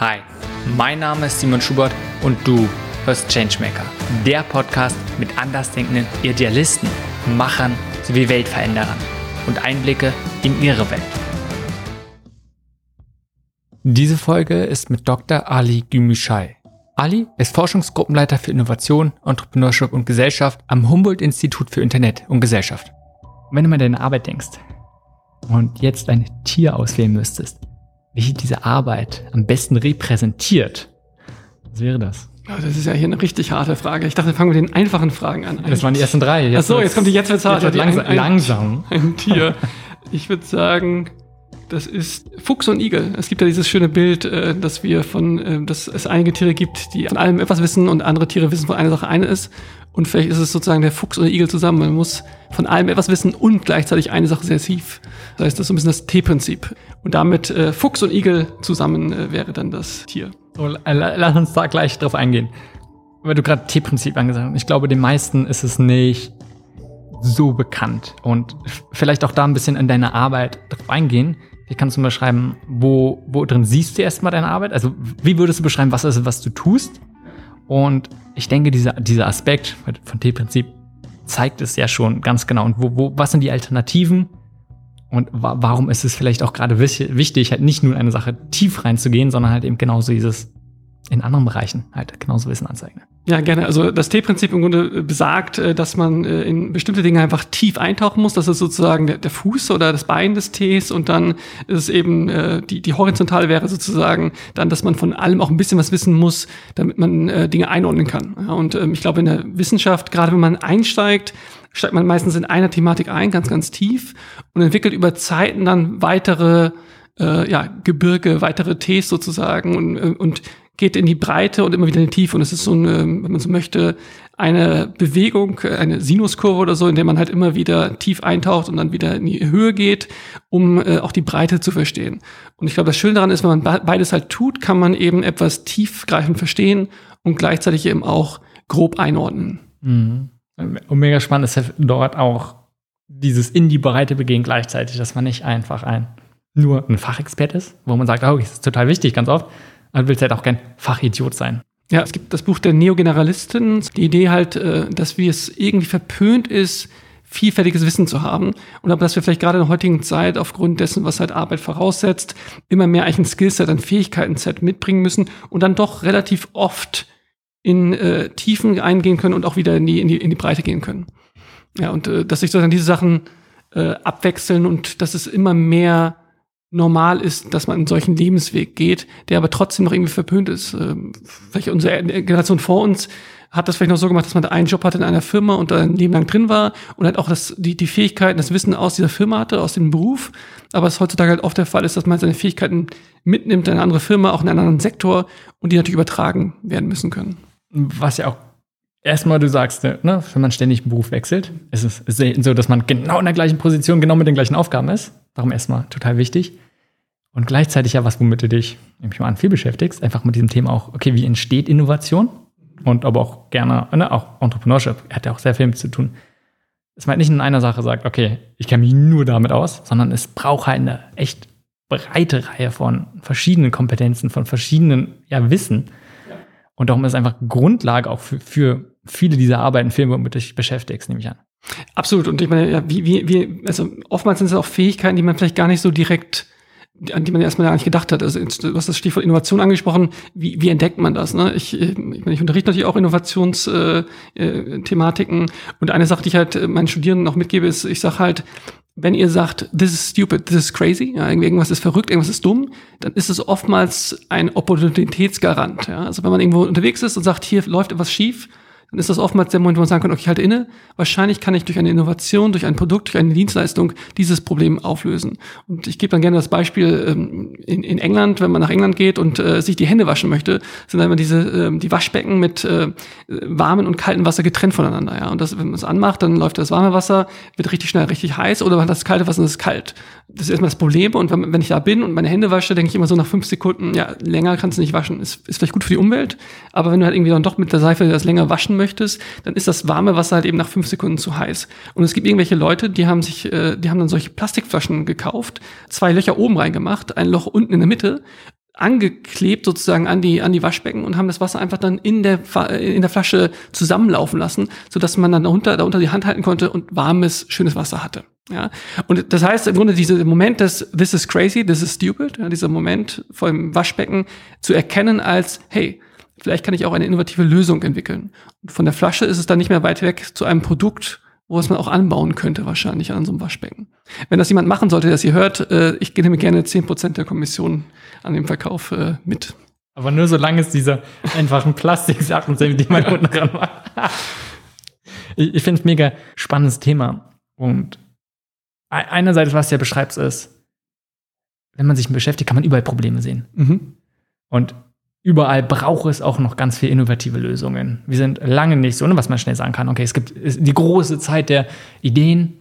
Hi, mein Name ist Simon Schubert und du hörst Changemaker, der Podcast mit andersdenkenden Idealisten, Machern sowie Weltveränderern und Einblicke in ihre Welt. Diese Folge ist mit Dr. Ali Gümüşay. Ali ist Forschungsgruppenleiter für Innovation, Entrepreneurship und Gesellschaft am Humboldt-Institut für Internet und Gesellschaft. Wenn du mal deine Arbeit denkst und jetzt ein Tier auswählen müsstest, welche diese Arbeit am besten repräsentiert, was wäre das? Das ist ja hier eine richtig harte Frage. Ich dachte, wir fangen mit den einfachen Fragen an. Das waren die ersten drei. Jetzt Ach so, jetzt kommt die jetzt wird's hart. Jetzt wird langsam. Ein, ein, langsam. ein Tier. Ich würde sagen, das ist Fuchs und Igel. Es gibt ja dieses schöne Bild, äh, dass wir von, äh, dass es einige Tiere gibt, die von allem etwas wissen und andere Tiere wissen von einer Sache eine ist. Und vielleicht ist es sozusagen der Fuchs und der Igel zusammen. Man muss von allem etwas wissen und gleichzeitig eine Sache sehr tief. Das heißt, das ist so ein bisschen das T-Prinzip. Und damit äh, Fuchs und Igel zusammen wäre dann das Tier. So, lass uns da gleich drauf eingehen. Weil du gerade T-Prinzip angesagt hast. Ich glaube, den meisten ist es nicht so bekannt. Und vielleicht auch da ein bisschen in deine Arbeit drauf eingehen. Wie kannst du mal schreiben, wo, wo drin siehst du erstmal deine Arbeit? Also, wie würdest du beschreiben, was ist was du tust? Und ich denke, dieser, dieser Aspekt von T-Prinzip zeigt es ja schon ganz genau. Und wo, wo, was sind die Alternativen? Und wa warum ist es vielleicht auch gerade wichtig, halt nicht nur in eine Sache tief reinzugehen, sondern halt eben genauso dieses in anderen Bereichen halt genauso Wissen anzeigen. Ja, gerne. Also das T-Prinzip im Grunde besagt, äh, dass man äh, in bestimmte Dinge einfach tief eintauchen muss. Das ist sozusagen der, Fuß oder das Bein des Ts und dann ist es eben äh, die, die horizontale wäre sozusagen dann, dass man von allem auch ein bisschen was wissen muss, damit man äh, Dinge einordnen kann. Und ähm, ich glaube in der Wissenschaft, gerade wenn man einsteigt, steigt man meistens in einer Thematik ein, ganz, ganz tief und entwickelt über Zeiten dann weitere äh, ja, Gebirge, weitere Ts sozusagen und, und geht in die Breite und immer wieder in die Tiefe. Und es ist so eine, wenn man so möchte, eine Bewegung, eine Sinuskurve oder so, in der man halt immer wieder tief eintaucht und dann wieder in die Höhe geht, um äh, auch die Breite zu verstehen. Und ich glaube, das Schöne daran ist, wenn man beides halt tut, kann man eben etwas tiefgreifend verstehen und gleichzeitig eben auch grob einordnen. Mhm. Und mega spannend ist dort auch dieses in die Breite begehen gleichzeitig, dass man nicht einfach ein nur ein Fachexpert ist, wo man sagt, oh, das ist total wichtig, ganz oft, man will halt auch kein Fachidiot sein. Ja, es gibt das Buch der Neogeneralisten. Die Idee halt, äh, dass wie es irgendwie verpönt ist, vielfältiges Wissen zu haben. Und aber dass wir vielleicht gerade in der heutigen Zeit aufgrund dessen, was halt Arbeit voraussetzt, immer mehr eigentlich ein Skillset, ein Fähigkeiten-Set mitbringen müssen und dann doch relativ oft in äh, Tiefen eingehen können und auch wieder in die, in die, in die Breite gehen können. Ja, und äh, dass sich sozusagen diese Sachen äh, abwechseln und dass es immer mehr normal ist, dass man einen solchen Lebensweg geht, der aber trotzdem noch irgendwie verpönt ist. Ähm, vielleicht unsere Generation vor uns hat das vielleicht noch so gemacht, dass man einen Job hatte in einer Firma und da ein Leben lang drin war und halt auch das, die, die Fähigkeiten, das Wissen aus dieser Firma hatte, aus dem Beruf. Aber es heutzutage halt oft der Fall ist, dass man seine Fähigkeiten mitnimmt in eine andere Firma, auch in einen anderen Sektor und die natürlich übertragen werden müssen können. Was ja auch erstmal du sagst, ne, wenn man ständig einen Beruf wechselt, ist es so, dass man genau in der gleichen Position, genau mit den gleichen Aufgaben ist. Darum erstmal total wichtig. Und gleichzeitig ja was, womit du dich, nehme ich mal an, viel beschäftigst, einfach mit diesem Thema auch, okay, wie entsteht Innovation? Und aber auch gerne, ne, auch Entrepreneurship, hat ja auch sehr viel mit zu tun. Dass man nicht in einer Sache sagt, okay, ich kenne mich nur damit aus, sondern es braucht halt eine echt breite Reihe von verschiedenen Kompetenzen, von verschiedenen ja, Wissen. Und darum ist es einfach Grundlage auch für, für viele dieser Arbeiten, Filme, womit du dich beschäftigst, nehme ich an. Absolut. Und ich meine, ja, wie, wie, wie, also oftmals sind es auch Fähigkeiten, die man vielleicht gar nicht so direkt an die man erstmal gar nicht gedacht hat. Also du hast das Stichwort Innovation angesprochen. Wie, wie entdeckt man das? Ne? Ich, ich, ich unterrichte natürlich auch Innovationsthematiken. Äh, äh, und eine Sache, die ich halt meinen Studierenden noch mitgebe, ist, ich sage halt, wenn ihr sagt, this is stupid, this is crazy, ja, irgendwas ist verrückt, irgendwas ist dumm, dann ist es oftmals ein Opportunitätsgarant. Ja? Also wenn man irgendwo unterwegs ist und sagt, hier läuft etwas schief, dann ist das oftmals der Moment, wo man sagen kann, okay, ich halte inne. Wahrscheinlich kann ich durch eine Innovation, durch ein Produkt, durch eine Dienstleistung dieses Problem auflösen. Und ich gebe dann gerne das Beispiel ähm, in, in England, wenn man nach England geht und äh, sich die Hände waschen möchte, sind dann immer diese äh, die Waschbecken mit äh, warmem und kaltem Wasser getrennt voneinander. Ja, und das, wenn man es anmacht, dann läuft das warme Wasser, wird richtig schnell richtig heiß, oder man hat das kalte Wasser und es ist kalt. Das ist erstmal das Problem. Und wenn, wenn ich da bin und meine Hände wasche, denke ich immer so nach fünf Sekunden, ja, länger kannst du nicht waschen. Ist, ist vielleicht gut für die Umwelt, aber wenn du halt irgendwie dann doch mit der Seife das länger waschen möchtest, dann ist das warme Wasser halt eben nach fünf Sekunden zu heiß. Und es gibt irgendwelche Leute, die haben sich, äh, die haben dann solche Plastikflaschen gekauft, zwei Löcher oben reingemacht, ein Loch unten in der Mitte angeklebt sozusagen an die an die Waschbecken und haben das Wasser einfach dann in der in der Flasche zusammenlaufen lassen, so dass man dann darunter darunter die Hand halten konnte und warmes schönes Wasser hatte. Ja, und das heißt im Grunde dieser Moment des This is crazy, this is stupid, ja, dieser Moment vor dem Waschbecken zu erkennen als hey, vielleicht kann ich auch eine innovative Lösung entwickeln. Und von der Flasche ist es dann nicht mehr weit weg zu einem Produkt, wo es man auch anbauen könnte wahrscheinlich an so einem Waschbecken. Wenn das jemand machen sollte, das ihr hört, äh, ich nehme gerne zehn Prozent der Kommission an dem Verkauf äh, mit. Aber nur solange es diese einfachen Plastiksachen sind, die man unten dran macht. ich ich finde es mega spannendes Thema. Und einerseits, was du ja beschreibst, ist, wenn man sich beschäftigt, kann man überall Probleme sehen. Mhm. Und überall braucht es auch noch ganz viele innovative Lösungen. Wir sind lange nicht so, ne, was man schnell sagen kann. Okay, es gibt die große Zeit der Ideen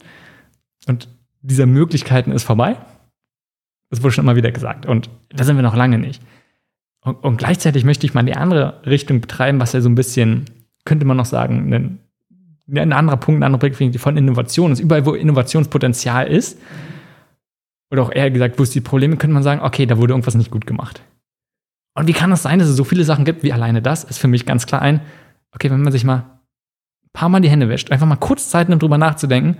und dieser Möglichkeiten ist vorbei. Das wurde schon immer wieder gesagt. Und da sind wir noch lange nicht. Und, und gleichzeitig möchte ich mal in die andere Richtung betreiben, was ja so ein bisschen, könnte man noch sagen, ein, ein anderer Punkt, ein anderer Blickwinkel von Innovation ist. Überall, wo Innovationspotenzial ist, oder auch eher gesagt, wo es die Probleme, könnte man sagen, okay, da wurde irgendwas nicht gut gemacht. Und wie kann es das sein, dass es so viele Sachen gibt wie alleine das? Ist für mich ganz klar ein, okay, wenn man sich mal ein paar Mal die Hände wäscht, einfach mal kurz Zeit nimmt, drüber nachzudenken,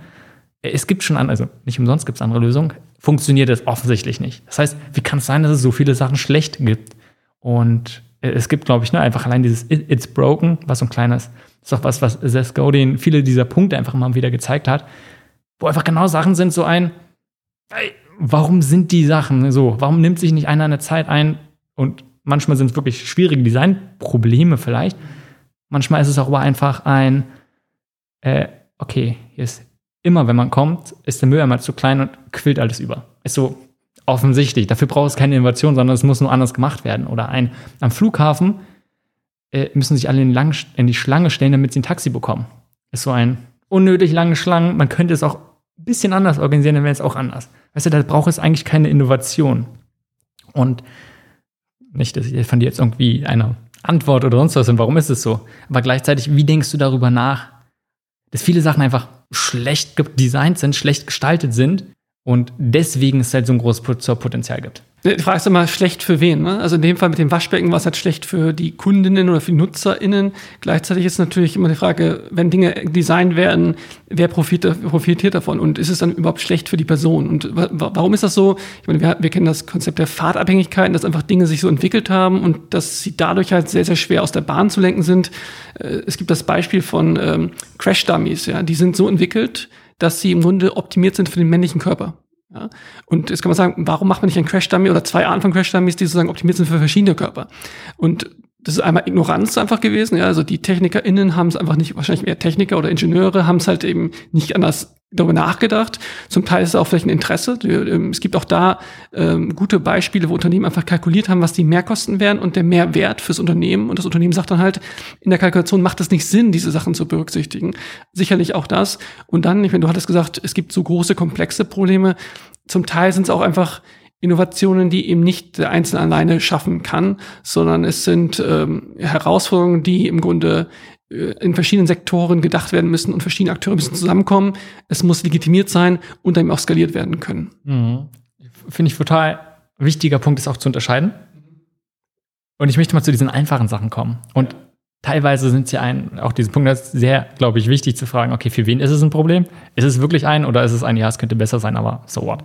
es gibt schon andere, also nicht umsonst gibt es andere Lösungen, funktioniert es offensichtlich nicht. Das heißt, wie kann es sein, dass es so viele Sachen schlecht gibt? Und es gibt, glaube ich, ne, einfach allein dieses It's broken, was so ein kleines, ist auch was, was Seth Godin viele dieser Punkte einfach mal wieder gezeigt hat, wo einfach genau Sachen sind, so ein, ey, warum sind die Sachen so? Warum nimmt sich nicht einer eine Zeit ein? Und manchmal sind es wirklich schwierige Designprobleme vielleicht. Manchmal ist es auch aber einfach ein, äh, okay, hier ist immer, wenn man kommt, ist der Mülleimer zu klein und quillt alles über. Ist so offensichtlich. Dafür braucht es keine Innovation, sondern es muss nur anders gemacht werden. Oder ein, am Flughafen äh, müssen sich alle in, lang, in, die Schlange stellen, damit sie ein Taxi bekommen. Ist so ein unnötig lange Schlangen. Man könnte es auch ein bisschen anders organisieren, dann wäre es auch anders. Weißt du, da braucht es eigentlich keine Innovation. Und nicht, dass ich von dir jetzt irgendwie eine Antwort oder sonst was und warum ist es so. Aber gleichzeitig, wie denkst du darüber nach, dass viele Sachen einfach schlecht designt sind, schlecht gestaltet sind und deswegen es halt so ein großes Potenzial gibt. Die Frage ist immer, schlecht für wen? Ne? Also in dem Fall mit dem Waschbecken war es halt schlecht für die Kundinnen oder für die NutzerInnen. Gleichzeitig ist natürlich immer die Frage, wenn Dinge designt werden, wer profitiert, davon? Und ist es dann überhaupt schlecht für die Person? Und warum ist das so? Ich meine, wir, wir kennen das Konzept der Fahrtabhängigkeiten, dass einfach Dinge sich so entwickelt haben und dass sie dadurch halt sehr, sehr schwer aus der Bahn zu lenken sind. Äh, es gibt das Beispiel von ähm, Crash-Dummies, ja. Die sind so entwickelt, dass sie im Grunde optimiert sind für den männlichen Körper. Ja? Und jetzt kann man sagen, warum macht man nicht einen Crash-Dummy oder zwei Arten von Crash-Dummies, die sozusagen optimiert sind für verschiedene Körper? Und das ist einmal Ignoranz einfach gewesen. Ja, also die TechnikerInnen haben es einfach nicht, wahrscheinlich mehr Techniker oder Ingenieure haben es halt eben nicht anders darüber nachgedacht. Zum Teil ist es auch vielleicht ein Interesse. Ähm, es gibt auch da ähm, gute Beispiele, wo Unternehmen einfach kalkuliert haben, was die Mehrkosten wären und der Mehrwert fürs Unternehmen. Und das Unternehmen sagt dann halt, in der Kalkulation macht es nicht Sinn, diese Sachen zu berücksichtigen. Sicherlich auch das. Und dann, ich meine, du hattest gesagt, es gibt so große, komplexe Probleme. Zum Teil sind es auch einfach Innovationen, die eben nicht der Einzelne alleine schaffen kann, sondern es sind ähm, Herausforderungen, die im Grunde in verschiedenen Sektoren gedacht werden müssen und verschiedene Akteure müssen zusammenkommen. Es muss legitimiert sein und dann auch skaliert werden können. Mhm. Finde ich total wichtiger Punkt, ist auch zu unterscheiden. Und ich möchte mal zu diesen einfachen Sachen kommen. Und teilweise sind sie ein, auch diese Punkte ist sehr, glaube ich, wichtig zu fragen, okay, für wen ist es ein Problem? Ist es wirklich ein oder ist es ein, ja, es könnte besser sein, aber so what?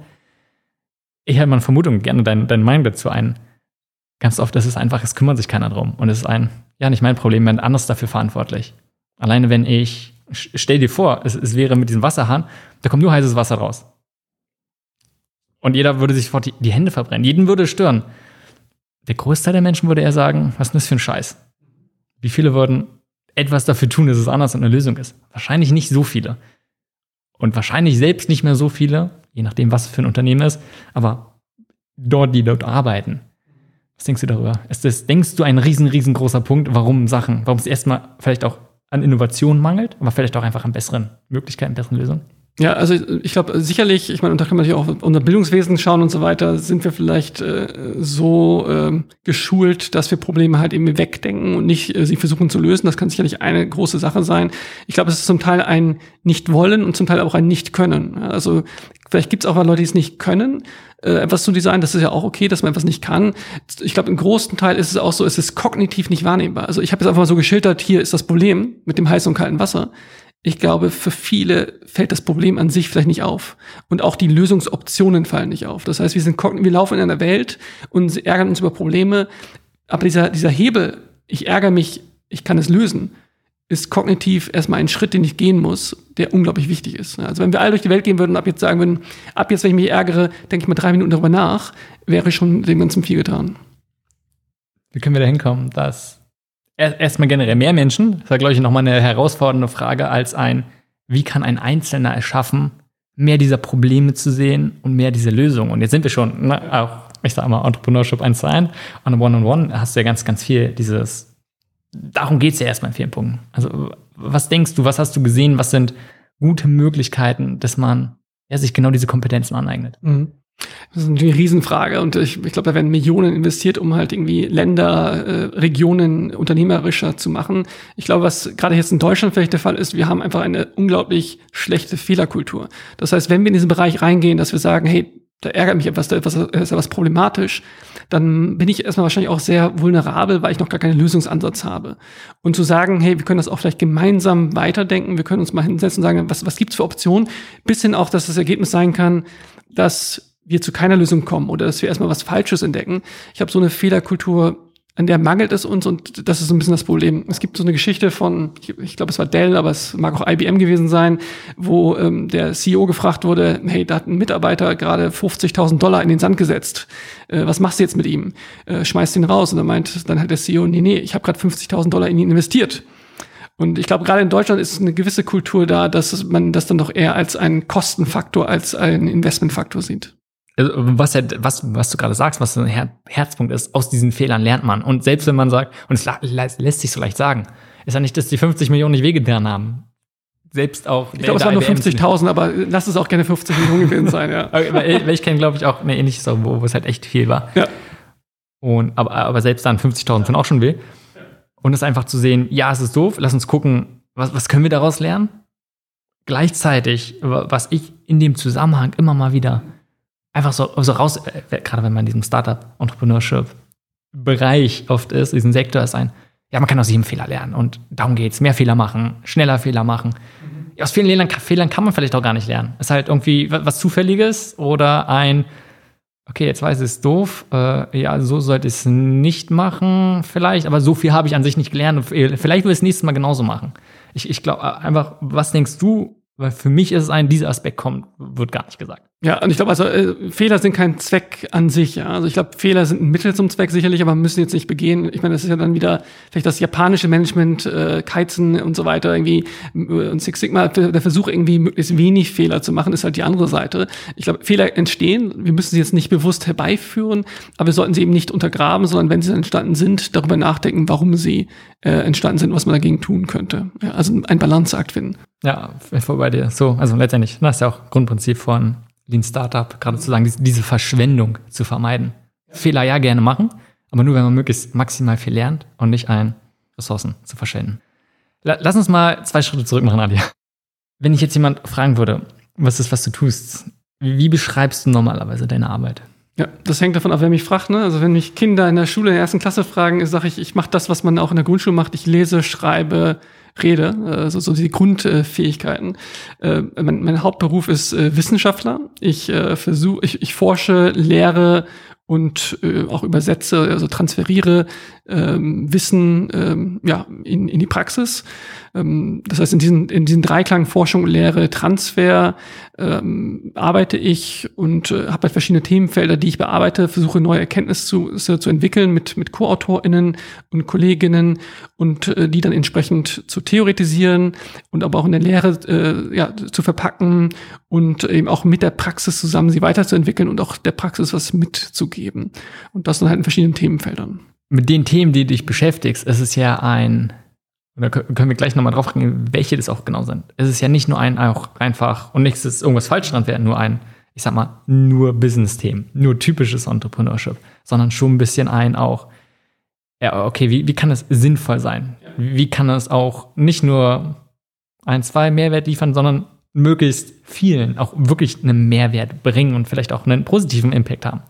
ich hätte mal eine Vermutung, gerne dein, dein Meinung dazu ein. Ganz oft ist es einfach, es kümmert sich keiner drum. Und es ist ein, ja, nicht mein Problem, jemand anders dafür verantwortlich. Alleine wenn ich, stell dir vor, es, es wäre mit diesem Wasserhahn, da kommt nur heißes Wasser raus. Und jeder würde sich sofort die, die Hände verbrennen. Jeden würde stören. Der Großteil der Menschen würde eher sagen, was ist denn das für ein Scheiß? Wie viele würden etwas dafür tun, dass es anders und eine Lösung ist? Wahrscheinlich nicht so viele. Und wahrscheinlich selbst nicht mehr so viele, je nachdem, was für ein Unternehmen ist, aber dort, die dort arbeiten. Was denkst du darüber? Ist das, denkst du, ein riesen, riesengroßer Punkt, warum Sachen, warum es erstmal vielleicht auch an Innovation mangelt, aber vielleicht auch einfach an besseren Möglichkeiten, besseren Lösungen? Ja, also ich glaube sicherlich, ich meine, und da kann man natürlich auch unser Bildungswesen schauen und so weiter, sind wir vielleicht äh, so äh, geschult, dass wir Probleme halt eben wegdenken und nicht äh, sie versuchen zu lösen. Das kann sicherlich eine große Sache sein. Ich glaube, es ist zum Teil ein Nicht-Wollen und zum Teil auch ein Nicht-Können. Also Vielleicht gibt es auch mal Leute, die es nicht können, äh, etwas zu designen. Das ist ja auch okay, dass man etwas nicht kann. Ich glaube, im großen Teil ist es auch so, es ist kognitiv nicht wahrnehmbar. Also ich habe jetzt einfach mal so geschildert, hier ist das Problem mit dem heißen und kalten Wasser. Ich glaube, für viele fällt das Problem an sich vielleicht nicht auf. Und auch die Lösungsoptionen fallen nicht auf. Das heißt, wir sind wir laufen in einer Welt und ärgern uns über Probleme. Aber dieser, dieser Hebel, ich ärgere mich, ich kann es lösen, ist kognitiv erstmal ein Schritt, den ich gehen muss, der unglaublich wichtig ist. Also wenn wir alle durch die Welt gehen würden und ab jetzt sagen würden, ab jetzt, wenn ich mich ärgere, denke ich mal drei Minuten darüber nach, wäre schon dem Ganzen viel getan. Wie können wir da hinkommen, dass erstmal generell mehr Menschen, das war, glaube ich, nochmal eine herausfordernde Frage, als ein, wie kann ein Einzelner es schaffen, mehr dieser Probleme zu sehen und mehr diese Lösungen. Und jetzt sind wir schon, ne, auch, ich sage mal, Entrepreneurship 1 zu 1, on One-on-One hast du ja ganz, ganz viel dieses darum geht es ja erstmal in vielen Punkten. Also, was denkst du, was hast du gesehen, was sind gute Möglichkeiten, dass man ja, sich genau diese Kompetenzen aneignet? Mhm. Das ist natürlich eine Riesenfrage und ich, ich glaube, da werden Millionen investiert, um halt irgendwie Länder, äh, Regionen unternehmerischer zu machen. Ich glaube, was gerade jetzt in Deutschland vielleicht der Fall ist, wir haben einfach eine unglaublich schlechte Fehlerkultur. Das heißt, wenn wir in diesen Bereich reingehen, dass wir sagen, hey, da ärgert mich etwas, da ist etwas problematisch, dann bin ich erstmal wahrscheinlich auch sehr vulnerabel, weil ich noch gar keinen Lösungsansatz habe. Und zu sagen, hey, wir können das auch vielleicht gemeinsam weiterdenken, wir können uns mal hinsetzen und sagen, was, was gibt's für Optionen, bis hin auch, dass das Ergebnis sein kann, dass wir zu keiner Lösung kommen oder dass wir erstmal was Falsches entdecken. Ich habe so eine Fehlerkultur an der mangelt es uns und das ist ein bisschen das Problem. Es gibt so eine Geschichte von, ich, ich glaube, es war Dell, aber es mag auch IBM gewesen sein, wo ähm, der CEO gefragt wurde, hey, da hat ein Mitarbeiter gerade 50.000 Dollar in den Sand gesetzt. Äh, was machst du jetzt mit ihm? Äh, schmeißt ihn raus. Und dann meint dann halt der CEO, nee, nee, ich habe gerade 50.000 Dollar in ihn investiert. Und ich glaube, gerade in Deutschland ist eine gewisse Kultur da, dass man das dann doch eher als einen Kostenfaktor, als einen Investmentfaktor sieht. Also, was, ja, was, was du gerade sagst, was ein Her Herzpunkt ist, aus diesen Fehlern lernt man. Und selbst wenn man sagt, und es lässt sich so leicht sagen, ist ja nicht, dass die 50 Millionen nicht wehgetan haben. Selbst auch. Ich glaube, es waren nur 50.000, aber lass es auch gerne 50 Millionen gewesen sein, ja. weil, ich kenne, glaube ich, auch eine ähnliche Sache, wo, wo es halt echt viel war. Ja. Und, aber, aber selbst dann 50.000 sind auch schon weh. Und es einfach zu sehen, ja, es ist doof, lass uns gucken, was, was können wir daraus lernen? Gleichzeitig, was ich in dem Zusammenhang immer mal wieder einfach so, so raus, äh, gerade wenn man in diesem Startup-Entrepreneurship-Bereich oft ist, diesen Sektor ist ein, ja, man kann aus jedem Fehler lernen und darum geht's. Mehr Fehler machen, schneller Fehler machen. Mhm. Aus vielen Fehlern, Fehlern kann man vielleicht auch gar nicht lernen. Ist halt irgendwie was Zufälliges oder ein, okay, jetzt weiß ich es doof, äh, ja, so sollte ich es nicht machen, vielleicht, aber so viel habe ich an sich nicht gelernt vielleicht will ich es nächstes Mal genauso machen. Ich, ich glaube äh, einfach, was denkst du, weil für mich ist es ein, dieser Aspekt kommt, wird gar nicht gesagt. Ja, und ich glaube, also äh, Fehler sind kein Zweck an sich. Ja? Also ich glaube, Fehler sind ein Mittel zum Zweck sicherlich, aber müssen jetzt nicht begehen. Ich meine, das ist ja dann wieder vielleicht das japanische Management, äh, Kaizen und so weiter irgendwie äh, und Six Sigma. Der Versuch irgendwie möglichst wenig Fehler zu machen, ist halt die andere Seite. Ich glaube, Fehler entstehen. Wir müssen sie jetzt nicht bewusst herbeiführen, aber wir sollten sie eben nicht untergraben, sondern wenn sie entstanden sind, darüber nachdenken, warum sie äh, entstanden sind, was man dagegen tun könnte. Ja, also ein Balanceakt finden. Ja, voll bei dir. So, also letztendlich, das ist ja auch Grundprinzip von Lean Startup, gerade zu sagen, diese Verschwendung zu vermeiden. Fehler ja gerne machen, aber nur, wenn man möglichst maximal viel lernt und nicht ein Ressourcen zu verschwenden. Lass uns mal zwei Schritte zurück machen, Adia. Wenn ich jetzt jemand fragen würde, was ist, was du tust, wie beschreibst du normalerweise deine Arbeit? Ja, das hängt davon ab, wer mich fragt. Ne? Also wenn mich Kinder in der Schule in der ersten Klasse fragen, sage ich, ich mache das, was man auch in der Grundschule macht. Ich lese, schreibe, rede, also so die Grundfähigkeiten. Äh, mein, mein Hauptberuf ist äh, Wissenschaftler. Ich äh, versuche, ich, ich forsche, lehre und äh, auch übersetze, also transferiere ähm, Wissen ähm, ja, in, in die Praxis. Ähm, das heißt, in diesen, in diesen Dreiklang Forschung, Lehre, Transfer ähm, arbeite ich und äh, habe halt verschiedene Themenfelder, die ich bearbeite, versuche neue Erkenntnisse zu, zu entwickeln mit, mit Co-AutorInnen und Kolleginnen und äh, die dann entsprechend zu theoretisieren und aber auch in der Lehre äh, ja, zu verpacken und eben auch mit der Praxis zusammen sie weiterzuentwickeln und auch der Praxis was mitzugeben. Und das dann halt in verschiedenen Themenfeldern mit den Themen, die dich beschäftigst, ist es ja ein, da können wir gleich nochmal drauf gehen, welche das auch genau sind. Es ist ja nicht nur ein auch einfach, und nichts ist irgendwas falsch dran wäre, nur ein, ich sag mal, nur Business-Themen, nur typisches Entrepreneurship, sondern schon ein bisschen ein auch, ja, okay, wie, wie kann das sinnvoll sein? Wie kann das auch nicht nur ein, zwei Mehrwert liefern, sondern möglichst vielen auch wirklich einen Mehrwert bringen und vielleicht auch einen positiven Impact haben.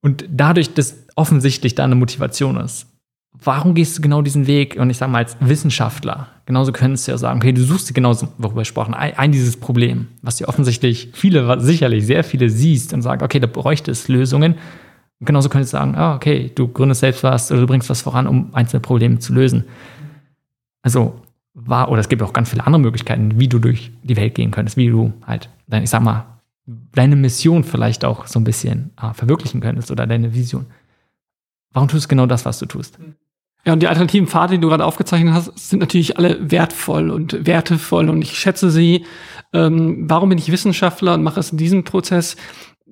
Und dadurch, dass offensichtlich da eine Motivation ist, warum gehst du genau diesen Weg? Und ich sage mal, als Wissenschaftler, genauso könntest du ja sagen, okay, du suchst dir genauso, worüber wir gesprochen, ein, ein dieses Problem, was dir offensichtlich viele, sicherlich sehr viele siehst und sagst, okay, da bräuchte es Lösungen. Und genauso könntest du sagen, ah, okay, du gründest selbst was oder du bringst was voran, um einzelne Probleme zu lösen. Also war, oder es gibt auch ganz viele andere Möglichkeiten, wie du durch die Welt gehen könntest, wie du halt, ich sag mal, deine Mission vielleicht auch so ein bisschen ah, verwirklichen könntest oder deine Vision. Warum tust du genau das, was du tust? Ja, und die alternativen Pfade, die du gerade aufgezeichnet hast, sind natürlich alle wertvoll und wertevoll und ich schätze sie. Ähm, warum bin ich Wissenschaftler und mache es in diesem Prozess?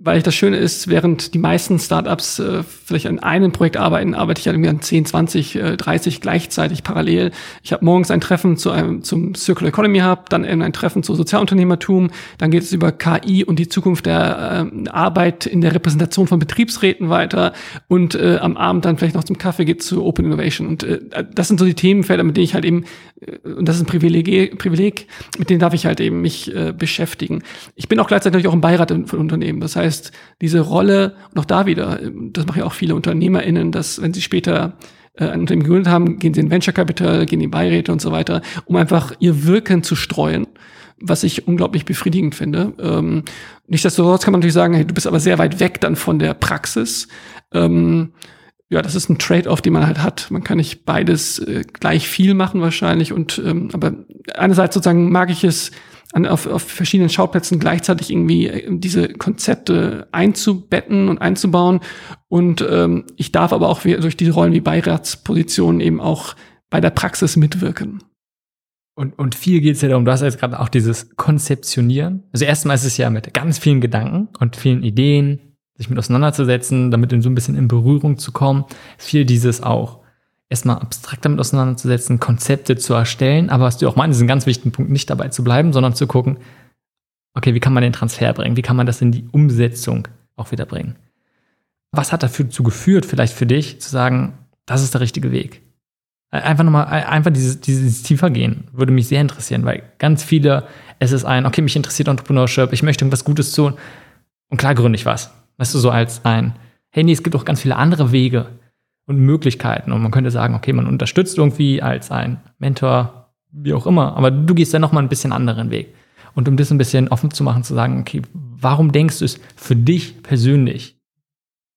Weil das Schöne ist, während die meisten Startups äh, vielleicht an einem Projekt arbeiten, arbeite ich ja irgendwie an 10, 20, äh, 30 gleichzeitig parallel. Ich habe morgens ein Treffen zu einem zum Circular Economy Hub, dann ein Treffen zu Sozialunternehmertum, dann geht es über KI und die Zukunft der äh, Arbeit in der Repräsentation von Betriebsräten weiter und äh, am Abend dann vielleicht noch zum Kaffee geht zu Open Innovation und äh, das sind so die Themenfelder, mit denen ich halt eben äh, und das ist ein Privileg, Privileg, mit denen darf ich halt eben mich äh, beschäftigen. Ich bin auch gleichzeitig auch im Beirat von Unternehmen. Das heißt, heißt, diese Rolle, und auch da wieder, das machen ja auch viele UnternehmerInnen, dass wenn sie später äh, ein Unternehmen gegründet haben, gehen sie in Venture Capital, gehen in Beiräte und so weiter, um einfach ihr Wirken zu streuen, was ich unglaublich befriedigend finde. Ähm, nichtsdestotrotz kann man natürlich sagen, hey, du bist aber sehr weit weg dann von der Praxis. Ähm, ja, das ist ein Trade-off, den man halt hat. Man kann nicht beides äh, gleich viel machen wahrscheinlich. Und ähm, aber einerseits sozusagen mag ich es, an, auf, auf verschiedenen Schauplätzen gleichzeitig irgendwie äh, diese Konzepte einzubetten und einzubauen. Und ähm, ich darf aber auch durch die Rollen wie Beiratspositionen eben auch bei der Praxis mitwirken. Und, und viel geht es ja darum, du hast jetzt gerade auch dieses Konzeptionieren. Also erstmal ist es ja mit ganz vielen Gedanken und vielen Ideen, sich mit auseinanderzusetzen, damit so ein bisschen in Berührung zu kommen. Viel dieses auch erstmal abstrakt damit auseinanderzusetzen, Konzepte zu erstellen, aber was du auch meinst, ist ein ganz wichtigen Punkt, nicht dabei zu bleiben, sondern zu gucken, okay, wie kann man den Transfer bringen? Wie kann man das in die Umsetzung auch wieder bringen? Was hat dazu geführt, vielleicht für dich, zu sagen, das ist der richtige Weg? Einfach nochmal, einfach dieses, dieses tiefer gehen, würde mich sehr interessieren, weil ganz viele, es ist ein, okay, mich interessiert Entrepreneurship, ich möchte irgendwas Gutes tun und klar gründe ich was. Weißt du, so als ein, hey, nee, es gibt auch ganz viele andere Wege, und Möglichkeiten. Und man könnte sagen, okay, man unterstützt irgendwie als ein Mentor, wie auch immer, aber du gehst dann nochmal ein bisschen anderen Weg. Und um das ein bisschen offen zu machen, zu sagen, okay, warum denkst du es für dich persönlich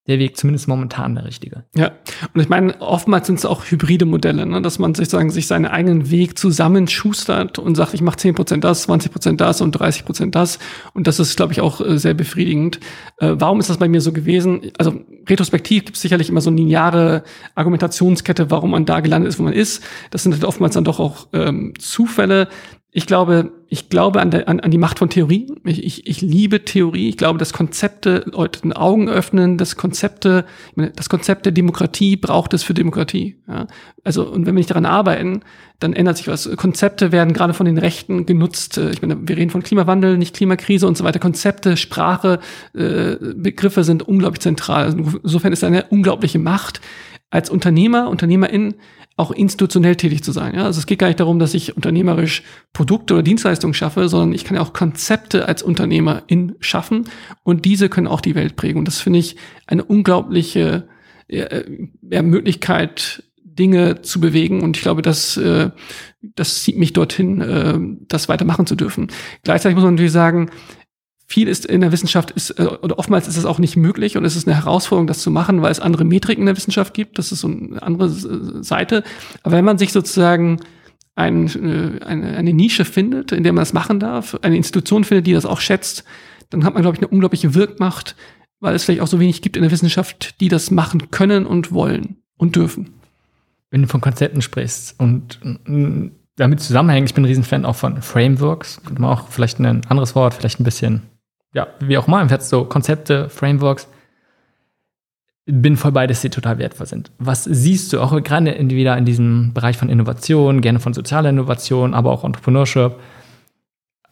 der Weg zumindest momentan der richtige. Ja, und ich meine, oftmals sind es auch hybride Modelle, ne? dass man sich sagen, sich seinen eigenen Weg zusammenschustert und sagt, ich mache 10% das, 20% das und 30% das. Und das ist, glaube ich, auch äh, sehr befriedigend. Äh, warum ist das bei mir so gewesen? Also retrospektiv gibt es sicherlich immer so eine lineare Argumentationskette, warum man da gelandet ist, wo man ist. Das sind halt oftmals dann doch auch ähm, Zufälle ich glaube, ich glaube an, der, an, an die Macht von Theorie. Ich, ich, ich liebe Theorie. Ich glaube, dass Konzepte Leute den Augen öffnen, dass Konzepte, ich meine, das Konzept der Demokratie braucht es für Demokratie. Ja? Also, und wenn wir nicht daran arbeiten, dann ändert sich was. Konzepte werden gerade von den Rechten genutzt. Ich meine, wir reden von Klimawandel, nicht Klimakrise und so weiter. Konzepte, Sprache, äh, Begriffe sind unglaublich zentral. Also insofern ist eine unglaubliche Macht als Unternehmer, Unternehmerin auch institutionell tätig zu sein. Ja? Also es geht gar nicht darum, dass ich unternehmerisch Produkte oder Dienstleistungen schaffe, sondern ich kann ja auch Konzepte als Unternehmerin schaffen und diese können auch die Welt prägen. Und das finde ich eine unglaubliche äh, Möglichkeit, Dinge zu bewegen. Und ich glaube, das, äh, das zieht mich dorthin, äh, das weitermachen zu dürfen. Gleichzeitig muss man natürlich sagen, viel ist in der Wissenschaft ist, äh, oder oftmals ist es auch nicht möglich und es ist eine Herausforderung, das zu machen, weil es andere Metriken in der Wissenschaft gibt. Das ist so eine andere Seite. Aber wenn man sich sozusagen ein, äh, eine, eine Nische findet, in der man das machen darf, eine Institution findet, die das auch schätzt, dann hat man, glaube ich, eine unglaubliche Wirkmacht, weil es vielleicht auch so wenig gibt in der Wissenschaft, die das machen können und wollen und dürfen. Wenn du von Konzepten sprichst und damit zusammenhängt, ich bin ein Riesenfan auch von Frameworks, auch vielleicht ein anderes Wort, vielleicht ein bisschen ja, wie auch immer, im so Konzepte, Frameworks, bin voll beides, die total wertvoll sind. Was siehst du auch gerade entweder in diesem Bereich von Innovation, gerne von sozialer Innovation, aber auch Entrepreneurship?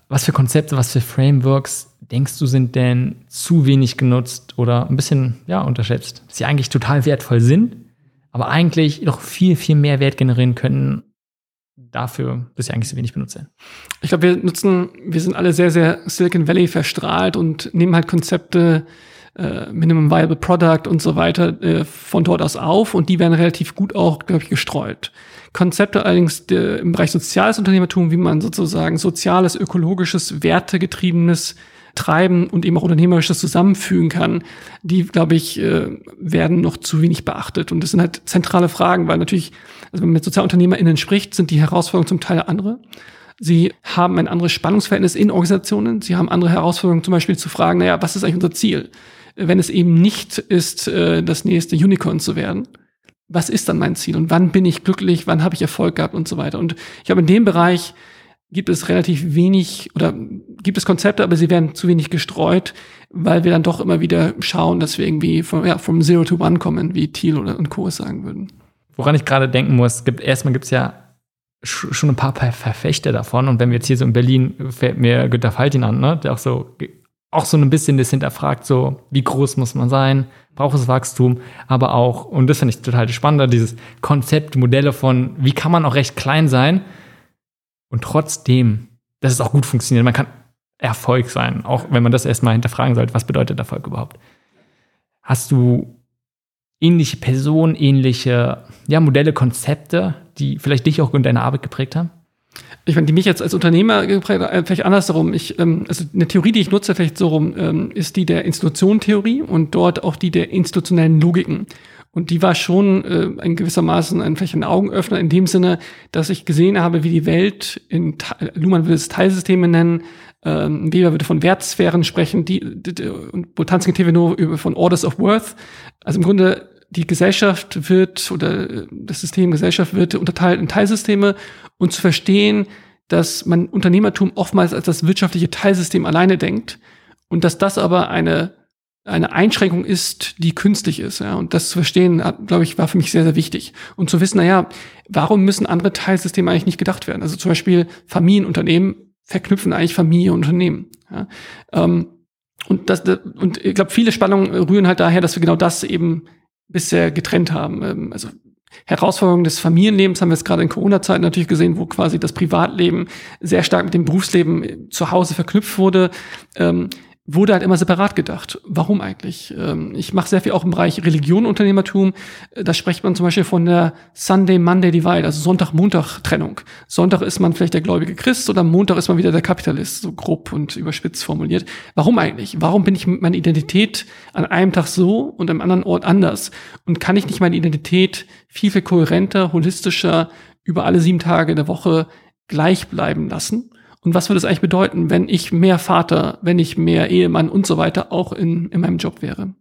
Was für Konzepte, was für Frameworks denkst du sind denn zu wenig genutzt oder ein bisschen ja, unterschätzt? Dass sie eigentlich total wertvoll sind, aber eigentlich doch viel, viel mehr Wert generieren können dafür bisher eigentlich so wenig benutze. Ich glaube, wir nutzen, wir sind alle sehr, sehr Silicon Valley verstrahlt und nehmen halt Konzepte, äh, Minimum Viable Product und so weiter äh, von dort aus auf und die werden relativ gut auch, glaube ich, gestreut. Konzepte allerdings der, im Bereich soziales Unternehmertum, wie man sozusagen soziales, ökologisches, wertegetriebenes Treiben und eben auch unternehmerisches zusammenfügen kann, die, glaube ich, äh, werden noch zu wenig beachtet. Und das sind halt zentrale Fragen, weil natürlich, also wenn man mit SozialunternehmerInnen spricht, sind die Herausforderungen zum Teil andere. Sie haben ein anderes Spannungsverhältnis in Organisationen. Sie haben andere Herausforderungen, zum Beispiel zu fragen, naja, was ist eigentlich unser Ziel? Wenn es eben nicht ist, äh, das nächste Unicorn zu werden, was ist dann mein Ziel und wann bin ich glücklich, wann habe ich Erfolg gehabt und so weiter. Und ich glaube, in dem Bereich gibt es relativ wenig oder gibt es Konzepte, aber sie werden zu wenig gestreut, weil wir dann doch immer wieder schauen, dass wir irgendwie vom, ja, vom Zero to One kommen, wie Thiel oder und Co. sagen würden. Woran ich gerade denken muss, gibt, erstmal gibt es ja schon ein paar Verfechter davon. Und wenn wir jetzt hier so in Berlin, fällt mir Günter Faltin an, ne? der auch so, auch so ein bisschen das hinterfragt, so, wie groß muss man sein, braucht es Wachstum, aber auch, und das finde ich total spannend, dieses Konzept, Modelle von, wie kann man auch recht klein sein, und trotzdem, dass es auch gut funktioniert. Man kann Erfolg sein, auch wenn man das erstmal hinterfragen sollte, was bedeutet Erfolg überhaupt? Hast du ähnliche Personen, ähnliche ja, Modelle, Konzepte, die vielleicht dich auch in deiner Arbeit geprägt haben? Ich meine, die mich jetzt als Unternehmer geprägt haben, äh, vielleicht andersrum. Ich, ähm, also eine Theorie, die ich nutze, vielleicht so rum, ähm, ist die der Institutionentheorie und dort auch die der institutionellen Logiken. Und die war schon äh, in gewissermaßen ein, vielleicht ein Augenöffner in dem Sinne, dass ich gesehen habe, wie die Welt in, Luhmann will es Teilsysteme nennen, ähm, Weber würde von Wertsphären sprechen, die, die, und Botanski nur über von Orders of Worth. Also im Grunde die Gesellschaft wird oder das System Gesellschaft wird unterteilt in Teilsysteme und zu verstehen, dass man Unternehmertum oftmals als das wirtschaftliche Teilsystem alleine denkt und dass das aber eine eine Einschränkung ist, die künstlich ist. Ja. Und das zu verstehen, glaube ich, war für mich sehr, sehr wichtig. Und zu wissen, naja, warum müssen andere Teilsysteme eigentlich nicht gedacht werden? Also zum Beispiel Familienunternehmen verknüpfen eigentlich Familie und Unternehmen. Ja. Ähm, und, das, und ich glaube, viele Spannungen rühren halt daher, dass wir genau das eben bisher getrennt haben. Ähm, also Herausforderungen des Familienlebens haben wir jetzt gerade in Corona-Zeiten natürlich gesehen, wo quasi das Privatleben sehr stark mit dem Berufsleben zu Hause verknüpft wurde. Ähm, wurde halt immer separat gedacht. Warum eigentlich? Ähm, ich mache sehr viel auch im Bereich Religion, Unternehmertum. Da spricht man zum Beispiel von der Sunday-Monday Divide, also Sonntag-Montag-Trennung. Sonntag ist man vielleicht der gläubige Christ oder Montag ist man wieder der Kapitalist, so grob und überspitzt formuliert. Warum eigentlich? Warum bin ich mit meiner Identität an einem Tag so und am anderen Ort anders? Und kann ich nicht meine Identität viel, viel kohärenter, holistischer über alle sieben Tage der Woche gleich bleiben lassen? Und was würde es eigentlich bedeuten, wenn ich mehr Vater, wenn ich mehr Ehemann und so weiter auch in, in meinem Job wäre?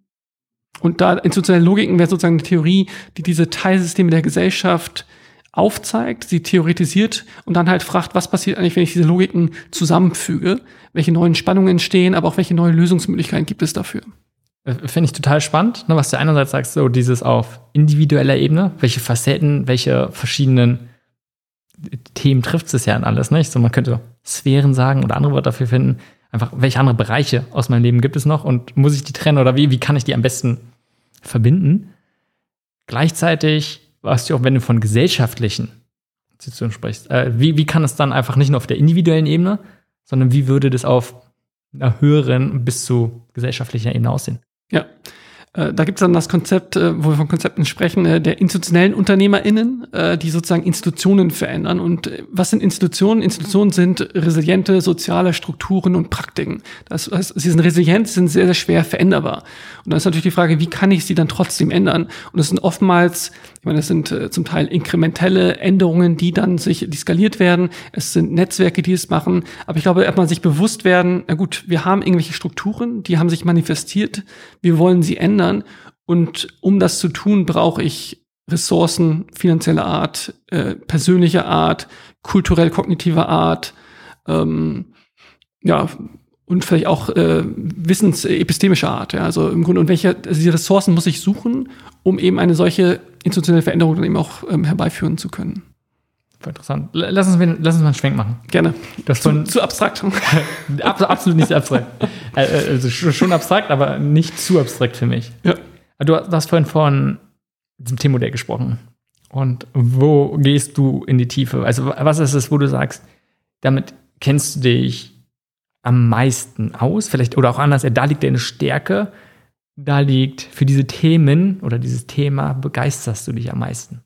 Und da institutionelle Logiken wäre sozusagen eine Theorie, die diese Teilsysteme der Gesellschaft aufzeigt, sie theoretisiert und dann halt fragt, was passiert eigentlich, wenn ich diese Logiken zusammenfüge, welche neuen Spannungen entstehen, aber auch welche neuen Lösungsmöglichkeiten gibt es dafür. Äh, finde ich total spannend, ne, was du einerseits sagst, so dieses auf individueller Ebene, welche Facetten, welche verschiedenen Themen trifft es ja an alles, nicht? So, man könnte Sphären sagen oder andere Worte dafür finden. Einfach, welche andere Bereiche aus meinem Leben gibt es noch und muss ich die trennen oder wie, wie kann ich die am besten verbinden? Gleichzeitig weißt du auch, wenn du von gesellschaftlichen Institutionen sprichst, äh, wie, wie kann es dann einfach nicht nur auf der individuellen Ebene, sondern wie würde das auf einer höheren bis zu gesellschaftlicher Ebene aussehen? Ja, da gibt es dann das Konzept, äh, wo wir von Konzepten sprechen, äh, der institutionellen UnternehmerInnen, die sozusagen Institutionen verändern. Und was sind Institutionen? Institutionen sind resiliente soziale Strukturen und Praktiken. Das heißt, sie sind resilient, sind sehr, sehr schwer veränderbar. Und dann ist natürlich die Frage, wie kann ich sie dann trotzdem ändern? Und es sind oftmals, ich meine, es sind zum Teil inkrementelle Änderungen, die dann sich, die skaliert werden. Es sind Netzwerke, die es machen. Aber ich glaube, erstmal sich bewusst werden, na gut, wir haben irgendwelche Strukturen, die haben sich manifestiert. Wir wollen sie ändern. Und um das zu tun, brauche ich Ressourcen finanzieller Art, äh, persönlicher Art, kulturell-kognitiver Art, ähm, ja, und vielleicht auch äh, wissensepistemischer Art. Ja. Also im Grunde, und welche also diese Ressourcen muss ich suchen, um eben eine solche institutionelle Veränderung dann eben auch ähm, herbeiführen zu können. Interessant. Lass uns, lass uns mal einen Schwenk machen. Gerne. Das zu, zu abstrakt. absolut nicht abstrakt. Äh, äh, also schon abstrakt, aber nicht zu abstrakt für mich. Ja. Du hast vorhin von diesem T-Modell gesprochen. Und wo gehst du in die Tiefe? Also, was ist es, wo du sagst, damit kennst du dich am meisten aus? Vielleicht, oder auch anders, da liegt deine Stärke, da liegt für diese Themen oder dieses Thema begeisterst du dich am meisten.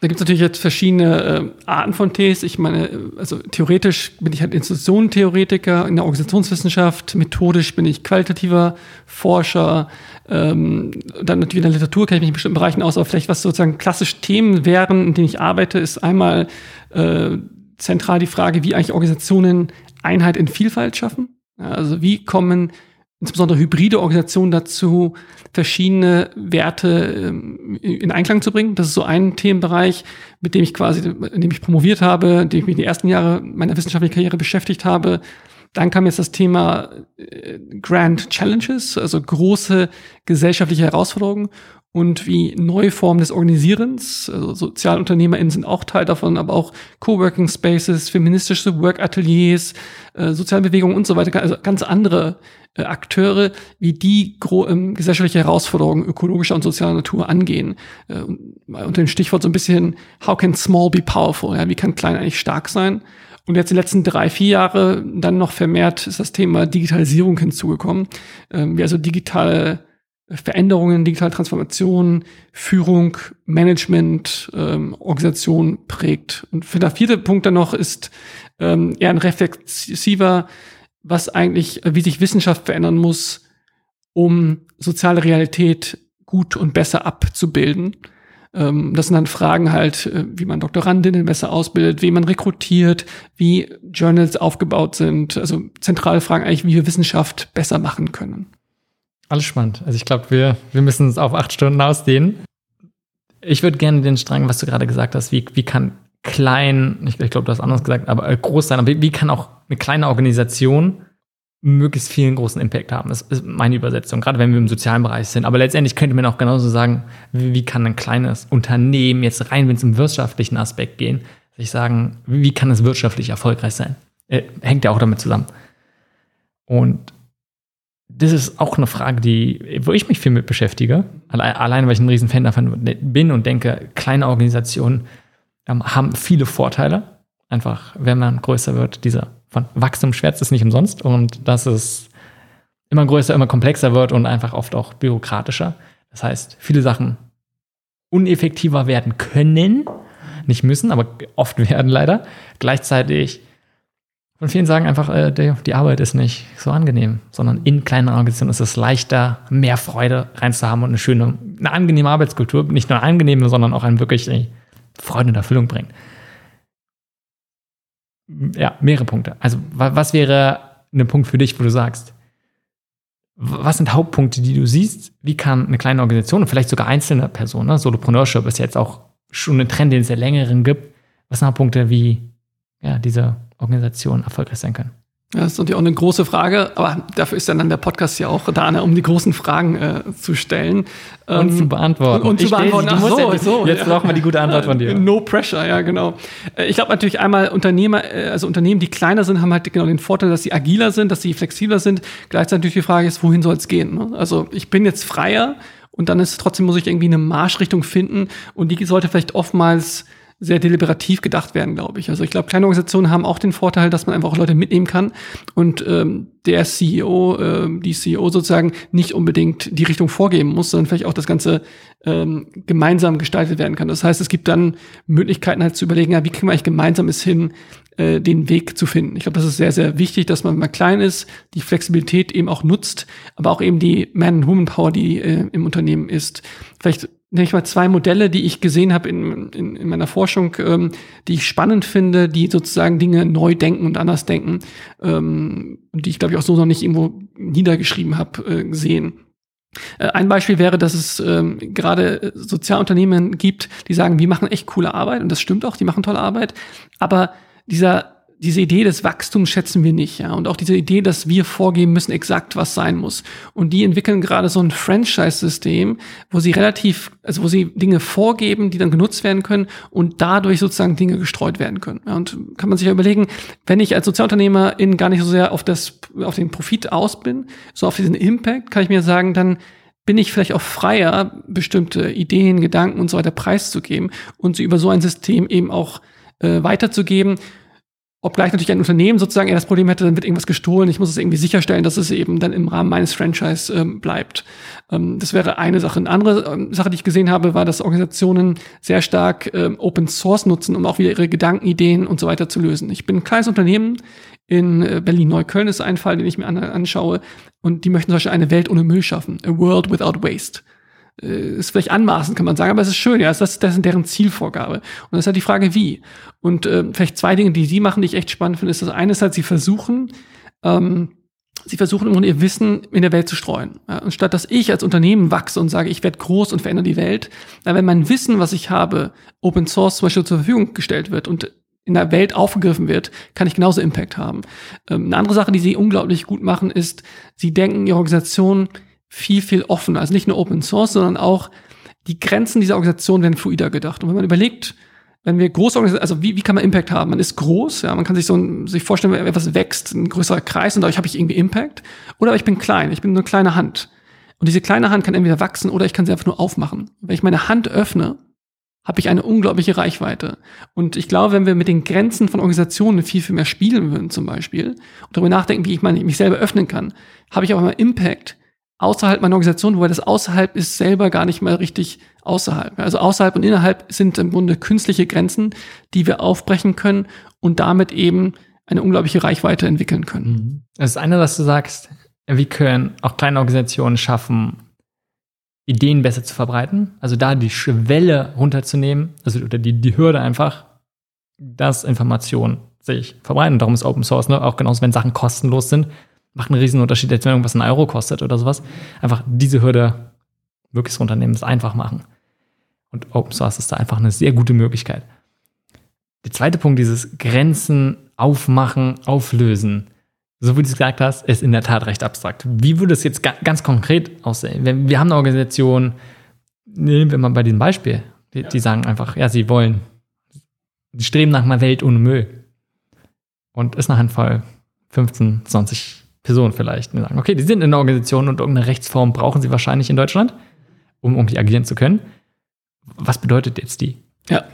Da gibt es natürlich jetzt verschiedene äh, Arten von Ts. Ich meine, also theoretisch bin ich halt Institutionentheoretiker in der Organisationswissenschaft, methodisch bin ich qualitativer Forscher, ähm, dann natürlich in der Literatur kenne ich mich in bestimmten Bereichen aus, aber vielleicht was sozusagen klassisch Themen wären, in denen ich arbeite, ist einmal äh, zentral die Frage, wie eigentlich Organisationen Einheit in Vielfalt schaffen. Also wie kommen insbesondere hybride Organisationen dazu, verschiedene Werte ähm, in Einklang zu bringen. Das ist so ein Themenbereich, mit dem ich quasi, in dem ich promoviert habe, in dem ich mich die ersten Jahre meiner wissenschaftlichen Karriere beschäftigt habe. Dann kam jetzt das Thema äh, Grand Challenges, also große gesellschaftliche Herausforderungen und wie neue Formen des Organisierens, also SozialunternehmerInnen sind auch Teil davon, aber auch Coworking Spaces, feministische Work-Ateliers, äh, Sozialbewegungen und so weiter, also ganz andere äh, Akteure, wie die ähm, gesellschaftliche Herausforderungen ökologischer und sozialer Natur angehen. Äh, unter dem Stichwort so ein bisschen, how can small be powerful? Ja, wie kann klein eigentlich stark sein? Und jetzt die letzten drei, vier Jahre dann noch vermehrt ist das Thema Digitalisierung hinzugekommen, ähm, wie also digitale Veränderungen, digitale Transformation, Führung, Management, ähm, Organisation prägt. Und für der vierte Punkt dann noch ist ähm, eher ein reflexiver, was eigentlich, wie sich Wissenschaft verändern muss, um soziale Realität gut und besser abzubilden. Ähm, das sind dann Fragen halt, äh, wie man Doktorandinnen besser ausbildet, wie man rekrutiert, wie Journals aufgebaut sind. Also zentrale Fragen eigentlich, wie wir Wissenschaft besser machen können. Alles spannend. Also ich glaube, wir, wir müssen es auf acht Stunden ausdehnen. Ich würde gerne den Strang, was du gerade gesagt hast, wie, wie kann klein, ich, ich glaube, du hast anders gesagt, aber äh, groß sein, aber wie, wie kann auch eine kleine Organisation möglichst vielen großen Impact haben. Das ist meine Übersetzung, gerade wenn wir im sozialen Bereich sind. Aber letztendlich könnte man auch genauso sagen, wie, wie kann ein kleines Unternehmen jetzt rein, wenn es im wirtschaftlichen Aspekt gehen, sich sagen, wie kann es wirtschaftlich erfolgreich sein? Äh, hängt ja auch damit zusammen. Und das ist auch eine Frage, die, wo ich mich viel mit beschäftige. Allein, weil ich ein riesen Fan davon bin und denke, kleine Organisationen ähm, haben viele Vorteile. Einfach, wenn man größer wird, dieser von Wachstum schwärzt es nicht umsonst und dass es immer größer, immer komplexer wird und einfach oft auch bürokratischer. Das heißt, viele Sachen uneffektiver werden können, nicht müssen, aber oft werden leider. Gleichzeitig und vielen sagen einfach, äh, die, die, Arbeit ist nicht so angenehm, sondern in kleinen Organisationen ist es leichter, mehr Freude reinzuhaben und eine schöne, eine angenehme Arbeitskultur, nicht nur eine angenehme, sondern auch einen wirklich ey, Freude und Erfüllung bringt. Ja, mehrere Punkte. Also, was wäre ein Punkt für dich, wo du sagst, was sind Hauptpunkte, die du siehst? Wie kann eine kleine Organisation und vielleicht sogar einzelne Personen, ne? Solopreneurship ist jetzt auch schon ein Trend, den es ja längeren gibt. Was sind Hauptpunkte, wie ja, diese Organisationen erfolgreich sein können. Ja, das ist natürlich auch eine große Frage, aber dafür ist dann der Podcast ja auch da, ne, um die großen Fragen äh, zu stellen. Und ähm, zu beantworten. Und, und zu beantworten. Ach so, ja, so, jetzt ja. brauchen wir die gute Antwort von dir. No pressure, ja, genau. Äh, ich glaube natürlich einmal Unternehmer, äh, also Unternehmen, die kleiner sind, haben halt genau den Vorteil, dass sie agiler sind, dass sie flexibler sind. Gleichzeitig natürlich die Frage ist, wohin soll es gehen? Ne? Also ich bin jetzt freier und dann ist trotzdem muss ich irgendwie eine Marschrichtung finden und die sollte vielleicht oftmals sehr deliberativ gedacht werden, glaube ich. Also ich glaube, kleine Organisationen haben auch den Vorteil, dass man einfach auch Leute mitnehmen kann und ähm, der CEO, äh, die CEO sozusagen nicht unbedingt die Richtung vorgeben muss, sondern vielleicht auch das Ganze ähm, gemeinsam gestaltet werden kann. Das heißt, es gibt dann Möglichkeiten halt zu überlegen, ja, wie kriegen wir eigentlich gemeinsam es hin, äh, den Weg zu finden. Ich glaube, das ist sehr, sehr wichtig, dass man mal klein ist, die Flexibilität eben auch nutzt, aber auch eben die Man-Woman-Power, die äh, im Unternehmen ist. Vielleicht nenne ich mal zwei Modelle, die ich gesehen habe in, in, in meiner Forschung, ähm, die ich spannend finde, die sozusagen Dinge neu denken und anders denken ähm, die ich glaube ich auch so noch nicht irgendwo niedergeschrieben habe äh, gesehen. Äh, ein Beispiel wäre, dass es ähm, gerade Sozialunternehmen gibt, die sagen, wir machen echt coole Arbeit und das stimmt auch, die machen tolle Arbeit, aber dieser diese Idee des Wachstums schätzen wir nicht, ja. Und auch diese Idee, dass wir vorgeben müssen, exakt was sein muss. Und die entwickeln gerade so ein Franchise-System, wo sie relativ, also wo sie Dinge vorgeben, die dann genutzt werden können und dadurch sozusagen Dinge gestreut werden können. Ja, und kann man sich ja überlegen, wenn ich als Sozialunternehmer in gar nicht so sehr auf das, auf den Profit aus bin, so auf diesen Impact, kann ich mir sagen, dann bin ich vielleicht auch freier, bestimmte Ideen, Gedanken und so weiter preiszugeben und sie über so ein System eben auch äh, weiterzugeben Obgleich natürlich ein Unternehmen sozusagen eher das Problem hätte, dann wird irgendwas gestohlen. Ich muss es irgendwie sicherstellen, dass es eben dann im Rahmen meines Franchise ähm, bleibt. Ähm, das wäre eine Sache. Eine andere ähm, Sache, die ich gesehen habe, war, dass Organisationen sehr stark ähm, Open Source nutzen, um auch wieder ihre Gedanken, Ideen und so weiter zu lösen. Ich bin ein kleines Unternehmen in äh, Berlin-Neukölln ist ein Fall, den ich mir an, anschaue. Und die möchten zum Beispiel eine Welt ohne Müll schaffen. A world without waste ist vielleicht anmaßend, kann man sagen, aber es ist schön, ja, das ist, das ist deren Zielvorgabe. Und das ist halt die Frage, wie. Und äh, vielleicht zwei Dinge, die sie machen, die ich echt spannend finde, ist das eine ist halt, sie versuchen, ähm, sie versuchen immer ihr Wissen in der Welt zu streuen. Ja, und statt dass ich als Unternehmen wachse und sage, ich werde groß und verändere die Welt, dann wenn mein Wissen, was ich habe, Open Source zum Beispiel zur Verfügung gestellt wird und in der Welt aufgegriffen wird, kann ich genauso Impact haben. Ähm, eine andere Sache, die sie unglaublich gut machen, ist, sie denken ihre Organisation viel, viel offener. Also nicht nur Open Source, sondern auch die Grenzen dieser Organisation werden fluider gedacht. Und wenn man überlegt, wenn wir große Organisationen, also wie, wie kann man Impact haben? Man ist groß, ja, man kann sich so ein, sich vorstellen, wenn etwas wächst, ein größerer Kreis und dadurch habe ich irgendwie Impact. Oder ich bin klein, ich bin nur eine kleine Hand. Und diese kleine Hand kann entweder wachsen oder ich kann sie einfach nur aufmachen. Wenn ich meine Hand öffne, habe ich eine unglaubliche Reichweite. Und ich glaube, wenn wir mit den Grenzen von Organisationen viel, viel mehr spielen würden, zum Beispiel, und darüber nachdenken, wie ich meine, mich selber öffnen kann, habe ich auch mal Impact, außerhalb meiner Organisation, wobei das außerhalb ist selber gar nicht mal richtig außerhalb. Also außerhalb und innerhalb sind im Grunde künstliche Grenzen, die wir aufbrechen können und damit eben eine unglaubliche Reichweite entwickeln können. Mhm. Das ist eine, was du sagst, wie können auch kleine Organisationen schaffen, Ideen besser zu verbreiten, also da die Schwelle runterzunehmen, also oder die, die Hürde einfach, dass Informationen sich verbreiten. Darum ist Open Source, ne? auch genauso, wenn Sachen kostenlos sind, macht einen riesen Unterschied, als wenn irgendwas einen Euro kostet oder sowas. Einfach diese Hürde möglichst runternehmen, es einfach machen. Und Open Source ist da einfach eine sehr gute Möglichkeit. Der zweite Punkt, dieses Grenzen aufmachen, auflösen. So wie du es gesagt hast, ist in der Tat recht abstrakt. Wie würde es jetzt ganz konkret aussehen? Wir haben eine Organisation, nehmen wir mal bei diesem Beispiel, die, die sagen einfach, ja, sie wollen, sie streben nach einer Welt ohne Müll. Und ist eine Handvoll 15, 20 Personen vielleicht. Wir sagen, okay, die sind in der Organisation und irgendeine Rechtsform brauchen sie wahrscheinlich in Deutschland, um irgendwie agieren zu können. Was bedeutet jetzt die? Ja.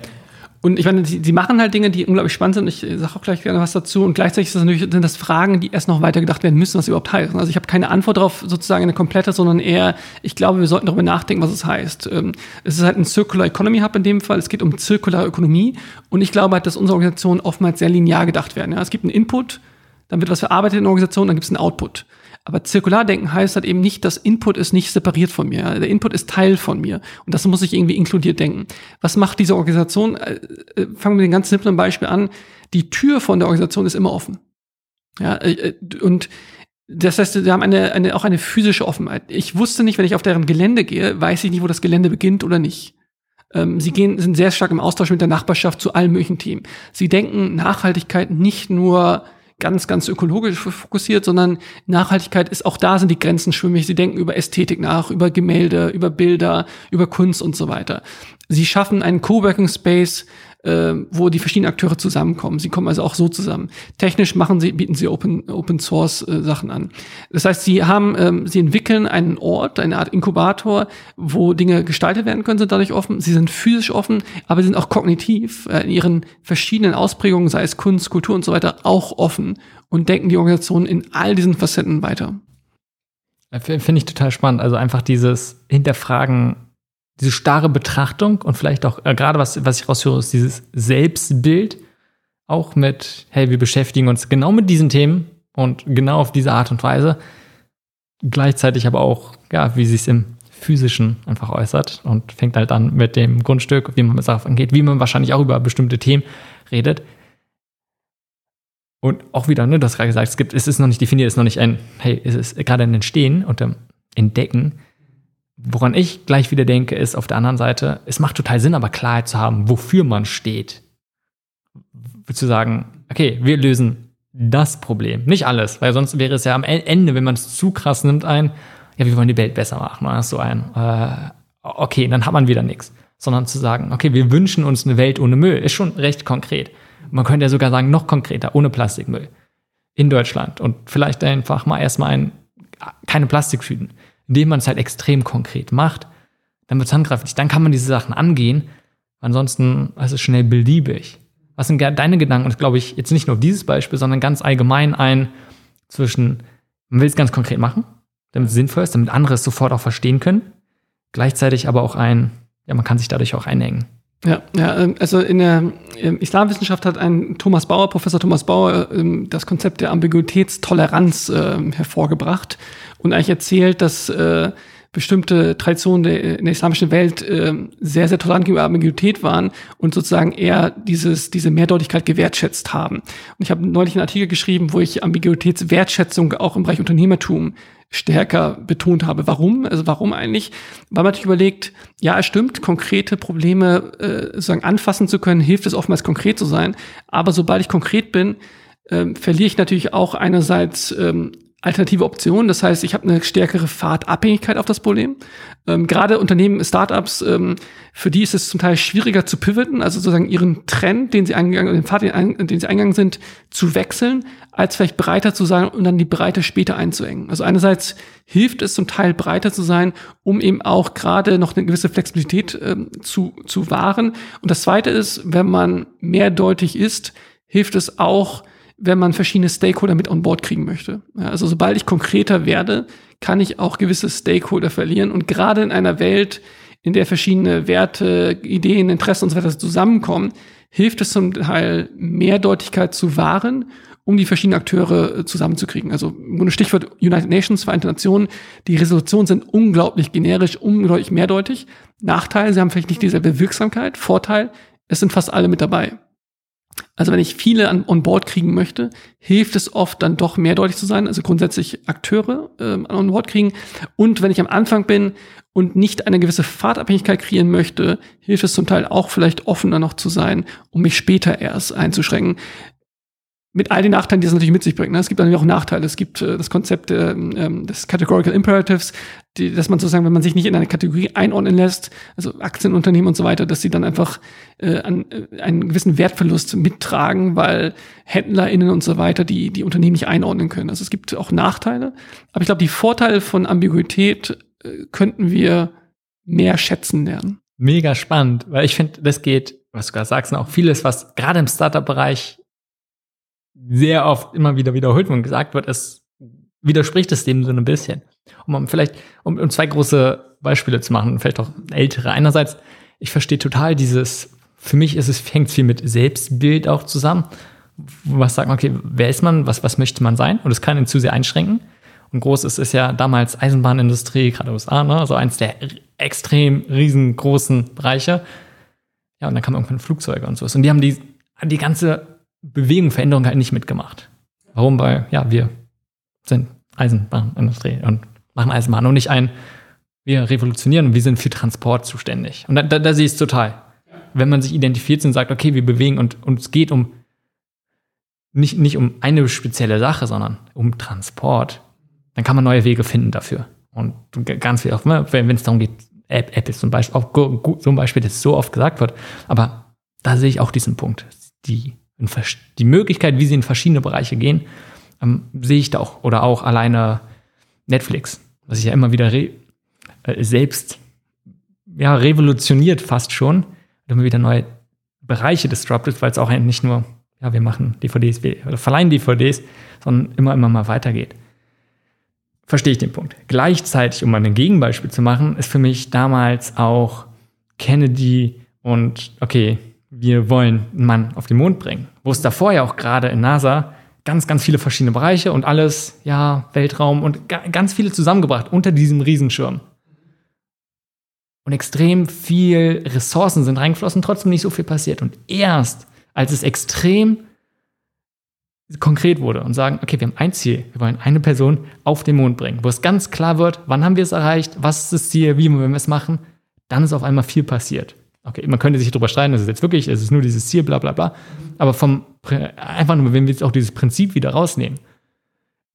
Und ich meine, sie, machen halt Dinge, die unglaublich spannend sind. Ich sage auch gleich gerne was dazu. Und gleichzeitig das sind das Fragen, die erst noch weiter gedacht werden müssen, was sie überhaupt heißen. Also ich habe keine Antwort darauf, sozusagen eine komplette, sondern eher, ich glaube, wir sollten darüber nachdenken, was es heißt. Ähm, es ist halt ein Circular Economy Hub in dem Fall. Es geht um zirkulare Ökonomie. Und ich glaube halt, dass unsere Organisationen oftmals sehr linear gedacht werden. Es gibt einen Input, dann wird was verarbeitet in der Organisation, dann gibt es einen Output. Aber Zirkulardenken heißt halt eben nicht, dass Input ist nicht separiert von mir. Der Input ist Teil von mir. Und das muss ich irgendwie inkludiert denken. Was macht diese Organisation? Äh, äh, fangen wir mit einem ganz simplen Beispiel an. Die Tür von der Organisation ist immer offen. Ja, äh, und das heißt, wir haben eine, eine, auch eine physische Offenheit. Ich wusste nicht, wenn ich auf deren Gelände gehe, weiß ich nicht, wo das Gelände beginnt oder nicht. Ähm, sie gehen, sind sehr stark im Austausch mit der Nachbarschaft zu allen möglichen Themen. Sie denken Nachhaltigkeit nicht nur ganz, ganz ökologisch fokussiert, sondern Nachhaltigkeit ist auch da sind die Grenzen schwimmig. Sie denken über Ästhetik nach, über Gemälde, über Bilder, über Kunst und so weiter. Sie schaffen einen Coworking Space, äh, wo die verschiedenen Akteure zusammenkommen. Sie kommen also auch so zusammen. Technisch machen sie, bieten sie Open, Open Source äh, Sachen an. Das heißt, sie haben, ähm, sie entwickeln einen Ort, eine Art Inkubator, wo Dinge gestaltet werden können, sind dadurch offen. Sie sind physisch offen, aber sie sind auch kognitiv äh, in ihren verschiedenen Ausprägungen, sei es Kunst, Kultur und so weiter, auch offen und denken die Organisation in all diesen Facetten weiter. Finde ich total spannend. Also einfach dieses Hinterfragen diese starre Betrachtung und vielleicht auch, äh, gerade was, was ich raushöre, ist dieses Selbstbild, auch mit, hey, wir beschäftigen uns genau mit diesen Themen und genau auf diese Art und Weise. Gleichzeitig aber auch, ja, wie sich es im Physischen einfach äußert und fängt halt an mit dem Grundstück, wie man es darauf angeht, wie man wahrscheinlich auch über bestimmte Themen redet. Und auch wieder, ne, hast gerade gesagt, es gibt, es ist noch nicht definiert, es ist noch nicht ein, hey, es ist gerade ein Entstehen und ein Entdecken. Woran ich gleich wieder denke, ist auf der anderen Seite, es macht total Sinn, aber Klarheit zu haben, wofür man steht. Zu sagen, okay, wir lösen das Problem, nicht alles, weil sonst wäre es ja am Ende, wenn man es zu krass nimmt, ein, ja, wir wollen die Welt besser machen, dann so ein, äh, okay, dann hat man wieder nichts. Sondern zu sagen, okay, wir wünschen uns eine Welt ohne Müll, ist schon recht konkret. Man könnte ja sogar sagen, noch konkreter, ohne Plastikmüll. In Deutschland. Und vielleicht einfach mal erstmal ein, keine Plastiktüten indem man es halt extrem konkret macht, dann wird es handgreiflich. Dann kann man diese Sachen angehen. Ansonsten ist es schnell beliebig. Was sind deine Gedanken? Und glaube ich jetzt nicht nur auf dieses Beispiel, sondern ganz allgemein ein zwischen, man will es ganz konkret machen, damit es sinnvoll ist, damit andere es sofort auch verstehen können. Gleichzeitig aber auch ein, ja, man kann sich dadurch auch einengen. Ja, ja, ähm, also in der Islamwissenschaft hat ein Thomas Bauer, Professor Thomas Bauer, ähm, das Konzept der Ambiguitätstoleranz ähm, hervorgebracht und eigentlich erzählt, dass äh, bestimmte Traditionen der, in der islamischen Welt sehr, sehr tolerant gegenüber Ambiguität waren und sozusagen eher dieses, diese Mehrdeutigkeit gewertschätzt haben. Und ich habe neulich einen Artikel geschrieben, wo ich Ambiguitätswertschätzung auch im Bereich Unternehmertum stärker betont habe. Warum? Also warum eigentlich? Weil man sich überlegt, ja, es stimmt, konkrete Probleme äh, sozusagen anfassen zu können, hilft es oftmals konkret zu sein. Aber sobald ich konkret bin, ähm, verliere ich natürlich auch einerseits ähm, alternative Optionen. Das heißt, ich habe eine stärkere Fahrtabhängigkeit auf das Problem. Ähm, Gerade Unternehmen, Startups, ähm, für die ist es zum Teil schwieriger zu pivoten, also sozusagen ihren Trend, den sie eingegangen, den Pfad, den sie eingegangen sind, zu wechseln, als vielleicht breiter zu sein und dann die Breite später einzuengen. Also einerseits hilft es zum Teil breiter zu sein, um eben auch gerade noch eine gewisse Flexibilität ähm, zu, zu wahren. Und das zweite ist, wenn man mehrdeutig ist, hilft es auch, wenn man verschiedene Stakeholder mit on board kriegen möchte. Ja, also sobald ich konkreter werde, kann ich auch gewisse Stakeholder verlieren. Und gerade in einer Welt, in der verschiedene Werte, Ideen, Interessen und so weiter zusammenkommen, hilft es zum Teil Mehrdeutigkeit zu wahren, um die verschiedenen Akteure äh, zusammenzukriegen. Also ein Stichwort United Nations, Vereinte Nationen, die Resolutionen sind unglaublich generisch, unglaublich mehrdeutig. Nachteil, sie haben vielleicht nicht dieselbe Wirksamkeit. Vorteil, es sind fast alle mit dabei. Also wenn ich viele an, on board kriegen möchte, hilft es oft dann doch mehrdeutig zu sein, also grundsätzlich Akteure ähm, on board kriegen. Und wenn ich am Anfang bin und nicht eine gewisse Fahrtabhängigkeit kreieren möchte, hilft es zum Teil auch vielleicht offener noch zu sein, um mich später erst einzuschränken mit all den Nachteilen, die es natürlich mit sich bringt. Ne? Es gibt natürlich auch Nachteile. Es gibt äh, das Konzept äh, des Categorical Imperatives, die, dass man sozusagen, wenn man sich nicht in eine Kategorie einordnen lässt, also Aktienunternehmen und so weiter, dass sie dann einfach äh, an, äh, einen gewissen Wertverlust mittragen, weil HändlerInnen und so weiter die, die Unternehmen nicht einordnen können. Also es gibt auch Nachteile. Aber ich glaube, die Vorteile von Ambiguität äh, könnten wir mehr schätzen lernen. Mega spannend, weil ich finde, das geht, was du gerade sagst, auch vieles, was gerade im Startup-Bereich sehr oft immer wieder wiederholt und gesagt wird, es widerspricht es dem so ein bisschen. Um vielleicht, um, um zwei große Beispiele zu machen, vielleicht auch ältere. Einerseits, ich verstehe total dieses, für mich ist es, hängt viel mit Selbstbild auch zusammen. Was sagt man, okay, wer ist man, was, was möchte man sein? Und es kann ihn zu sehr einschränken. Und groß ist es ja damals Eisenbahnindustrie, gerade USA, ne? so eins der extrem riesengroßen Bereiche. Ja, und dann kam irgendwann Flugzeuge und so. Und die haben die, die ganze Bewegung, Veränderung halt nicht mitgemacht. Warum? Weil, ja, wir sind Eisenbahnindustrie und machen Eisenbahn und nicht ein, wir revolutionieren wir sind für Transport zuständig. Und da, da, da sehe ich es total. Wenn man sich identifiziert und sagt, okay, wir bewegen und, und es geht um nicht, nicht um eine spezielle Sache, sondern um Transport, dann kann man neue Wege finden dafür. Und ganz viel, auch, ne, wenn es darum geht, Apple zum Beispiel, auch ein Beispiel, das so oft gesagt wird, aber da sehe ich auch diesen Punkt. Die die Möglichkeit, wie sie in verschiedene Bereiche gehen, ähm, sehe ich da auch. Oder auch alleine Netflix, was sich ja immer wieder äh, selbst ja, revolutioniert fast schon. Immer wieder neue Bereiche disrupted, weil es auch nicht nur, ja, wir machen DVDs, wir verleihen DVDs, sondern immer, immer mal weitergeht. Verstehe ich den Punkt. Gleichzeitig, um mal ein Gegenbeispiel zu machen, ist für mich damals auch Kennedy und, okay, wir wollen einen Mann auf den Mond bringen. Wo es davor ja auch gerade in NASA ganz, ganz viele verschiedene Bereiche und alles, ja, Weltraum und ganz viele zusammengebracht unter diesem Riesenschirm. Und extrem viel Ressourcen sind reingeflossen, trotzdem nicht so viel passiert. Und erst, als es extrem konkret wurde und sagen, okay, wir haben ein Ziel, wir wollen eine Person auf den Mond bringen, wo es ganz klar wird, wann haben wir es erreicht, was ist das Ziel, wie wollen wir es machen, dann ist auf einmal viel passiert. Okay, man könnte sich darüber streiten, das ist jetzt wirklich, es ist nur dieses Ziel, bla bla bla. Aber vom einfach nur, wenn wir jetzt auch dieses Prinzip wieder rausnehmen,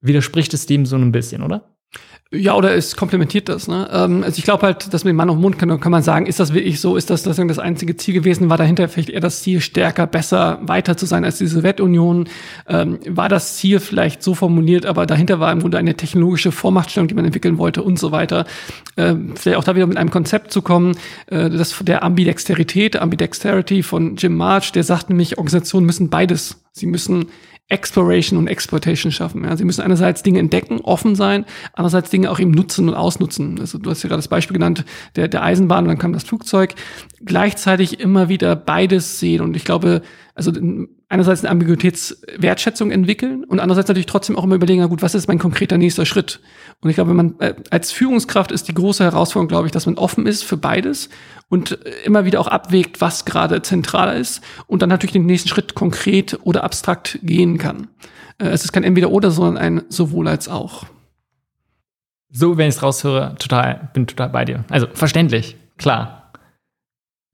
widerspricht es dem so ein bisschen, oder? Ja, oder es komplementiert das. Ne? Ähm, also ich glaube halt, dass mit Mann auf Mund kann, kann man sagen, ist das wirklich so, ist das das, das einzige Ziel gewesen? War dahinter vielleicht eher das Ziel, stärker, besser, weiter zu sein als die Sowjetunion? Ähm, war das Ziel vielleicht so formuliert, aber dahinter war im Grunde eine technologische Vormachtstellung, die man entwickeln wollte und so weiter. Ähm, vielleicht auch da wieder mit einem Konzept zu kommen, äh, das der Ambidexterität, Ambidexterity von Jim March, der sagt nämlich, Organisationen müssen beides. Sie müssen Exploration und Exploitation schaffen. Ja. Sie müssen einerseits Dinge entdecken, offen sein, andererseits Dinge auch eben nutzen und ausnutzen. Also du hast ja gerade das Beispiel genannt, der, der Eisenbahn und dann kam das Flugzeug. Gleichzeitig immer wieder beides sehen. Und ich glaube, also einerseits eine Ambiguitätswertschätzung entwickeln und andererseits natürlich trotzdem auch immer überlegen, na gut, was ist mein konkreter nächster Schritt? Und ich glaube, wenn man äh, als Führungskraft ist die große Herausforderung, glaube ich, dass man offen ist für beides und immer wieder auch abwägt, was gerade zentraler ist und dann natürlich den nächsten Schritt konkret oder abstrakt gehen kann. Äh, es ist kein Entweder-Oder, sondern ein sowohl als auch. So, wenn ich es raushöre, total, bin total bei dir. Also verständlich, klar.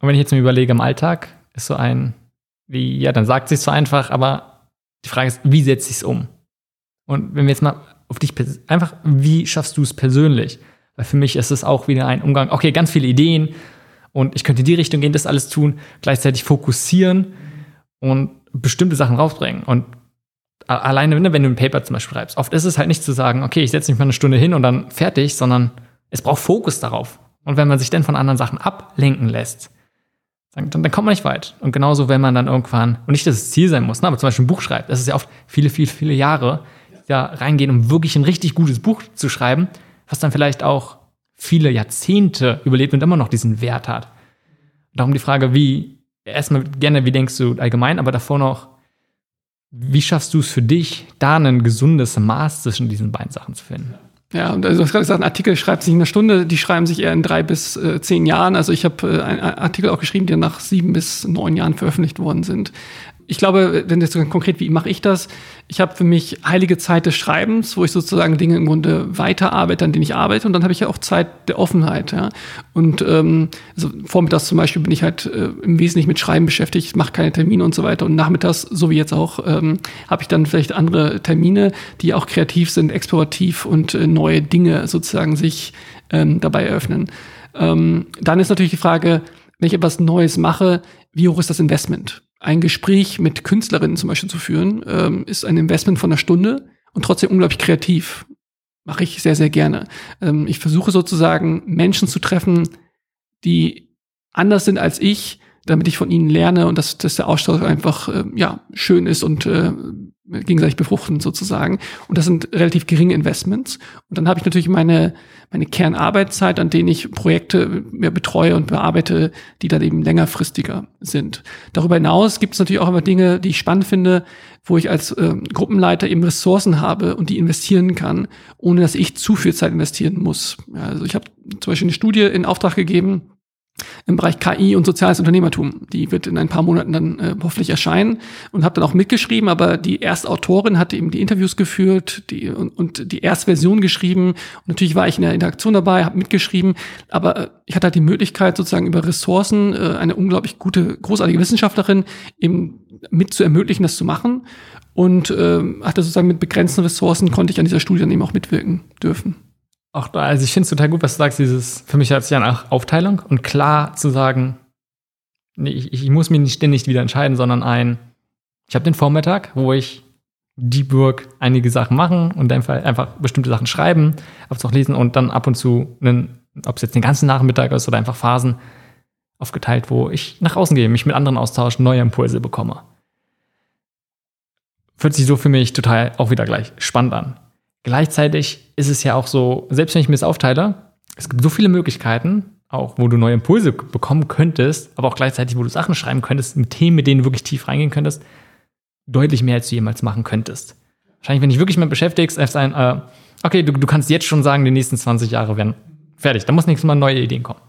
Und wenn ich jetzt mir überlege, im Alltag ist so ein wie, ja, dann sagt sie es so einfach, aber die Frage ist, wie setzt sie es um? Und wenn wir jetzt mal auf dich einfach, wie schaffst du es persönlich? Weil für mich ist es auch wieder ein Umgang, okay, ganz viele Ideen und ich könnte in die Richtung gehen, das alles tun, gleichzeitig fokussieren und bestimmte Sachen rausbringen. Und alleine, ne, wenn du ein Paper zum Beispiel schreibst, oft ist es halt nicht zu sagen, okay, ich setze mich mal eine Stunde hin und dann fertig, sondern es braucht Fokus darauf. Und wenn man sich dann von anderen Sachen ablenken lässt, dann, dann, kommt man nicht weit. Und genauso, wenn man dann irgendwann, und nicht, dass es Ziel sein muss, ne, aber zum Beispiel ein Buch schreibt, das ist ja oft viele, viele, viele Jahre, da reingehen, um wirklich ein richtig gutes Buch zu schreiben, was dann vielleicht auch viele Jahrzehnte überlebt und immer noch diesen Wert hat. Darum die Frage, wie, erstmal gerne, wie denkst du allgemein, aber davor noch, wie schaffst du es für dich, da ein gesundes Maß zwischen diesen beiden Sachen zu finden? Ja, und also du hast gerade gesagt, ein Artikel schreibt sich in einer Stunde, die schreiben sich eher in drei bis äh, zehn Jahren. Also ich habe äh, einen Artikel auch geschrieben, die nach sieben bis neun Jahren veröffentlicht worden sind ich glaube, wenn jetzt konkret, wie mache ich das? Ich habe für mich heilige Zeit des Schreibens, wo ich sozusagen Dinge im Grunde weiterarbeite, an denen ich arbeite. Und dann habe ich ja auch Zeit der Offenheit. Ja? Und ähm, also vormittags zum Beispiel bin ich halt äh, im Wesentlichen mit Schreiben beschäftigt, mache keine Termine und so weiter. Und nachmittags, so wie jetzt auch, ähm, habe ich dann vielleicht andere Termine, die auch kreativ sind, explorativ und äh, neue Dinge sozusagen sich ähm, dabei eröffnen. Ähm, dann ist natürlich die Frage, wenn ich etwas Neues mache, wie hoch ist das Investment? Ein Gespräch mit Künstlerinnen zum Beispiel zu führen, ähm, ist ein Investment von einer Stunde und trotzdem unglaublich kreativ. Mache ich sehr, sehr gerne. Ähm, ich versuche sozusagen Menschen zu treffen, die anders sind als ich, damit ich von ihnen lerne und dass, dass der Austausch einfach äh, ja schön ist und äh, gegenseitig befruchten sozusagen. Und das sind relativ geringe Investments. Und dann habe ich natürlich meine, meine Kernarbeitszeit, an denen ich Projekte mehr betreue und bearbeite, die dann eben längerfristiger sind. Darüber hinaus gibt es natürlich auch immer Dinge, die ich spannend finde, wo ich als äh, Gruppenleiter eben Ressourcen habe und die investieren kann, ohne dass ich zu viel Zeit investieren muss. Also ich habe zum Beispiel eine Studie in Auftrag gegeben, im Bereich KI und soziales Unternehmertum. Die wird in ein paar Monaten dann äh, hoffentlich erscheinen und habe dann auch mitgeschrieben, aber die Erstautorin hatte eben die Interviews geführt die, und, und die Erstversion geschrieben. Und natürlich war ich in der Interaktion dabei, habe mitgeschrieben, aber äh, ich hatte halt die Möglichkeit, sozusagen über Ressourcen äh, eine unglaublich gute, großartige Wissenschaftlerin eben mit zu ermöglichen, das zu machen. Und äh, hatte sozusagen mit begrenzten Ressourcen konnte ich an dieser Studie dann eben auch mitwirken dürfen auch da, also ich finde es total gut, was du sagst, dieses, für mich hat es ja nach Aufteilung und klar zu sagen, nee, ich, ich muss mich nicht ständig wieder entscheiden, sondern ein, ich habe den Vormittag, wo ich Deep Work einige Sachen machen und einfach, einfach bestimmte Sachen schreiben, auch lesen und dann ab und zu, ob es jetzt den ganzen Nachmittag ist oder einfach Phasen aufgeteilt, wo ich nach außen gehe, mich mit anderen austausche, neue Impulse bekomme. Fühlt sich so für mich total auch wieder gleich spannend an. Gleichzeitig ist es ja auch so, selbst wenn ich mir das aufteile, es gibt so viele Möglichkeiten, auch wo du neue Impulse bekommen könntest, aber auch gleichzeitig, wo du Sachen schreiben könntest, mit Themen, mit denen du wirklich tief reingehen könntest, deutlich mehr, als du jemals machen könntest. Wahrscheinlich, wenn dich wirklich mal beschäftigst, ist ein, äh, okay, du, du kannst jetzt schon sagen, die nächsten 20 Jahre werden fertig. Da muss nächstes Mal neue Ideen kommen.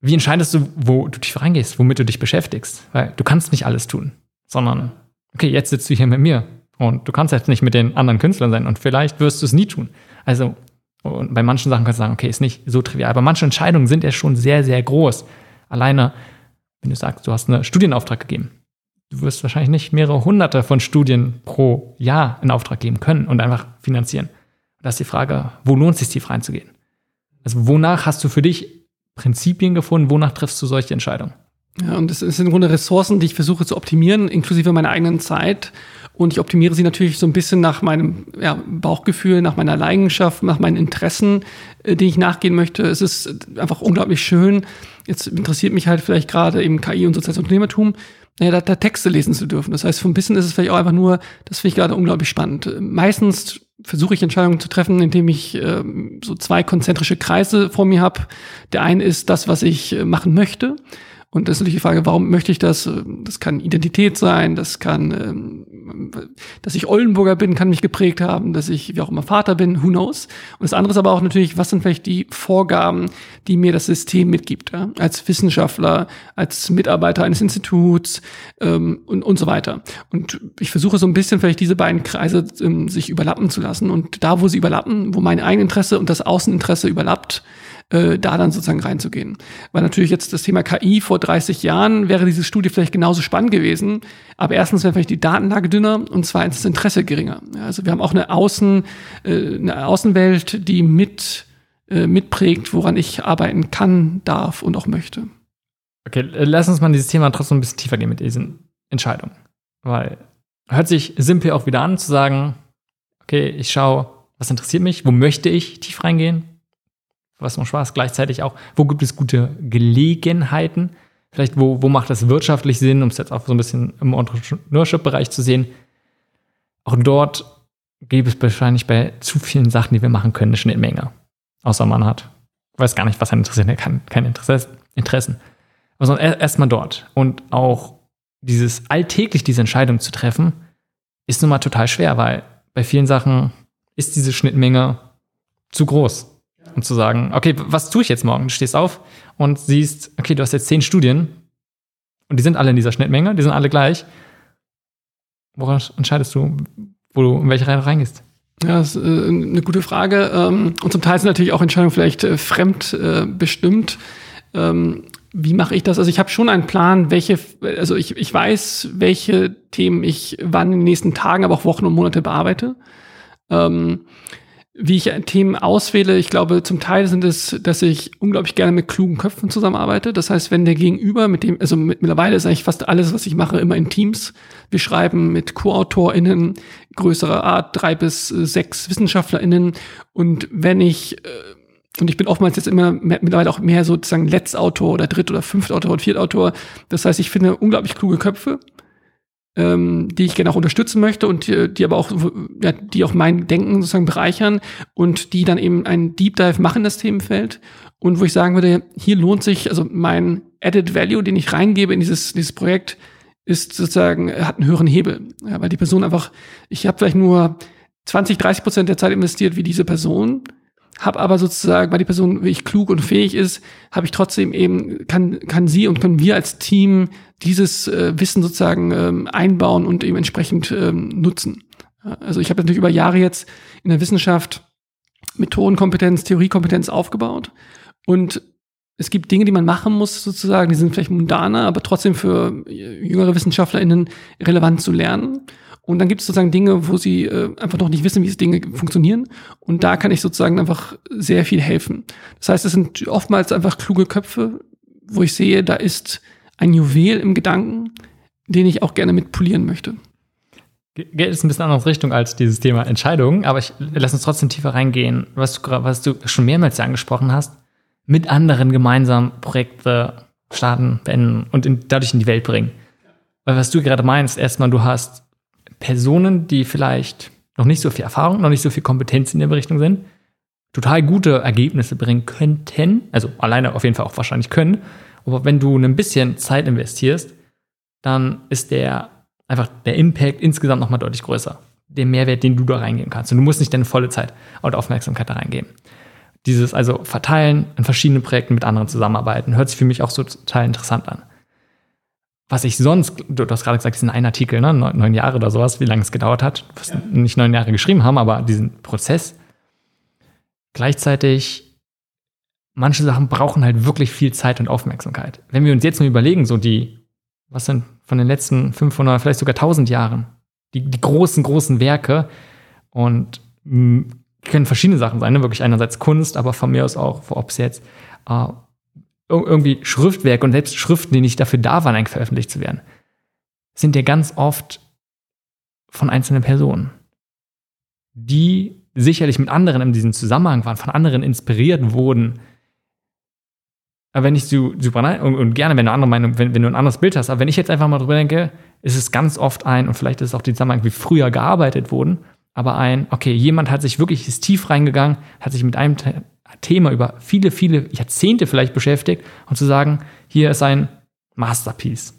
Wie entscheidest du, wo du tief reingehst, womit du dich beschäftigst? Weil du kannst nicht alles tun, sondern, okay, jetzt sitzt du hier mit mir. Und du kannst jetzt nicht mit den anderen Künstlern sein und vielleicht wirst du es nie tun. Also und bei manchen Sachen kannst du sagen, okay, ist nicht so trivial. Aber manche Entscheidungen sind ja schon sehr, sehr groß. Alleine, wenn du sagst, du hast einen Studienauftrag gegeben. Du wirst wahrscheinlich nicht mehrere hunderte von Studien pro Jahr in Auftrag geben können und einfach finanzieren. Da ist die Frage, wo lohnt es sich tief reinzugehen? Also wonach hast du für dich Prinzipien gefunden, wonach triffst du solche Entscheidungen? Ja, und es sind im Grunde Ressourcen, die ich versuche zu optimieren, inklusive meiner eigenen Zeit. Und ich optimiere sie natürlich so ein bisschen nach meinem ja, Bauchgefühl, nach meiner Leidenschaft, nach meinen Interessen, äh, denen ich nachgehen möchte. Es ist einfach unglaublich schön. Jetzt interessiert mich halt vielleicht gerade eben KI und soziales Unternehmertum naja, da, da Texte lesen zu dürfen. Das heißt, vom Wissen ist es vielleicht auch einfach nur, das finde ich gerade unglaublich spannend. Meistens versuche ich Entscheidungen zu treffen, indem ich äh, so zwei konzentrische Kreise vor mir habe. Der eine ist das, was ich äh, machen möchte. Und das ist natürlich die Frage, warum möchte ich das? Das kann Identität sein, das kann, ähm, dass ich Oldenburger bin, kann mich geprägt haben, dass ich wie auch immer Vater bin, who knows. Und das andere ist aber auch natürlich, was sind vielleicht die Vorgaben, die mir das System mitgibt, als Wissenschaftler, als Mitarbeiter eines Instituts ähm, und, und so weiter. Und ich versuche so ein bisschen vielleicht diese beiden Kreise ähm, sich überlappen zu lassen. Und da, wo sie überlappen, wo mein Eigeninteresse und das Außeninteresse überlappt, äh, da dann sozusagen reinzugehen. Weil natürlich jetzt das Thema KI vor 30 Jahren wäre diese Studie vielleicht genauso spannend gewesen, aber erstens wäre vielleicht die Datenlage dünner und zweitens das Interesse geringer. Ja, also wir haben auch eine Außen, äh, eine Außenwelt, die mit äh, mitprägt, woran ich arbeiten kann, darf und auch möchte. Okay, lass uns mal dieses Thema trotzdem ein bisschen tiefer gehen mit diesen Entscheidungen. Weil hört sich simpel auch wieder an zu sagen, okay, ich schaue, was interessiert mich, wo möchte ich tief reingehen, was macht Spaß, gleichzeitig auch, wo gibt es gute Gelegenheiten, vielleicht wo, wo macht es wirtschaftlich Sinn, um es jetzt auch so ein bisschen im Entrepreneurship-Bereich zu sehen. Auch dort gibt es wahrscheinlich bei zu vielen Sachen, die wir machen können, eine Schnittmenge. Außer man hat, weiß gar nicht, was einen interessiert, er kann keine Interesse, Interessen. Also erstmal dort. Und auch dieses alltäglich diese Entscheidung zu treffen, ist nun mal total schwer, weil bei vielen Sachen ist diese Schnittmenge zu groß und zu sagen, okay, was tue ich jetzt morgen? Du stehst auf und siehst, okay, du hast jetzt zehn Studien und die sind alle in dieser Schnittmenge, die sind alle gleich. Woran entscheidest du, wo du in welche Reihe reingehst? Ja, das ist äh, eine gute Frage. Ähm, und zum Teil sind natürlich auch Entscheidungen vielleicht äh, fremd äh. Ähm, wie mache ich das? Also ich habe schon einen Plan, welche, also ich, ich weiß, welche Themen ich wann in den nächsten Tagen, aber auch Wochen und Monate bearbeite. Ähm, wie ich Themen auswähle, ich glaube, zum Teil sind es, dass ich unglaublich gerne mit klugen Köpfen zusammenarbeite. Das heißt, wenn der Gegenüber mit dem, also mittlerweile ist eigentlich fast alles, was ich mache, immer in Teams. Wir schreiben mit Co-AutorInnen größerer Art, drei bis sechs WissenschaftlerInnen. Und wenn ich, äh, und ich bin oftmals jetzt immer mehr, mittlerweile auch mehr sozusagen Letztautor oder Dritt- oder Fünftautor und Viertautor. Das heißt, ich finde unglaublich kluge Köpfe ähm, die ich gerne auch unterstützen möchte und die, die aber auch, ja, die auch mein Denken sozusagen bereichern und die dann eben einen Deep Dive machen in das Themenfeld und wo ich sagen würde, hier lohnt sich, also mein Added Value, den ich reingebe in dieses, dieses Projekt, ist sozusagen, hat einen höheren Hebel. Ja, weil die Person einfach, ich habe vielleicht nur 20, 30 Prozent der Zeit investiert wie diese Person, habe aber sozusagen, weil die Person wirklich klug und fähig ist, habe ich trotzdem eben, kann, kann sie und können wir als Team dieses äh, Wissen sozusagen ähm, einbauen und eben entsprechend ähm, nutzen. Also ich habe natürlich über Jahre jetzt in der Wissenschaft Methodenkompetenz, Theoriekompetenz aufgebaut und es gibt Dinge, die man machen muss, sozusagen, die sind vielleicht mundaner, aber trotzdem für jüngere WissenschaftlerInnen relevant zu lernen. Und dann gibt es sozusagen Dinge, wo sie äh, einfach noch nicht wissen, wie es Dinge funktionieren. Und da kann ich sozusagen einfach sehr viel helfen. Das heißt, es sind oftmals einfach kluge Köpfe, wo ich sehe, da ist ein Juwel im Gedanken, den ich auch gerne mit polieren möchte. Geld ist ein bisschen andere Richtung als dieses Thema Entscheidungen, aber ich lass uns trotzdem tiefer reingehen, was du, was du schon mehrmals angesprochen hast, mit anderen gemeinsam Projekte starten, beenden und in, dadurch in die Welt bringen. Weil was du gerade meinst, erstmal, du hast Personen, die vielleicht noch nicht so viel Erfahrung, noch nicht so viel Kompetenz in der Richtung sind, total gute Ergebnisse bringen könnten, also alleine auf jeden Fall auch wahrscheinlich können, aber wenn du ein bisschen Zeit investierst, dann ist der einfach der Impact insgesamt nochmal deutlich größer. Der Mehrwert, den du da reingeben kannst. Und du musst nicht deine volle Zeit und Aufmerksamkeit da reingeben. Dieses also Verteilen in verschiedenen Projekten mit anderen zusammenarbeiten, hört sich für mich auch so total interessant an. Was ich sonst, du hast gerade gesagt, es sind ein Artikel, ne? neun Jahre oder sowas, wie lange es gedauert hat, was ja. nicht neun Jahre geschrieben haben, aber diesen Prozess. Gleichzeitig manche Sachen brauchen halt wirklich viel Zeit und Aufmerksamkeit. Wenn wir uns jetzt mal überlegen, so die, was sind von den letzten 500, vielleicht sogar 1000 Jahren, die, die großen, großen Werke und können verschiedene Sachen sein, ne? wirklich einerseits Kunst, aber von mir aus auch, ob es jetzt äh, irgendwie Schriftwerke und selbst Schriften, die nicht dafür da waren, eigentlich veröffentlicht zu werden, sind ja ganz oft von einzelnen Personen, die sicherlich mit anderen in diesem Zusammenhang waren, von anderen inspiriert wurden. Aber wenn ich so super und, und, gerne, wenn du andere Meinung, wenn, wenn du ein anderes Bild hast, aber wenn ich jetzt einfach mal drüber denke, ist es ganz oft ein, und vielleicht ist es auch die Zusammenhang, wie früher gearbeitet wurden, aber ein, okay, jemand hat sich wirklich ist tief reingegangen, hat sich mit einem Thema über viele, viele Jahrzehnte vielleicht beschäftigt und zu sagen, hier ist ein Masterpiece.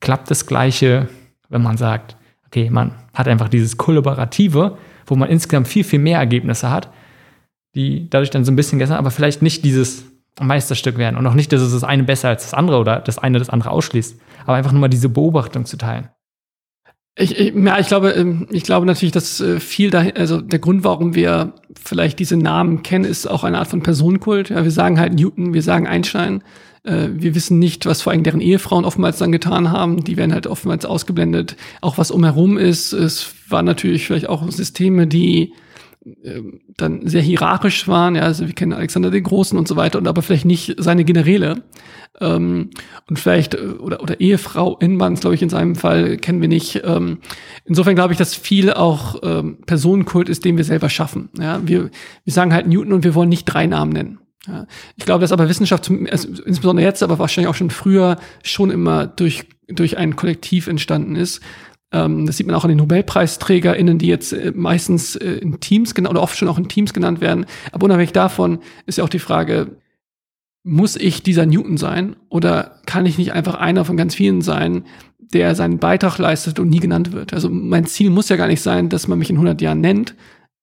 Klappt das Gleiche, wenn man sagt, okay, man hat einfach dieses Kollaborative, wo man insgesamt viel, viel mehr Ergebnisse hat, die dadurch dann so ein bisschen gestern, aber vielleicht nicht dieses Meisterstück werden und auch nicht, dass es das eine besser als das andere oder das eine das andere ausschließt, aber einfach nur mal diese Beobachtung zu teilen. Ich, ich, ja, ich glaube, ähm, ich glaube natürlich, dass äh, viel da, also der Grund, warum wir vielleicht diese Namen kennen, ist auch eine Art von Personenkult. Ja, wir sagen halt Newton, wir sagen Einstein. Äh, wir wissen nicht, was vor allem deren Ehefrauen oftmals dann getan haben. Die werden halt oftmals ausgeblendet. Auch was umherum ist. Es waren natürlich vielleicht auch Systeme, die dann sehr hierarchisch waren, ja, also wir kennen Alexander den Großen und so weiter, und aber vielleicht nicht seine Generäle. Ähm, und vielleicht, äh, oder, oder Ehefrau Inmanns, glaube ich, in seinem Fall kennen wir nicht. Ähm, insofern glaube ich, dass viel auch ähm, Personenkult ist, den wir selber schaffen. Ja, wir, wir sagen halt Newton und wir wollen nicht drei Namen nennen. Ja, ich glaube, dass aber Wissenschaft, also insbesondere jetzt, aber wahrscheinlich auch schon früher, schon immer durch, durch ein Kollektiv entstanden ist. Ähm, das sieht man auch an den NobelpreisträgerInnen, die jetzt äh, meistens äh, in Teams genannt oder oft schon auch in Teams genannt werden. Aber unabhängig davon ist ja auch die Frage, muss ich dieser Newton sein oder kann ich nicht einfach einer von ganz vielen sein, der seinen Beitrag leistet und nie genannt wird? Also mein Ziel muss ja gar nicht sein, dass man mich in 100 Jahren nennt,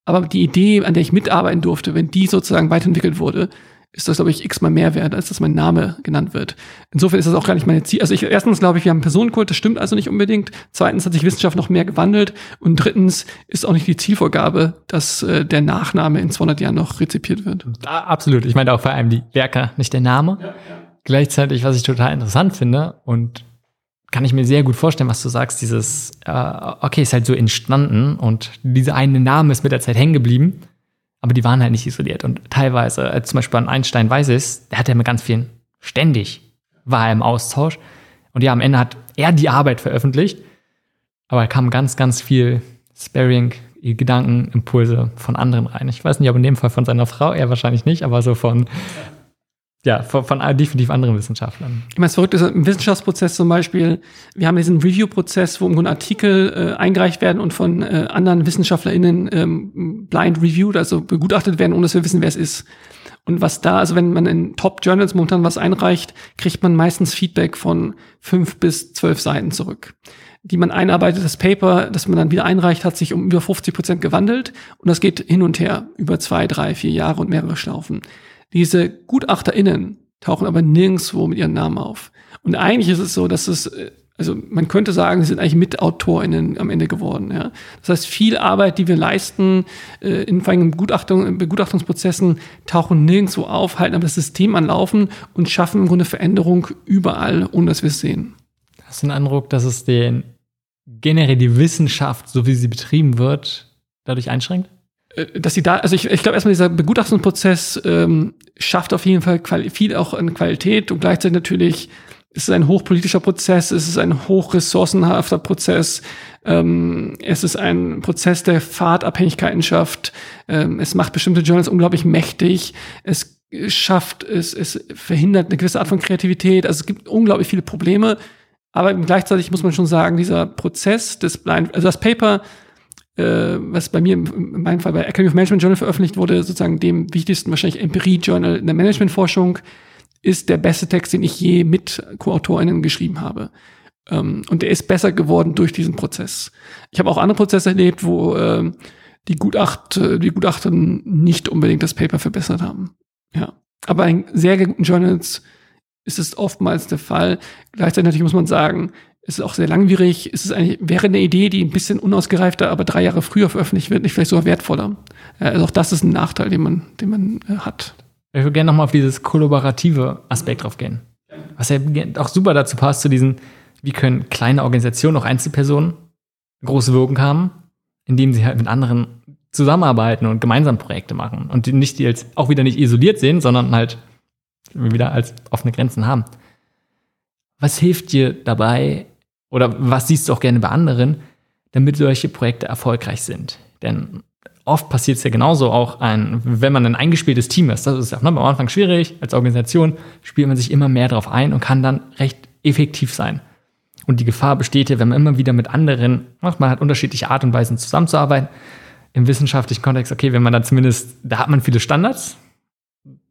aber die Idee, an der ich mitarbeiten durfte, wenn die sozusagen weiterentwickelt wurde, ist das, glaube ich, x-mal mehr wert, als dass mein Name genannt wird. Insofern ist das auch gar nicht meine Ziel. Also ich, erstens glaube ich, wir haben einen Personenkult, das stimmt also nicht unbedingt. Zweitens hat sich Wissenschaft noch mehr gewandelt. Und drittens ist auch nicht die Zielvorgabe, dass äh, der Nachname in 200 Jahren noch rezipiert wird. Absolut. Ich meine auch vor allem die Werke, nicht der Name. Ja, ja. Gleichzeitig, was ich total interessant finde und kann ich mir sehr gut vorstellen, was du sagst, dieses, äh, okay, ist halt so entstanden und dieser eine Name ist mit der Zeit hängen geblieben aber die waren halt nicht isoliert. Und teilweise, äh, zum Beispiel an Einstein weiß ich der hat ja mit ganz vielen ständig war er im Austausch. Und ja, am Ende hat er die Arbeit veröffentlicht, aber er kam ganz, ganz viel Sparing, Gedanken, Impulse von anderen rein. Ich weiß nicht, ob in dem Fall von seiner Frau, er wahrscheinlich nicht, aber so von ja, von, von definitiv anderen Wissenschaftlern. Ich meine, es verrückt ist im Wissenschaftsprozess zum Beispiel, wir haben diesen Review-Prozess, wo im Grunde Artikel äh, eingereicht werden und von äh, anderen WissenschaftlerInnen ähm, blind reviewed, also begutachtet werden, ohne dass wir wissen, wer es ist. Und was da, also wenn man in Top Journals momentan was einreicht, kriegt man meistens Feedback von fünf bis zwölf Seiten zurück. Die man einarbeitet, das Paper, das man dann wieder einreicht, hat sich um über 50 Prozent gewandelt und das geht hin und her über zwei, drei, vier Jahre und mehrere Schlaufen. Diese GutachterInnen tauchen aber nirgendswo mit ihren Namen auf. Und eigentlich ist es so, dass es, äh, also man könnte sagen, sie sind eigentlich MitautorInnen am Ende geworden. Ja. Das heißt, viel Arbeit, die wir leisten, äh, in vor allem Begutachtung, Begutachtungsprozessen, tauchen nirgendwo auf, halten aber das System anlaufen und schaffen im Grunde Veränderung überall, ohne dass wir es sehen. Hast du den Eindruck, dass es den generell die Wissenschaft, so wie sie betrieben wird, dadurch einschränkt? Äh, dass sie da, also ich, ich glaube erstmal dieser Begutachtungsprozess ähm, schafft auf jeden Fall viel auch an Qualität und gleichzeitig natürlich ist es ein hochpolitischer Prozess, es ist ein hochressourcenhafter Prozess, ähm, es ist ein Prozess, der Fahrtabhängigkeiten schafft, ähm, es macht bestimmte Journals unglaublich mächtig, es schafft, es, es verhindert eine gewisse Art von Kreativität, also es gibt unglaublich viele Probleme, aber gleichzeitig muss man schon sagen, dieser Prozess des Blind, also das Paper äh, was bei mir in meinem Fall bei Academy of Management Journal veröffentlicht wurde, sozusagen dem wichtigsten wahrscheinlich Empirie-Journal in der Managementforschung, ist der beste Text, den ich je mit Co-AutorInnen geschrieben habe. Ähm, und der ist besser geworden durch diesen Prozess. Ich habe auch andere Prozesse erlebt, wo äh, die, Gutacht, die Gutachten nicht unbedingt das Paper verbessert haben. Ja. Aber in sehr guten Journals ist es oftmals der Fall. Gleichzeitig muss man sagen, es ist auch sehr langwierig. Es ist eigentlich, wäre eine Idee, die ein bisschen unausgereifter, aber drei Jahre früher veröffentlicht wird, nicht vielleicht sogar wertvoller. Also auch das ist ein Nachteil, den man, den man äh, hat. Ich würde gerne nochmal auf dieses kollaborative Aspekt drauf gehen. Was ja auch super dazu passt, zu diesen, wie können kleine Organisationen, auch Einzelpersonen, große Wirkung haben, indem sie halt mit anderen zusammenarbeiten und gemeinsam Projekte machen und die nicht die als auch wieder nicht isoliert sehen, sondern halt wieder als offene Grenzen haben. Was hilft dir dabei oder was siehst du auch gerne bei anderen, damit solche Projekte erfolgreich sind? Denn oft passiert es ja genauso auch ein, wenn man ein eingespieltes Team ist. Das ist ja ne, am Anfang schwierig. Als Organisation spielt man sich immer mehr darauf ein und kann dann recht effektiv sein. Und die Gefahr besteht ja, wenn man immer wieder mit anderen, man hat unterschiedliche Art und Weisen zusammenzuarbeiten. Im wissenschaftlichen Kontext, okay, wenn man dann zumindest, da hat man viele Standards,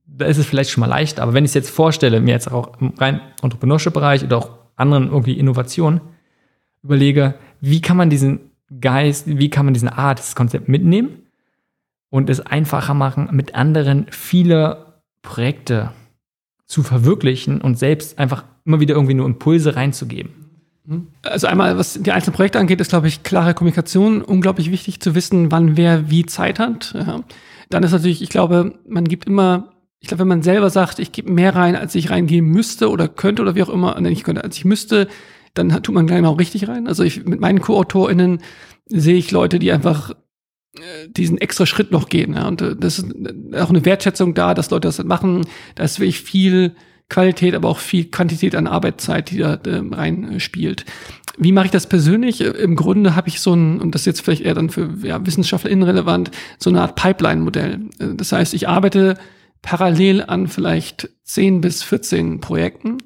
da ist es vielleicht schon mal leicht. Aber wenn ich es jetzt vorstelle, mir jetzt auch im rein Entrepreneurship-Bereich oder auch anderen irgendwie Innovationen überlege, wie kann man diesen Geist, wie kann man diesen Art, dieses Konzept mitnehmen und es einfacher machen, mit anderen viele Projekte zu verwirklichen und selbst einfach immer wieder irgendwie nur Impulse reinzugeben. Also einmal, was die einzelnen Projekte angeht, ist, glaube ich, klare Kommunikation unglaublich wichtig zu wissen, wann wer wie Zeit hat. Ja. Dann ist natürlich, ich glaube, man gibt immer, ich glaube, wenn man selber sagt, ich gebe mehr rein, als ich reingeben müsste oder könnte oder wie auch immer, ich könnte, als ich müsste, dann tut man gleich auch richtig rein. Also ich, mit meinen Co-AutorInnen sehe ich Leute, die einfach äh, diesen extra Schritt noch gehen. Ja. Und äh, das ist auch eine Wertschätzung da, dass Leute das machen. Da ist wirklich viel Qualität, aber auch viel Quantität an Arbeitszeit, die da äh, reinspielt. Wie mache ich das persönlich? Äh, Im Grunde habe ich so ein, und das ist jetzt vielleicht eher dann für ja, WissenschaftlerInnen relevant, so eine Art Pipeline-Modell. Das heißt, ich arbeite parallel an vielleicht 10 bis 14 Projekten.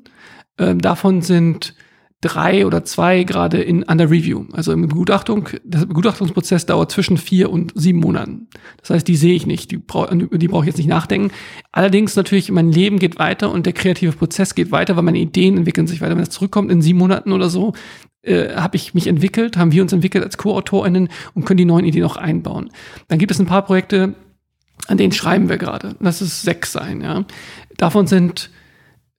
Ähm, davon sind drei oder zwei gerade in under Review. Also im Begutachtung, der Begutachtungsprozess dauert zwischen vier und sieben Monaten. Das heißt, die sehe ich nicht, die, brauch, die brauche ich jetzt nicht nachdenken. Allerdings natürlich, mein Leben geht weiter und der kreative Prozess geht weiter, weil meine Ideen entwickeln sich weiter. Wenn es zurückkommt in sieben Monaten oder so, äh, habe ich mich entwickelt, haben wir uns entwickelt als Co-AutorInnen und können die neuen Ideen auch einbauen. Dann gibt es ein paar Projekte, an denen schreiben wir gerade. Lass es sechs sein, ja. Davon sind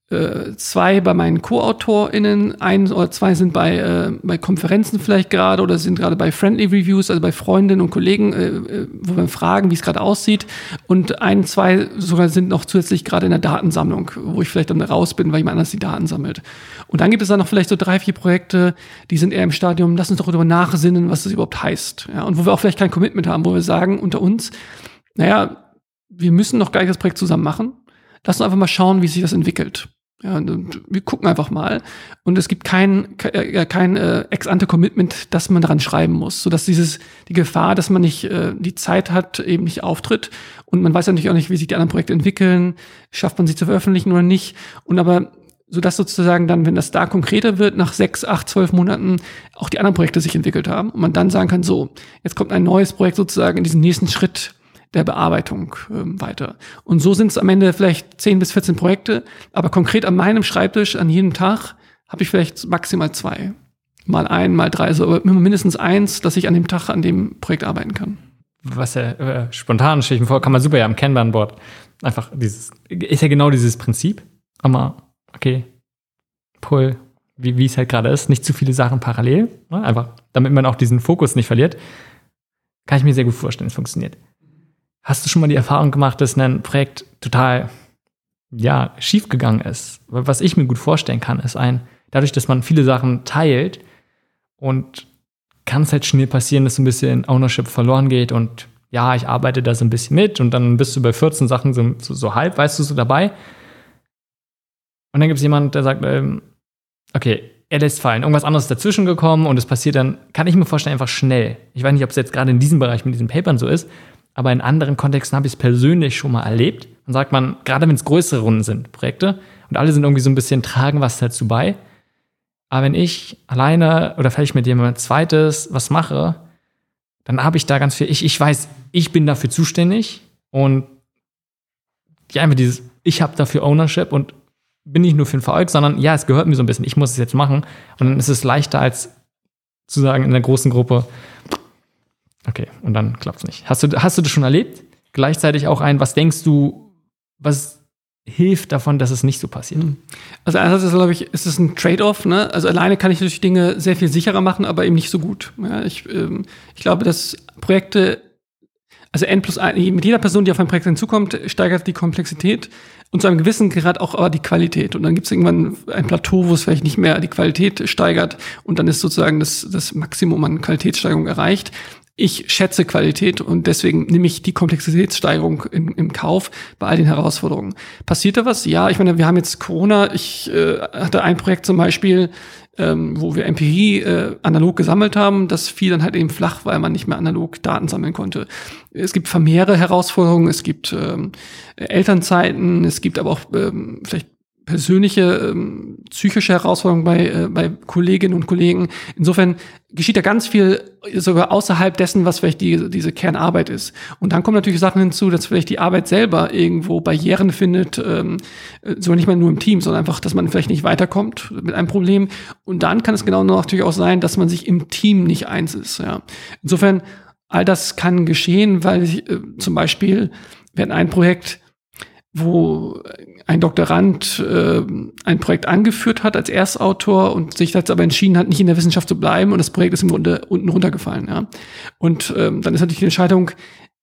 äh, zwei bei meinen Co-AutorInnen, ein oder zwei sind bei, äh, bei Konferenzen vielleicht gerade oder sind gerade bei Friendly Reviews, also bei Freundinnen und Kollegen, äh, äh, wo wir fragen, wie es gerade aussieht. Und ein, zwei sogar sind noch zusätzlich gerade in der Datensammlung, wo ich vielleicht dann raus bin, weil jemand anders die Daten sammelt. Und dann gibt es dann noch vielleicht so drei, vier Projekte, die sind eher im Stadium, lass uns doch darüber nachsinnen, was das überhaupt heißt. Ja, und wo wir auch vielleicht kein Commitment haben, wo wir sagen unter uns, naja, wir müssen noch gleich das Projekt zusammen machen. Lass uns einfach mal schauen, wie sich das entwickelt. Ja, wir gucken einfach mal. Und es gibt kein, äh, kein äh, Ex-ante-Commitment, dass man daran schreiben muss, sodass dieses, die Gefahr, dass man nicht äh, die Zeit hat, eben nicht auftritt. Und man weiß natürlich auch nicht, wie sich die anderen Projekte entwickeln. Schafft man sie zu veröffentlichen oder nicht? Und aber, sodass sozusagen dann, wenn das da konkreter wird, nach sechs, acht, zwölf Monaten auch die anderen Projekte sich entwickelt haben. Und man dann sagen kann, so, jetzt kommt ein neues Projekt sozusagen in diesen nächsten Schritt der Bearbeitung ähm, weiter. Und so sind es am Ende vielleicht 10 bis 14 Projekte, aber konkret an meinem Schreibtisch an jedem Tag habe ich vielleicht maximal zwei. Mal ein, mal drei, so aber mindestens eins, dass ich an dem Tag an dem Projekt arbeiten kann. Was ja äh, spontan stelle ich mir vor, kann man super ja am Kanban-Board. Einfach dieses, ist ja genau dieses Prinzip. Aber, okay, Pull, wie, wie es halt gerade ist, nicht zu viele Sachen parallel, ne? einfach, damit man auch diesen Fokus nicht verliert. Kann ich mir sehr gut vorstellen, es funktioniert. Hast du schon mal die Erfahrung gemacht, dass ein Projekt total ja, schiefgegangen ist? Was ich mir gut vorstellen kann, ist ein, dadurch, dass man viele Sachen teilt und kann es halt schnell passieren, dass so ein bisschen Ownership verloren geht und ja, ich arbeite da so ein bisschen mit und dann bist du bei 14 Sachen so, so, so halb, weißt du, so dabei. Und dann gibt es jemanden, der sagt, ähm, okay, er lässt fallen, irgendwas anderes dazwischen gekommen und es passiert dann, kann ich mir vorstellen, einfach schnell. Ich weiß nicht, ob es jetzt gerade in diesem Bereich mit diesen Papern so ist, aber in anderen Kontexten habe ich es persönlich schon mal erlebt. Dann sagt man, gerade wenn es größere Runden sind, Projekte, und alle sind irgendwie so ein bisschen, tragen was dazu bei. Aber wenn ich alleine oder vielleicht mit jemandem zweites was mache, dann habe ich da ganz viel, ich, ich weiß, ich bin dafür zuständig und ja, einfach dieses, ich habe dafür Ownership und bin nicht nur für den Verfolg, sondern ja, es gehört mir so ein bisschen, ich muss es jetzt machen. Und dann ist es leichter als zu sagen in der großen Gruppe, Okay, und dann klappt es nicht. Hast du, hast du das schon erlebt? Gleichzeitig auch ein, was denkst du, was hilft davon, dass es nicht so passiert? Hm. Also einerseits ist, glaube ich, ist es ein Trade-off. Ne? Also alleine kann ich natürlich Dinge sehr viel sicherer machen, aber eben nicht so gut. Ja, ich, ähm, ich glaube, dass Projekte, also N plus 1, mit jeder Person, die auf ein Projekt hinzukommt, steigert die Komplexität und zu einem gewissen Grad auch aber die Qualität. Und dann gibt es irgendwann ein Plateau, wo es vielleicht nicht mehr die Qualität steigert und dann ist sozusagen das, das Maximum an Qualitätssteigerung erreicht. Ich schätze Qualität und deswegen nehme ich die Komplexitätssteigerung in, im Kauf bei all den Herausforderungen. Passiert da was? Ja, ich meine, wir haben jetzt Corona. Ich äh, hatte ein Projekt zum Beispiel, ähm, wo wir Empirie äh, analog gesammelt haben. Das fiel dann halt eben flach, weil man nicht mehr analog Daten sammeln konnte. Es gibt vermehrte Herausforderungen, es gibt ähm, Elternzeiten, es gibt aber auch ähm, vielleicht persönliche ähm, psychische Herausforderungen bei, äh, bei Kolleginnen und Kollegen. Insofern geschieht da ganz viel sogar außerhalb dessen, was vielleicht die, diese Kernarbeit ist. Und dann kommen natürlich Sachen hinzu, dass vielleicht die Arbeit selber irgendwo Barrieren findet, ähm, sogar nicht mal nur im Team, sondern einfach, dass man vielleicht nicht weiterkommt mit einem Problem. Und dann kann es genau natürlich auch sein, dass man sich im Team nicht eins ist. Ja. Insofern, all das kann geschehen, weil ich, äh, zum Beispiel, hatten ein Projekt, wo ein Doktorand äh, ein Projekt angeführt hat als Erstautor und sich jetzt aber entschieden hat, nicht in der Wissenschaft zu bleiben und das Projekt ist im Grunde unten runtergefallen. Ja. Und ähm, dann ist natürlich die Entscheidung,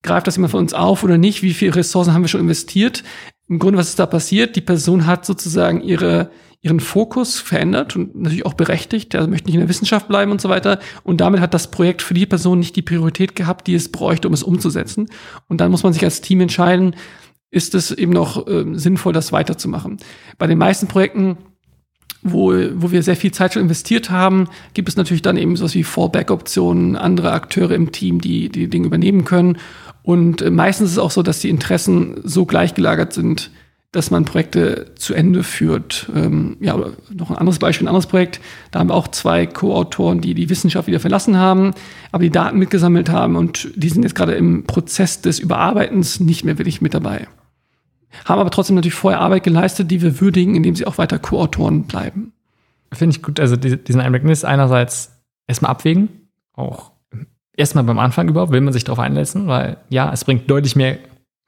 greift das jemand von uns auf oder nicht? Wie viele Ressourcen haben wir schon investiert? Im Grunde, was ist da passiert? Die Person hat sozusagen ihre ihren Fokus verändert und natürlich auch berechtigt. Der möchte nicht in der Wissenschaft bleiben und so weiter. Und damit hat das Projekt für die Person nicht die Priorität gehabt, die es bräuchte, um es umzusetzen. Und dann muss man sich als Team entscheiden, ist es eben noch äh, sinnvoll, das weiterzumachen. Bei den meisten Projekten, wo, wo wir sehr viel Zeit schon investiert haben, gibt es natürlich dann eben sowas wie Fallback-Optionen, andere Akteure im Team, die die Dinge übernehmen können. Und äh, meistens ist es auch so, dass die Interessen so gleichgelagert sind, dass man Projekte zu Ende führt. Ähm, ja, noch ein anderes Beispiel, ein anderes Projekt. Da haben wir auch zwei Co-Autoren, die die Wissenschaft wieder verlassen haben, aber die Daten mitgesammelt haben und die sind jetzt gerade im Prozess des Überarbeitens nicht mehr wirklich mit dabei haben aber trotzdem natürlich vorher Arbeit geleistet, die wir würdigen, indem sie auch weiter Co-Autoren bleiben. Finde ich gut. Also diesen Einblick ist einerseits erstmal abwägen, auch erstmal beim Anfang überhaupt, will man sich darauf einlassen, weil ja, es bringt deutlich mehr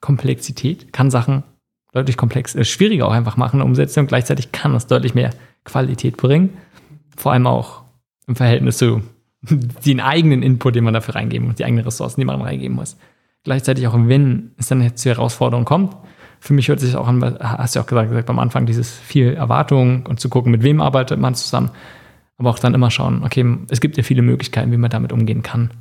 Komplexität, kann Sachen deutlich komplex, äh, schwieriger auch einfach machen, umsetzen und gleichzeitig kann es deutlich mehr Qualität bringen. Vor allem auch im Verhältnis zu den eigenen Input, den man dafür reingeben muss, die eigenen Ressourcen, die man reingeben muss. Gleichzeitig auch, wenn es dann jetzt zur Herausforderung kommt, für mich hört sich auch an, hast du ja auch gesagt, gesagt am Anfang, dieses viel Erwartung und zu gucken, mit wem arbeitet man zusammen. Aber auch dann immer schauen, okay, es gibt ja viele Möglichkeiten, wie man damit umgehen kann.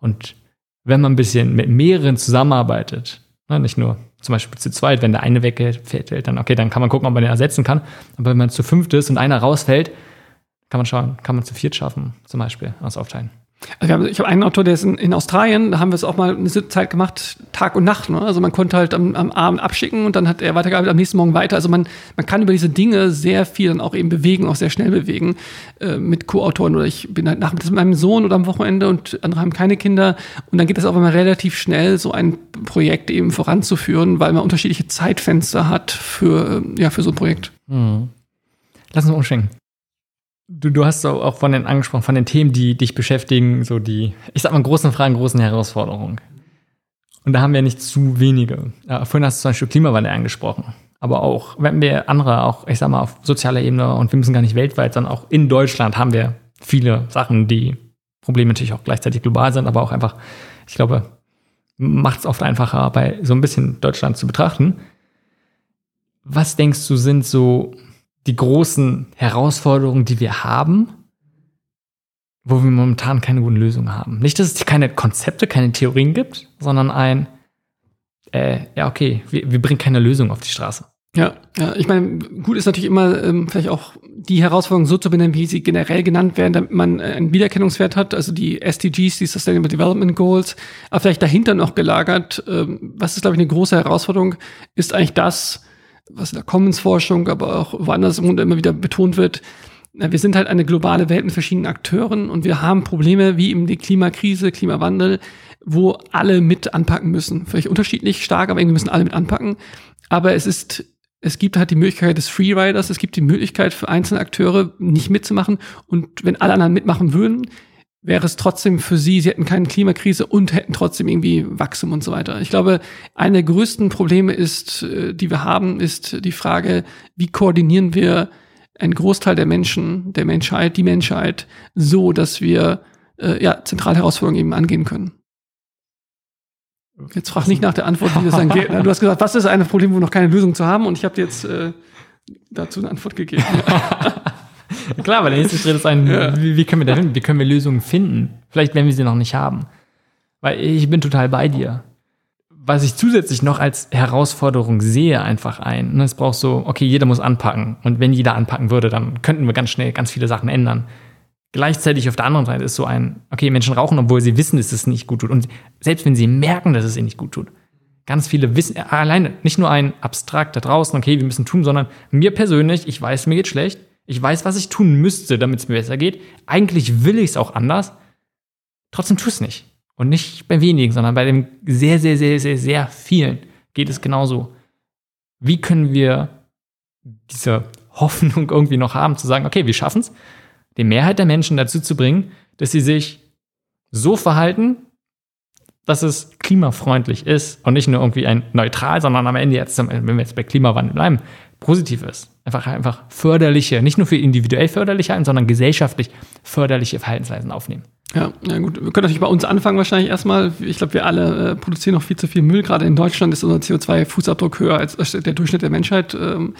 Und wenn man ein bisschen mit mehreren zusammenarbeitet, ne, nicht nur zum Beispiel zu zweit, wenn der eine wegfällt, dann okay, dann kann man gucken, ob man den ersetzen kann. Aber wenn man zu fünft ist und einer rausfällt, kann man schauen, kann man zu viert schaffen, zum Beispiel, aus aufteilen. Also ich habe einen Autor, der ist in, in, Australien, da haben wir es auch mal eine Zeit gemacht, Tag und Nacht. Ne? Also man konnte halt am, am, Abend abschicken und dann hat er weitergearbeitet, am nächsten Morgen weiter. Also man, man kann über diese Dinge sehr viel dann auch eben bewegen, auch sehr schnell bewegen äh, mit Co-Autoren. Oder ich bin halt nachmittags mit meinem Sohn oder am Wochenende und andere haben keine Kinder. Und dann geht es auch immer relativ schnell, so ein Projekt eben voranzuführen, weil man unterschiedliche Zeitfenster hat für, ja, für so ein Projekt. Hm. Lass uns umschwenken. Du, du hast auch von den angesprochen, von den Themen, die dich beschäftigen, so die, ich sag mal, großen Fragen, großen Herausforderungen. Und da haben wir nicht zu wenige. Ja, vorhin hast du zum Beispiel Klimawandel angesprochen. Aber auch, wenn wir andere, auch, ich sag mal, auf sozialer Ebene und wir müssen gar nicht weltweit, sondern auch in Deutschland haben wir viele Sachen, die Probleme natürlich auch gleichzeitig global sind, aber auch einfach, ich glaube, macht es oft einfacher, bei so ein bisschen Deutschland zu betrachten. Was denkst du, sind so die großen Herausforderungen, die wir haben, wo wir momentan keine guten Lösungen haben. Nicht, dass es keine Konzepte, keine Theorien gibt, sondern ein, äh, ja, okay, wir, wir bringen keine Lösung auf die Straße. Ja, ja, ich meine, gut ist natürlich immer ähm, vielleicht auch die Herausforderung so zu benennen, wie sie generell genannt werden, damit man äh, einen Wiedererkennungswert hat, also die SDGs, die Sustainable Development Goals, aber vielleicht dahinter noch gelagert, ähm, was ist, glaube ich, eine große Herausforderung, ist eigentlich das, was in der Commons-Forschung, aber auch woanders im Grunde immer wieder betont wird, wir sind halt eine globale Welt mit verschiedenen Akteuren und wir haben Probleme wie eben die Klimakrise, Klimawandel, wo alle mit anpacken müssen. Vielleicht unterschiedlich stark, aber irgendwie müssen alle mit anpacken. Aber es ist, es gibt halt die Möglichkeit des Freeriders, es gibt die Möglichkeit für einzelne Akteure nicht mitzumachen. Und wenn alle anderen mitmachen würden, wäre es trotzdem für sie, sie hätten keine Klimakrise und hätten trotzdem irgendwie Wachstum und so weiter. Ich glaube, eine der größten Probleme ist, äh, die wir haben, ist die Frage, wie koordinieren wir einen Großteil der Menschen, der Menschheit, die Menschheit, so, dass wir äh, ja, zentrale Herausforderungen eben angehen können. Jetzt frag nicht nach der Antwort, wie das dann geht. Du hast gesagt, was ist ein Problem, wo noch keine Lösung zu haben? Und ich habe dir jetzt äh, dazu eine Antwort gegeben. Klar, weil der nächste Schritt ist ein, ja. wie, wie, können wir da hin? Wie können wir Lösungen finden? Vielleicht, wenn wir sie noch nicht haben. Weil ich bin total bei dir. Was ich zusätzlich noch als Herausforderung sehe, einfach ein. Ne, es braucht so, okay, jeder muss anpacken. Und wenn jeder anpacken würde, dann könnten wir ganz schnell ganz viele Sachen ändern. Gleichzeitig auf der anderen Seite ist so ein, okay, Menschen rauchen, obwohl sie wissen, dass es nicht gut tut. Und selbst wenn sie merken, dass es ihnen nicht gut tut, ganz viele wissen, alleine, nicht nur ein abstrakt da draußen, okay, wir müssen tun, sondern mir persönlich, ich weiß, mir geht schlecht, ich weiß, was ich tun müsste, damit es mir besser geht. Eigentlich will ich es auch anders, trotzdem tu es nicht. Und nicht bei wenigen, sondern bei dem sehr, sehr, sehr, sehr, sehr vielen geht es genauso. Wie können wir diese Hoffnung irgendwie noch haben, zu sagen, okay, wir schaffen es, die Mehrheit der Menschen dazu zu bringen, dass sie sich so verhalten, dass es klimafreundlich ist und nicht nur irgendwie ein neutral, sondern am Ende jetzt, wenn wir jetzt bei Klimawandel bleiben, positiv ist. Einfach, einfach förderliche, nicht nur für individuell förderliche, sondern gesellschaftlich förderliche Verhaltensweisen aufnehmen. Ja, ja gut. Wir können natürlich bei uns anfangen wahrscheinlich erstmal. Ich glaube, wir alle äh, produzieren noch viel zu viel Müll. Gerade in Deutschland ist unser CO2-Fußabdruck höher als der Durchschnitt der Menschheit. Ähm,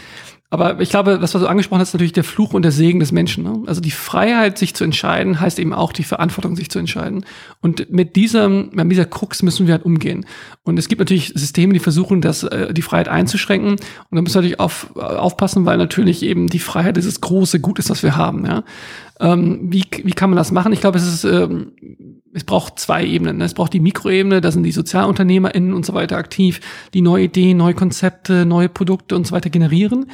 aber ich glaube, das, was du angesprochen hast, ist natürlich der Fluch und der Segen des Menschen. Ne? Also die Freiheit, sich zu entscheiden, heißt eben auch die Verantwortung, sich zu entscheiden. Und mit diesem, mit dieser Krux müssen wir halt umgehen. Und es gibt natürlich Systeme, die versuchen, das, äh, die Freiheit einzuschränken. Und da müssen wir natürlich auf, aufpassen, weil natürlich eben die Freiheit dieses große Gut ist, was wir haben. Ja? Ähm, wie, wie kann man das machen? Ich glaube, es ist ähm, es braucht zwei Ebenen. Ne? Es braucht die Mikroebene, da sind die SozialunternehmerInnen und so weiter aktiv, die neue Ideen, neue Konzepte, neue Produkte und so weiter generieren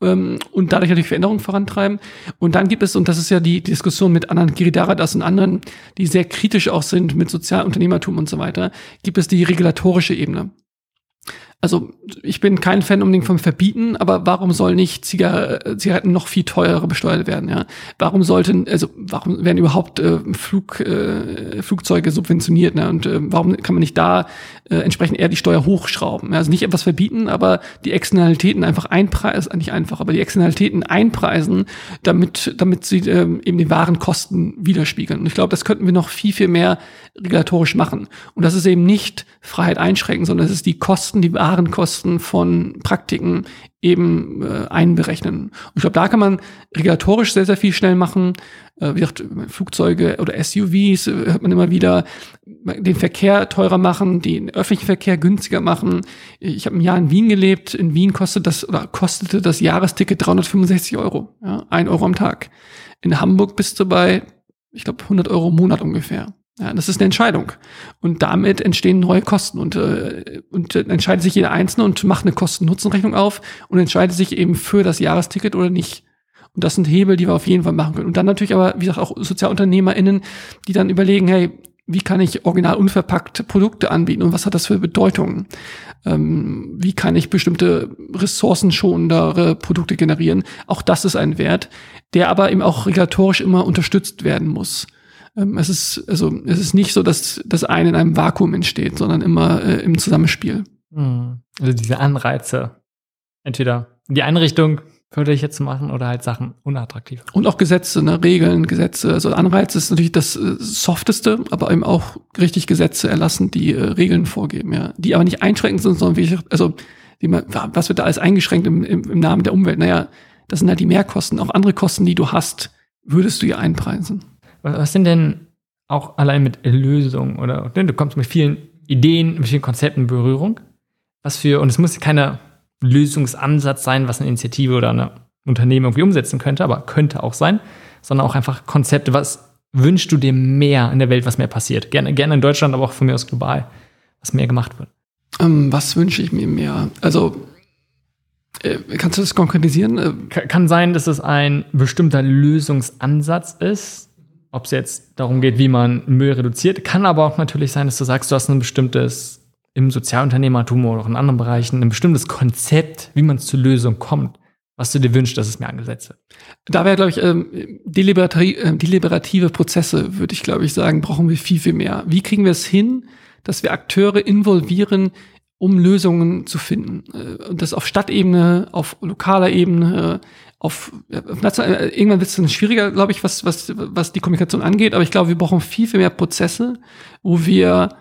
ähm, und dadurch natürlich Veränderungen vorantreiben. Und dann gibt es, und das ist ja die Diskussion mit anderen Giridaradas und anderen, die sehr kritisch auch sind mit Sozialunternehmertum und so weiter, gibt es die regulatorische Ebene. Also ich bin kein Fan unbedingt vom Verbieten, aber warum soll nicht Zigar Zigaretten noch viel teurer besteuert werden? Ja, warum sollten also warum werden überhaupt äh, Flug, äh, Flugzeuge subventioniert? Ne? Und äh, warum kann man nicht da äh, entsprechend eher die Steuer hochschrauben? Also nicht etwas verbieten, aber die Externalitäten einfach einpreisen, nicht einfach, aber die Externalitäten einpreisen, damit damit sie äh, eben die wahren Kosten widerspiegeln. Und ich glaube, das könnten wir noch viel viel mehr regulatorisch machen. Und das ist eben nicht Freiheit einschränken, sondern es ist die Kosten, die Warenkosten von Praktiken eben äh, einberechnen. Und ich glaube, da kann man regulatorisch sehr, sehr viel schnell machen. Äh, wie gesagt, Flugzeuge oder SUVs äh, hört man immer wieder, den Verkehr teurer machen, den öffentlichen Verkehr günstiger machen. Ich habe ein Jahr in Wien gelebt. In Wien kostet das oder kostete das Jahresticket 365 Euro, ja, ein Euro am Tag. In Hamburg bist du bei, ich glaube, 100 Euro im Monat ungefähr. Ja, das ist eine Entscheidung. Und damit entstehen neue Kosten. Und, äh, und entscheidet sich jeder Einzelne und macht eine Kosten-Nutzen-Rechnung auf und entscheidet sich eben für das Jahresticket oder nicht. Und das sind Hebel, die wir auf jeden Fall machen können. Und dann natürlich aber, wie gesagt, auch SozialunternehmerInnen, die dann überlegen, hey, wie kann ich original unverpackte Produkte anbieten und was hat das für Bedeutung? Ähm, wie kann ich bestimmte ressourcenschonendere Produkte generieren? Auch das ist ein Wert, der aber eben auch regulatorisch immer unterstützt werden muss. Ähm, es ist, also, es ist nicht so, dass das eine in einem Vakuum entsteht, sondern immer äh, im Zusammenspiel. Hm. Also diese Anreize. Entweder in die eine Richtung förderlicher zu machen oder halt Sachen unattraktiv. Und auch Gesetze, ne, Regeln, Gesetze. Also Anreize ist natürlich das äh, Softeste, aber eben auch richtig Gesetze erlassen, die äh, Regeln vorgeben, ja. Die aber nicht einschränkend sind, sondern wie ich, also, wie man, was wird da alles eingeschränkt im, im, im Namen der Umwelt? Naja, das sind halt die Mehrkosten. Auch andere Kosten, die du hast, würdest du ja einpreisen. Was sind denn auch allein mit Lösungen oder du kommst mit vielen Ideen, mit vielen Konzepten in Berührung? Was für, und es muss keine Lösungsansatz sein, was eine Initiative oder eine Unternehmen irgendwie umsetzen könnte, aber könnte auch sein, sondern auch einfach Konzepte. Was wünschst du dir mehr in der Welt, was mehr passiert? Gerne, gerne in Deutschland, aber auch von mir aus global, was mehr gemacht wird. Ähm, was wünsche ich mir mehr? Also, äh, kannst du das konkretisieren? Äh, kann sein, dass es ein bestimmter Lösungsansatz ist, ob es jetzt darum geht, wie man Müll reduziert. Kann aber auch natürlich sein, dass du sagst, du hast ein bestimmtes im Sozialunternehmertum oder auch in anderen Bereichen ein bestimmtes Konzept, wie man zur Lösung kommt, was du dir wünschst, dass es mir angesetzt wird. Da wäre, glaube ich, ähm, deliberative, äh, deliberative Prozesse, würde ich, glaube ich, sagen, brauchen wir viel, viel mehr. Wie kriegen wir es hin, dass wir Akteure involvieren, um Lösungen zu finden? Äh, und das auf Stadtebene, auf lokaler Ebene, auf, auf national, äh, irgendwann wird es schwieriger, glaube ich, was, was, was die Kommunikation angeht, aber ich glaube, wir brauchen viel, viel mehr Prozesse, wo wir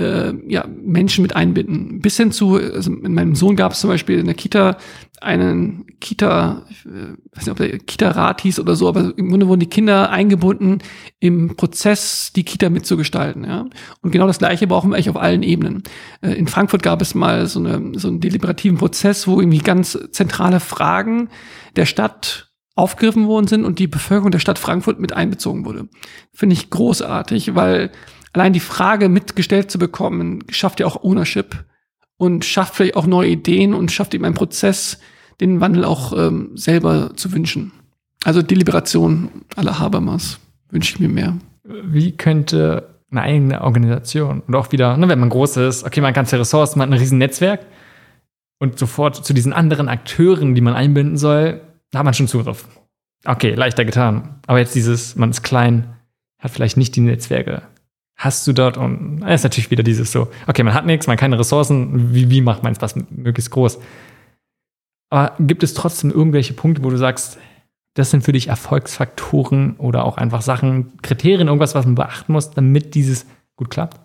äh, ja, Menschen mit einbinden. Bis hin zu, also in meinem Sohn gab es zum Beispiel in der Kita einen Kita, ich äh, weiß nicht, ob der Kita-Rat hieß oder so, aber im Grunde wurden die Kinder eingebunden, im Prozess die Kita mitzugestalten. Ja? Und genau das Gleiche brauchen wir eigentlich auf allen Ebenen. Äh, in Frankfurt gab es mal so, eine, so einen deliberativen Prozess, wo irgendwie ganz zentrale Fragen der Stadt aufgegriffen worden sind und die Bevölkerung der Stadt Frankfurt mit einbezogen wurde. Finde ich großartig, weil allein die Frage mitgestellt zu bekommen, schafft ja auch Ownership und schafft vielleicht auch neue Ideen und schafft eben einen Prozess, den Wandel auch ähm, selber zu wünschen. Also Deliberation aller Habermas wünsche ich mir mehr. Wie könnte eine eigene Organisation und auch wieder, ne, wenn man groß ist, okay, man hat ganze Ressourcen, man hat ein riesen Netzwerk und sofort zu diesen anderen Akteuren, die man einbinden soll, da hat man schon Zugriff. Okay, leichter getan. Aber jetzt dieses, man ist klein, hat vielleicht nicht die Netzwerke. Hast du dort, und das ist natürlich wieder dieses so, okay, man hat nichts, man hat keine Ressourcen, wie, wie macht man es was möglichst groß? Aber gibt es trotzdem irgendwelche Punkte, wo du sagst, das sind für dich Erfolgsfaktoren oder auch einfach Sachen, Kriterien, irgendwas, was man beachten muss, damit dieses gut klappt?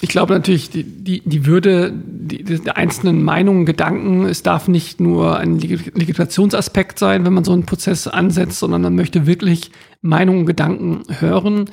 Ich glaube natürlich, die, die, die Würde die, die einzelnen Meinungen, Gedanken, es darf nicht nur ein Legitimationsaspekt sein, wenn man so einen Prozess ansetzt, sondern man möchte wirklich Meinungen, Gedanken hören.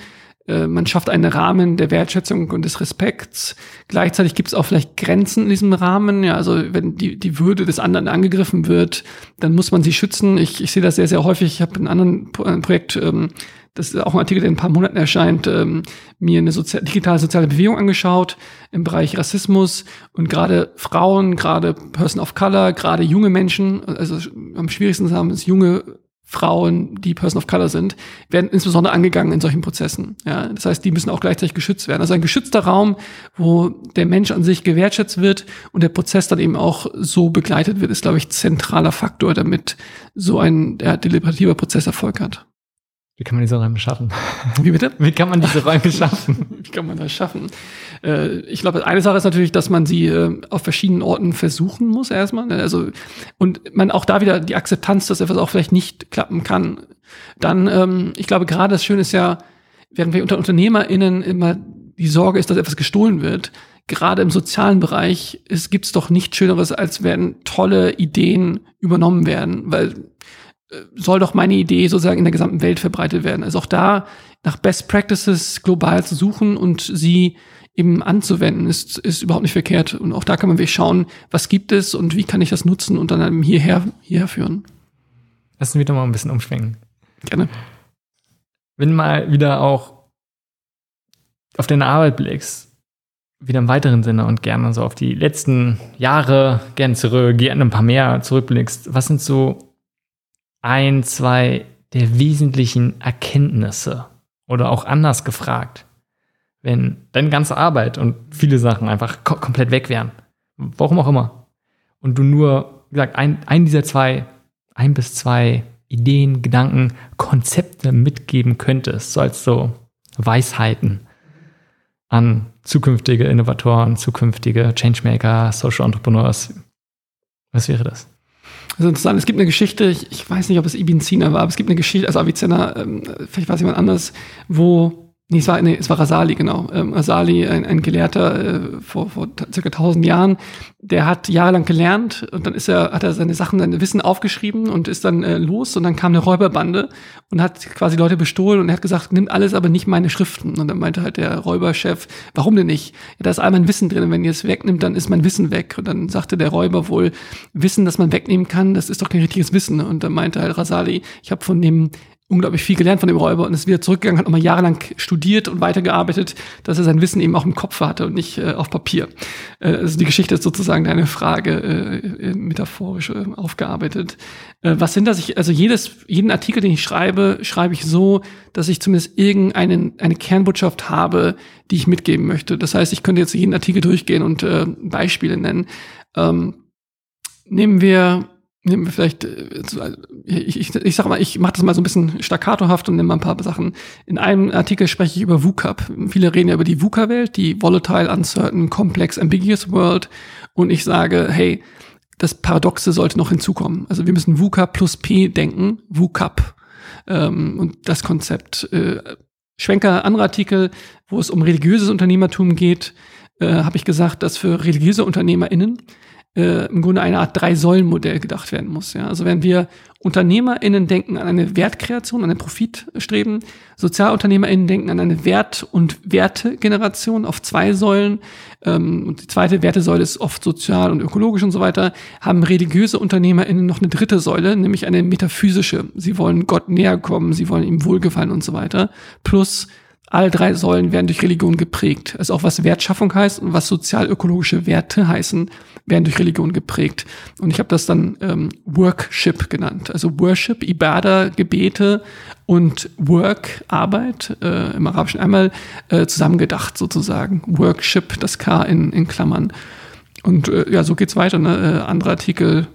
Äh, man schafft einen Rahmen der Wertschätzung und des Respekts. Gleichzeitig gibt es auch vielleicht Grenzen in diesem Rahmen. Ja, also wenn die, die Würde des anderen angegriffen wird, dann muss man sie schützen. Ich, ich sehe das sehr, sehr häufig. Ich habe in einem anderen Projekt ähm, das ist auch ein Artikel, der in ein paar Monaten erscheint, ähm, mir eine Sozi digitale soziale Bewegung angeschaut im Bereich Rassismus und gerade Frauen, gerade Person of Color, gerade junge Menschen, also am schwierigsten haben es junge Frauen, die Person of Color sind, werden insbesondere angegangen in solchen Prozessen. Ja, das heißt, die müssen auch gleichzeitig geschützt werden. Also ein geschützter Raum, wo der Mensch an sich gewertschätzt wird und der Prozess dann eben auch so begleitet wird, ist, glaube ich, zentraler Faktor, damit so ein ja, deliberativer Prozess Erfolg hat. Wie kann man diese Räume schaffen? Wie bitte? Wie kann man diese Räume schaffen? Wie kann man das schaffen? Äh, ich glaube, eine Sache ist natürlich, dass man sie äh, auf verschiedenen Orten versuchen muss erstmal. Ne? Also und man auch da wieder die Akzeptanz, dass etwas auch vielleicht nicht klappen kann. Dann, ähm, ich glaube, gerade das Schöne ist ja, während wir unter UnternehmerInnen immer die Sorge ist, dass etwas gestohlen wird, gerade im sozialen Bereich gibt es doch nichts Schöneres, als wenn tolle Ideen übernommen werden, weil äh, soll doch meine Idee sozusagen in der gesamten Welt verbreitet werden. Also auch da nach Best Practices global zu suchen und sie eben anzuwenden, ist, ist überhaupt nicht verkehrt. Und auch da kann man wirklich schauen, was gibt es und wie kann ich das nutzen und dann eben hierher, hierher führen. Lass uns wieder mal ein bisschen umschwenken. Gerne. Wenn mal wieder auch auf deine Arbeit blickst, wieder im weiteren Sinne und gerne so auf die letzten Jahre gerne zurück, gerne ein paar mehr zurückblickst, was sind so ein, zwei der wesentlichen Erkenntnisse oder auch anders gefragt, wenn deine ganze Arbeit und viele Sachen einfach kom komplett weg wären, warum auch immer, und du nur, wie gesagt, ein, ein dieser zwei, ein bis zwei Ideen, Gedanken, Konzepte mitgeben könntest, so als so Weisheiten an zukünftige Innovatoren, zukünftige Changemaker, Social Entrepreneurs. Was wäre das? Das ist interessant. Es gibt eine Geschichte, ich, ich weiß nicht, ob es Ibn Sina war, aber es gibt eine Geschichte, also Avicenna, ähm, vielleicht war es jemand anders, wo Nee, es war, nee, es war Rasali, genau. Ähm, Rasali, ein, ein Gelehrter äh, vor, vor circa tausend Jahren, der hat jahrelang gelernt und dann ist er, hat er seine Sachen, sein Wissen aufgeschrieben und ist dann äh, los und dann kam eine Räuberbande und hat quasi Leute bestohlen und er hat gesagt, nimmt alles, aber nicht meine Schriften. Und dann meinte halt der Räuberchef, warum denn nicht? Ja, da ist all mein Wissen drin und wenn ihr es wegnimmt, dann ist mein Wissen weg. Und dann sagte der Räuber wohl, Wissen, das man wegnehmen kann, das ist doch kein richtiges Wissen. Und dann meinte halt Rasali, ich habe von dem unglaublich viel gelernt von dem Räuber und ist wieder zurückgegangen, hat nochmal jahrelang studiert und weitergearbeitet, dass er sein Wissen eben auch im Kopf hatte und nicht äh, auf Papier. Äh, also die Geschichte ist sozusagen deine Frage äh, äh metaphorisch äh, aufgearbeitet. Äh, was sind das? Ich, also jedes, jeden Artikel, den ich schreibe, schreibe ich so, dass ich zumindest irgendeine eine Kernbotschaft habe, die ich mitgeben möchte. Das heißt, ich könnte jetzt jeden Artikel durchgehen und äh, Beispiele nennen. Ähm, nehmen wir nehmen wir vielleicht, äh, ich, ich, ich sag mal, ich mache das mal so ein bisschen staccatohaft und nehme mal ein paar Sachen. In einem Artikel spreche ich über VUCAP. Viele reden ja über die VUCA-Welt, die Volatile, Uncertain, Complex, Ambiguous World. Und ich sage, hey, das Paradoxe sollte noch hinzukommen. Also wir müssen VUCA plus P denken, VUCAP. Ähm, und das Konzept. Äh, Schwenker, andere Artikel, wo es um religiöses Unternehmertum geht, äh, habe ich gesagt, dass für religiöse UnternehmerInnen äh, im Grunde eine Art Drei-Säulen-Modell gedacht werden muss. Ja? Also wenn wir UnternehmerInnen denken an eine Wertkreation, an ein Profitstreben, SozialunternehmerInnen denken an eine Wert- und Wertegeneration auf zwei Säulen ähm, und die zweite Wertesäule ist oft sozial und ökologisch und so weiter, haben religiöse UnternehmerInnen noch eine dritte Säule, nämlich eine metaphysische. Sie wollen Gott näher kommen, sie wollen ihm wohlgefallen und so weiter. Plus All drei Säulen werden durch Religion geprägt. Also auch was Wertschaffung heißt und was sozial-ökologische Werte heißen, werden durch Religion geprägt. Und ich habe das dann ähm, Workship genannt. Also Worship, Ibada, Gebete und Work, Arbeit, äh, im Arabischen einmal äh, zusammengedacht sozusagen. Workship, das K in, in Klammern. Und äh, ja, so geht's weiter. Ne? Äh, andere Artikel,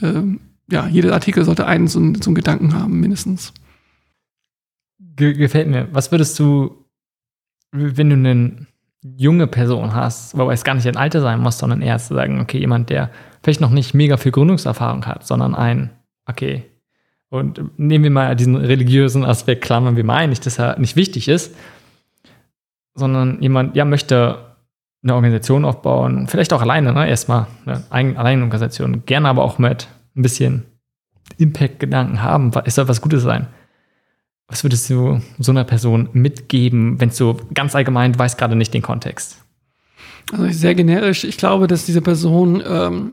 äh, ja, jeder Artikel sollte einen so, so einen Gedanken haben, mindestens. Ge gefällt mir. Was würdest du, wenn du eine junge Person hast, wobei es gar nicht ein Alter sein muss, sondern eher zu sagen, okay, jemand, der vielleicht noch nicht mega viel Gründungserfahrung hat, sondern ein, okay, und nehmen wir mal diesen religiösen Aspekt, klammern wir mal ein, nicht, dass er nicht wichtig ist, sondern jemand, ja, möchte eine Organisation aufbauen, vielleicht auch alleine, ne? erstmal eine eigene Organisation, gerne aber auch mit ein bisschen Impact-Gedanken haben, es soll was Gutes sein. Was würdest du so einer Person mitgeben, wenn so ganz allgemein, du weißt gerade nicht den Kontext? Also sehr generisch. Ich glaube, dass diese Person ähm,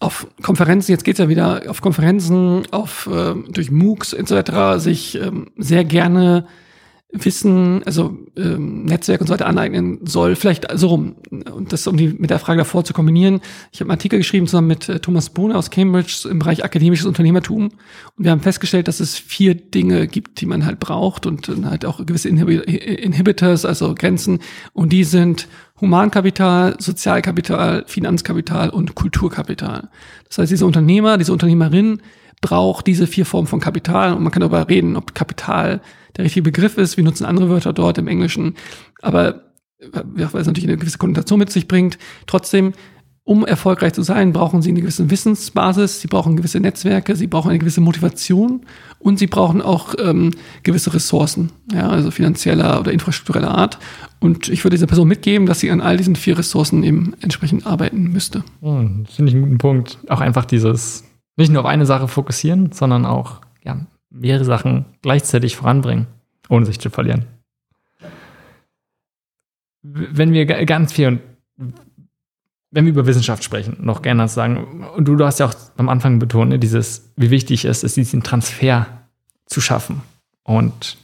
auf Konferenzen, jetzt geht's ja wieder, auf Konferenzen, auf äh, durch MOOCs etc. sich ähm, sehr gerne Wissen, also ähm, Netzwerk und so weiter aneignen soll, vielleicht so rum. Und das, um die mit der Frage davor zu kombinieren. Ich habe einen Artikel geschrieben zusammen mit äh, Thomas Bohne aus Cambridge im Bereich akademisches Unternehmertum. Und wir haben festgestellt, dass es vier Dinge gibt, die man halt braucht und dann halt auch gewisse Inhib Inhibitors, also Grenzen. Und die sind Humankapital, Sozialkapital, Finanzkapital und Kulturkapital. Das heißt, diese Unternehmer, diese Unternehmerin braucht diese vier Formen von Kapital und man kann darüber reden, ob Kapital der richtige Begriff ist. Wir nutzen andere Wörter dort im Englischen, aber weil es natürlich eine gewisse Konnotation mit sich bringt. Trotzdem, um erfolgreich zu sein, brauchen sie eine gewisse Wissensbasis, sie brauchen gewisse Netzwerke, sie brauchen eine gewisse Motivation und sie brauchen auch ähm, gewisse Ressourcen, ja, also finanzieller oder infrastruktureller Art. Und ich würde dieser Person mitgeben, dass sie an all diesen vier Ressourcen eben entsprechend arbeiten müsste. Hm, Finde ich einen guten Punkt. Auch einfach dieses nicht nur auf eine Sache fokussieren, sondern auch ja, mehrere Sachen gleichzeitig voranbringen, ohne sich zu verlieren. Wenn wir ganz viel wenn wir über Wissenschaft sprechen, noch gerne sagen, und du, du hast ja auch am Anfang betont, ne, dieses, wie wichtig es ist, diesen Transfer zu schaffen. Und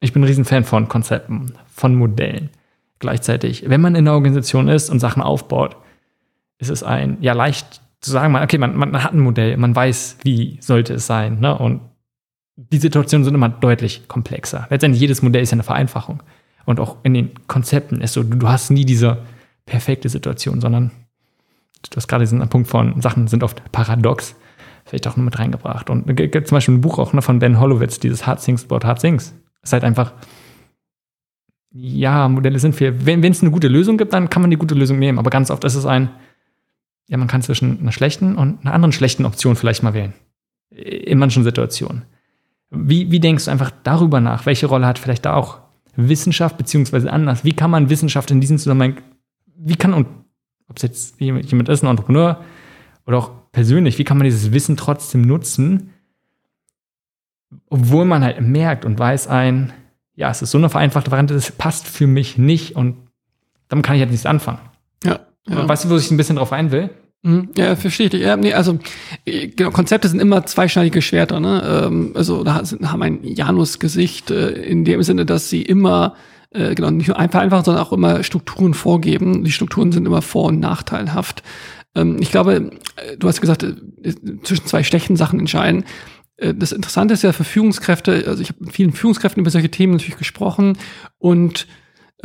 ich bin ein Riesenfan von Konzepten, von Modellen. Gleichzeitig, wenn man in einer Organisation ist und Sachen aufbaut, ist es ein ja leicht zu sagen, okay, man, man hat ein Modell, man weiß, wie sollte es sein. Ne? Und die Situationen sind immer deutlich komplexer. Letztendlich jedes Modell ist ja eine Vereinfachung. Und auch in den Konzepten ist so, du hast nie diese perfekte Situation, sondern du hast gerade diesen Punkt von Sachen sind oft paradox, vielleicht auch nur mit reingebracht. Und gibt zum Beispiel ein Buch auch ne, von Ben Holowitz, dieses Hard Things About Hard Things. Es ist halt einfach, ja, Modelle sind viel. Wenn es eine gute Lösung gibt, dann kann man die gute Lösung nehmen. Aber ganz oft ist es ein, ja, man kann zwischen einer schlechten und einer anderen schlechten Option vielleicht mal wählen. In manchen Situationen. Wie, wie denkst du einfach darüber nach? Welche Rolle hat vielleicht da auch Wissenschaft, beziehungsweise anders? Wie kann man Wissenschaft in diesem Zusammenhang, wie kann, und ob es jetzt jemand ist, ein Entrepreneur oder auch persönlich, wie kann man dieses Wissen trotzdem nutzen, obwohl man halt merkt und weiß ein, ja, es ist so eine vereinfachte Variante, das passt für mich nicht und damit kann ich halt nichts anfangen. Ja. Ja. Weißt du, wo ich ein bisschen drauf ein will? Mhm. Ja, verstehe ich. Ja, nee, also genau, Konzepte sind immer zweischneidige Schwerter. Ne? Ähm, also da haben ein Janus-Gesicht äh, in dem Sinne, dass sie immer äh, genau nicht nur einfach, einfach, sondern auch immer Strukturen vorgeben. Die Strukturen sind immer vor- und nachteilhaft. Ähm, ich glaube, äh, du hast gesagt, äh, zwischen zwei schlechten Sachen entscheiden. Äh, das Interessante ist ja für Führungskräfte, also ich habe mit vielen Führungskräften über solche Themen natürlich gesprochen und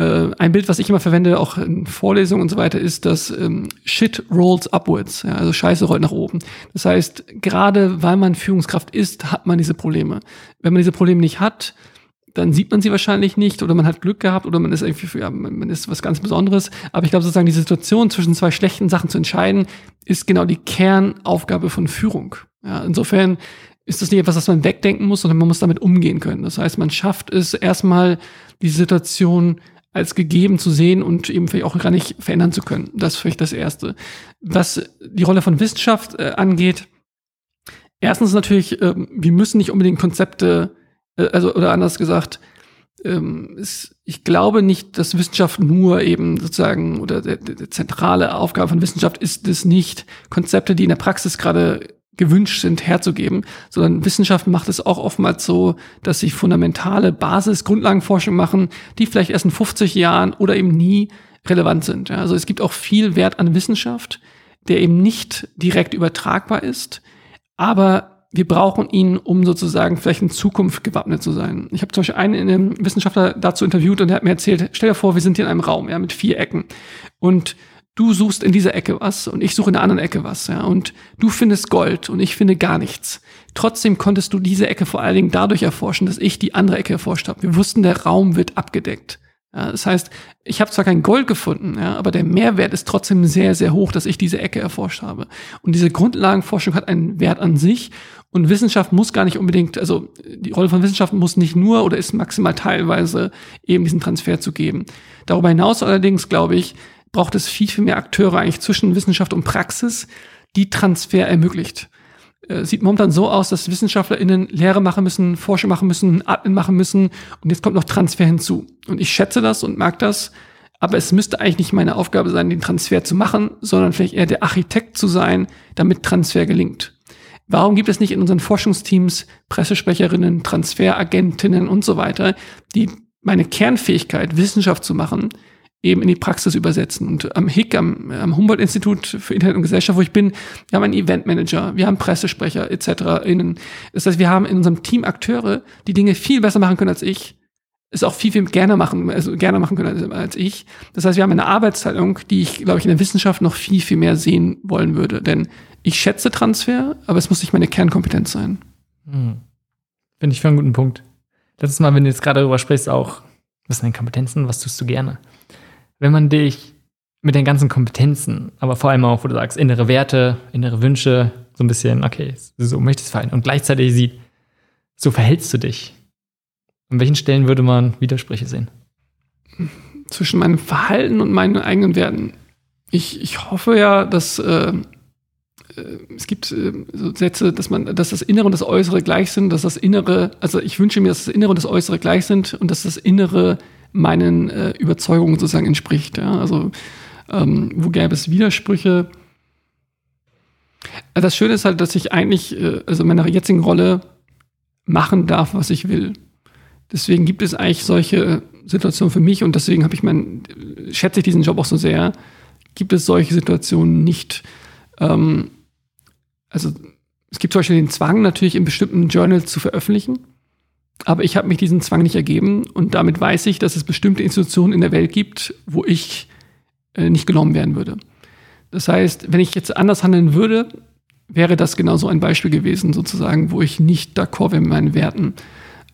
ein Bild, was ich immer verwende, auch in Vorlesungen und so weiter, ist, dass ähm, Shit rolls upwards, ja, also Scheiße rollt nach oben. Das heißt, gerade weil man Führungskraft ist, hat man diese Probleme. Wenn man diese Probleme nicht hat, dann sieht man sie wahrscheinlich nicht oder man hat Glück gehabt oder man ist irgendwie, ja, man ist was ganz Besonderes. Aber ich glaube sozusagen, die Situation zwischen zwei schlechten Sachen zu entscheiden, ist genau die Kernaufgabe von Führung. Ja, insofern ist das nicht etwas, das man wegdenken muss, sondern man muss damit umgehen können. Das heißt, man schafft es erstmal, die Situation als gegeben zu sehen und eben vielleicht auch gar nicht verändern zu können. Das ist vielleicht das Erste. Was die Rolle von Wissenschaft äh, angeht, erstens natürlich, äh, wir müssen nicht unbedingt Konzepte, äh, also oder anders gesagt, ähm, ich glaube nicht, dass Wissenschaft nur eben sozusagen oder der, der zentrale Aufgabe von Wissenschaft ist es nicht, Konzepte, die in der Praxis gerade gewünscht sind, herzugeben, sondern Wissenschaft macht es auch oftmals so, dass sie fundamentale Basis, Grundlagenforschung machen, die vielleicht erst in 50 Jahren oder eben nie relevant sind. Also es gibt auch viel Wert an Wissenschaft, der eben nicht direkt übertragbar ist, aber wir brauchen ihn, um sozusagen vielleicht in Zukunft gewappnet zu sein. Ich habe zum Beispiel einen Wissenschaftler dazu interviewt und der hat mir erzählt, stell dir vor, wir sind hier in einem Raum, ja, mit vier Ecken. Und du suchst in dieser Ecke was und ich suche in der anderen Ecke was, ja. Und du findest Gold und ich finde gar nichts. Trotzdem konntest du diese Ecke vor allen Dingen dadurch erforschen, dass ich die andere Ecke erforscht habe. Wir wussten, der Raum wird abgedeckt. Ja, das heißt, ich habe zwar kein Gold gefunden, ja, aber der Mehrwert ist trotzdem sehr, sehr hoch, dass ich diese Ecke erforscht habe. Und diese Grundlagenforschung hat einen Wert an sich und Wissenschaft muss gar nicht unbedingt, also die Rolle von Wissenschaft muss nicht nur oder ist maximal teilweise eben diesen Transfer zu geben. Darüber hinaus allerdings, glaube ich, braucht es viel, viel mehr Akteure eigentlich zwischen Wissenschaft und Praxis, die Transfer ermöglicht. Äh, sieht momentan so aus, dass WissenschaftlerInnen Lehre machen müssen, Forschung machen müssen, Admin machen müssen und jetzt kommt noch Transfer hinzu. Und ich schätze das und mag das, aber es müsste eigentlich nicht meine Aufgabe sein, den Transfer zu machen, sondern vielleicht eher der Architekt zu sein, damit Transfer gelingt. Warum gibt es nicht in unseren Forschungsteams Pressesprecherinnen, Transferagentinnen und so weiter, die meine Kernfähigkeit, Wissenschaft zu machen, eben in die Praxis übersetzen. Und am HIC, am, am Humboldt-Institut für Internet und Gesellschaft, wo ich bin, wir haben einen Eventmanager, wir haben Pressesprecher etc. Innen. Das heißt, wir haben in unserem Team Akteure, die Dinge viel besser machen können als ich, es auch viel, viel gerne machen, also gerne machen können als, ich. Das heißt, wir haben eine Arbeitsteilung, die ich, glaube ich, in der Wissenschaft noch viel, viel mehr sehen wollen würde. Denn ich schätze Transfer, aber es muss nicht meine Kernkompetenz sein. Hm. Finde ich für einen guten Punkt. Letztes Mal, wenn du jetzt gerade darüber sprichst, auch, was sind deine Kompetenzen, was tust du gerne? Wenn man dich mit den ganzen Kompetenzen, aber vor allem auch, wo du sagst, innere Werte, innere Wünsche, so ein bisschen, okay, so möchtest du verhalten und gleichzeitig sieht, so verhältst du dich. An welchen Stellen würde man Widersprüche sehen? Zwischen meinem Verhalten und meinen eigenen Werten. Ich, ich hoffe ja, dass äh, äh es gibt äh, so Sätze, dass man, dass das Innere und das Äußere gleich sind, dass das Innere, also ich wünsche mir, dass das Innere und das Äußere gleich sind und dass das Innere meinen äh, Überzeugungen sozusagen entspricht. Ja? Also ähm, wo gäbe es Widersprüche? Äh, das Schöne ist halt, dass ich eigentlich, äh, also in meiner jetzigen Rolle machen darf, was ich will. Deswegen gibt es eigentlich solche Situationen für mich und deswegen habe ich mein, schätze ich diesen Job auch so sehr, gibt es solche Situationen nicht. Ähm, also es gibt zum Beispiel den Zwang, natürlich in bestimmten Journals zu veröffentlichen. Aber ich habe mich diesen Zwang nicht ergeben und damit weiß ich, dass es bestimmte Institutionen in der Welt gibt, wo ich äh, nicht genommen werden würde. Das heißt, wenn ich jetzt anders handeln würde, wäre das genauso ein Beispiel gewesen, sozusagen, wo ich nicht d'accord wäre mit meinen Werten.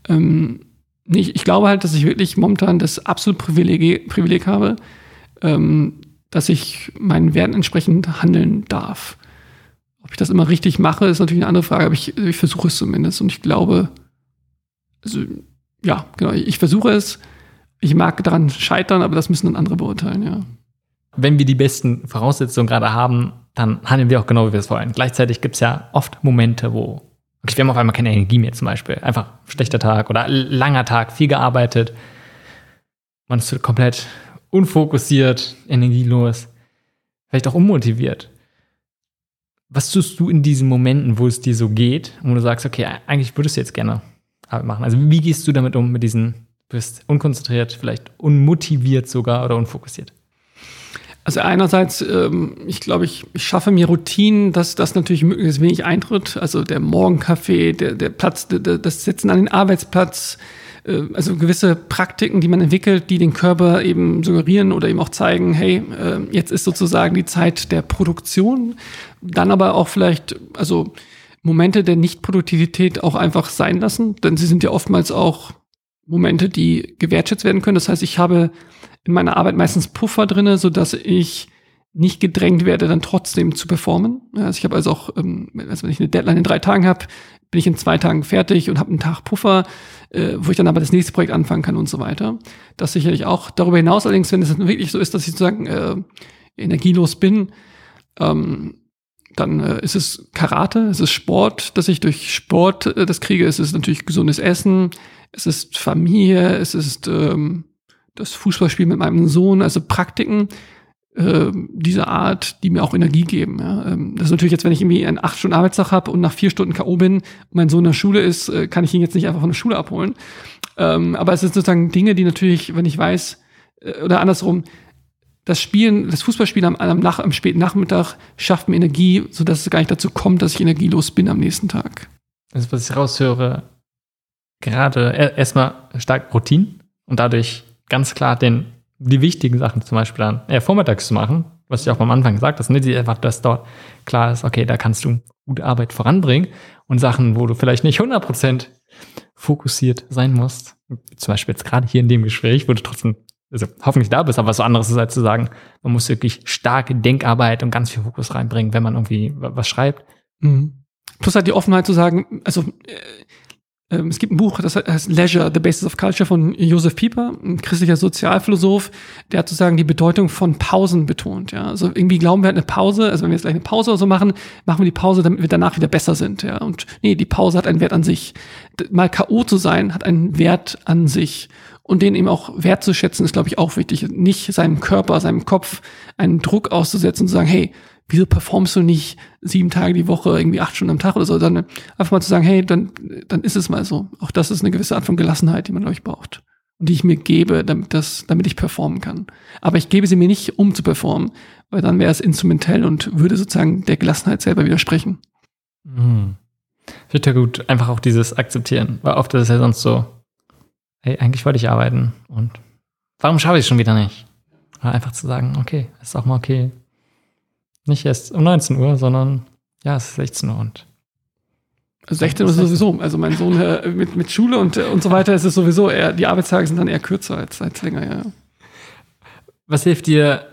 Ähm, nicht, ich glaube halt, dass ich wirklich momentan das absolute Privileg, Privileg habe, ähm, dass ich meinen Werten entsprechend handeln darf. Ob ich das immer richtig mache, ist natürlich eine andere Frage, aber ich, ich versuche es zumindest und ich glaube, also, ja, genau. Ich versuche es. Ich mag daran scheitern, aber das müssen dann andere beurteilen, ja. Wenn wir die besten Voraussetzungen gerade haben, dann handeln wir auch genau, wie wir es wollen. Gleichzeitig gibt es ja oft Momente, wo, okay, wir haben auf einmal keine Energie mehr zum Beispiel. Einfach schlechter Tag oder langer Tag, viel gearbeitet. Man ist komplett unfokussiert, energielos, vielleicht auch unmotiviert. Was tust du in diesen Momenten, wo es dir so geht und wo du sagst, okay, eigentlich würdest du jetzt gerne machen? Also wie gehst du damit um, mit diesen, du bist unkonzentriert, vielleicht unmotiviert sogar oder unfokussiert? Also einerseits, ähm, ich glaube, ich, ich schaffe mir Routinen, dass das natürlich möglichst wenig eintritt. Also der Morgenkaffee, der, der Platz, der, das Sitzen an den Arbeitsplatz, äh, also gewisse Praktiken, die man entwickelt, die den Körper eben suggerieren oder eben auch zeigen, hey, äh, jetzt ist sozusagen die Zeit der Produktion. Dann aber auch vielleicht, also Momente der Nichtproduktivität auch einfach sein lassen, denn sie sind ja oftmals auch Momente, die gewertschätzt werden können. Das heißt, ich habe in meiner Arbeit meistens Puffer drinne, so dass ich nicht gedrängt werde, dann trotzdem zu performen. Also ich habe also auch, ähm, also wenn ich eine Deadline in drei Tagen habe, bin ich in zwei Tagen fertig und habe einen Tag Puffer, äh, wo ich dann aber das nächste Projekt anfangen kann und so weiter. Das sicherlich auch. Darüber hinaus allerdings, wenn es wirklich so ist, dass ich sozusagen äh, energielos bin, ähm, dann äh, ist es Karate, es ist Sport, dass ich durch Sport äh, das kriege. Es ist natürlich gesundes Essen, es ist Familie, es ist ähm, das Fußballspiel mit meinem Sohn, also Praktiken äh, dieser Art, die mir auch Energie geben. Ja. Ähm, das ist natürlich jetzt, wenn ich irgendwie einen acht Stunden Arbeitstag habe und nach vier Stunden K.O. bin und mein Sohn in der Schule ist, äh, kann ich ihn jetzt nicht einfach von der Schule abholen. Ähm, aber es sind sozusagen Dinge, die natürlich, wenn ich weiß, äh, oder andersrum, das Spielen, das Fußballspielen am, am, nach, am späten Nachmittag schafft mir Energie, sodass es gar nicht dazu kommt, dass ich energielos bin am nächsten Tag. Also was ich raushöre, gerade erstmal stark Routine und dadurch ganz klar den, die wichtigen Sachen zum Beispiel dann eher vormittags zu machen, was ich auch am Anfang gesagt hast, ne, die einfach, dass dort klar ist, okay, da kannst du gute Arbeit voranbringen und Sachen, wo du vielleicht nicht 100% fokussiert sein musst, zum Beispiel jetzt gerade hier in dem Gespräch, wo du trotzdem also hoffentlich da bist, aber was anderes ist als zu sagen, man muss wirklich starke Denkarbeit und ganz viel Fokus reinbringen, wenn man irgendwie was schreibt. Mhm. Plus halt die Offenheit zu sagen, also äh, äh, es gibt ein Buch, das heißt Leisure, The Basis of Culture von Joseph Pieper, ein christlicher Sozialphilosoph, der hat sozusagen die Bedeutung von Pausen betont. Ja, also irgendwie glauben wir halt eine Pause, also wenn wir jetzt gleich eine Pause oder so machen, machen wir die Pause, damit wir danach wieder besser sind. Ja, und nee, die Pause hat einen Wert an sich. Mal KO zu sein, hat einen Wert an sich und den eben auch wertzuschätzen, ist, glaube ich, auch wichtig. Nicht seinem Körper, seinem Kopf einen Druck auszusetzen und zu sagen, hey, wieso performst du nicht sieben Tage die Woche, irgendwie acht Stunden am Tag oder so, dann einfach mal zu sagen, hey, dann, dann ist es mal so. Auch das ist eine gewisse Art von Gelassenheit, die man, glaube ich, braucht. Und die ich mir gebe, damit, das, damit ich performen kann. Aber ich gebe sie mir nicht, um zu performen, weil dann wäre es instrumentell und würde sozusagen der Gelassenheit selber widersprechen. Mhm. Wird ja gut, einfach auch dieses Akzeptieren, weil oft ist es ja sonst so, hey, eigentlich wollte ich arbeiten und warum schaffe ich es schon wieder nicht? Oder einfach zu sagen, okay, ist auch mal okay. Nicht erst um 19 Uhr, sondern ja, es ist 16 Uhr und 16 Uhr ist sowieso, also mein Sohn äh, mit, mit Schule und, äh, und so weiter ist es sowieso eher, die Arbeitstage sind dann eher kürzer als, als länger, ja. Was hilft dir,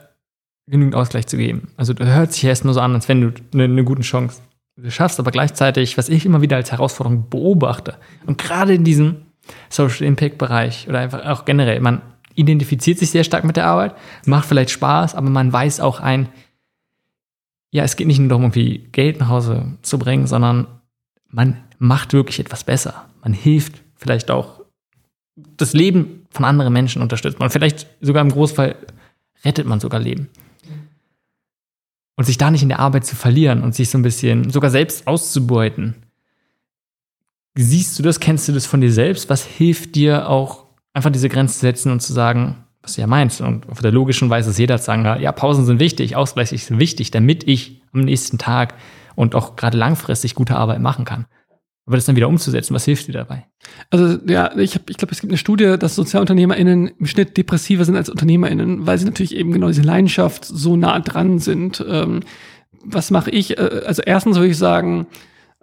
genügend Ausgleich zu geben? Also du hört sich erst nur so an, als wenn du eine, eine gute Chance schaffst, aber gleichzeitig, was ich immer wieder als Herausforderung beobachte, und gerade in diesem Social Impact Bereich oder einfach auch generell. Man identifiziert sich sehr stark mit der Arbeit, macht vielleicht Spaß, aber man weiß auch ein, ja, es geht nicht nur darum, irgendwie Geld nach Hause zu bringen, sondern man macht wirklich etwas besser. Man hilft vielleicht auch das Leben von anderen Menschen unterstützt man. Vielleicht sogar im Großfall rettet man sogar Leben. Und sich da nicht in der Arbeit zu verlieren und sich so ein bisschen sogar selbst auszubeuten, Siehst du das? Kennst du das von dir selbst? Was hilft dir auch, einfach diese Grenze zu setzen und zu sagen, was du ja meinst? Und auf der logischen Weise ist jeder zu sagen, ja, Pausen sind wichtig, Ausgleich ist wichtig, damit ich am nächsten Tag und auch gerade langfristig gute Arbeit machen kann. Aber das dann wieder umzusetzen, was hilft dir dabei? Also ja, ich, hab, ich glaube, es gibt eine Studie, dass SozialunternehmerInnen im Schnitt depressiver sind als UnternehmerInnen, weil sie natürlich eben genau diese Leidenschaft so nah dran sind. Ähm, was mache ich? Äh, also erstens würde ich sagen,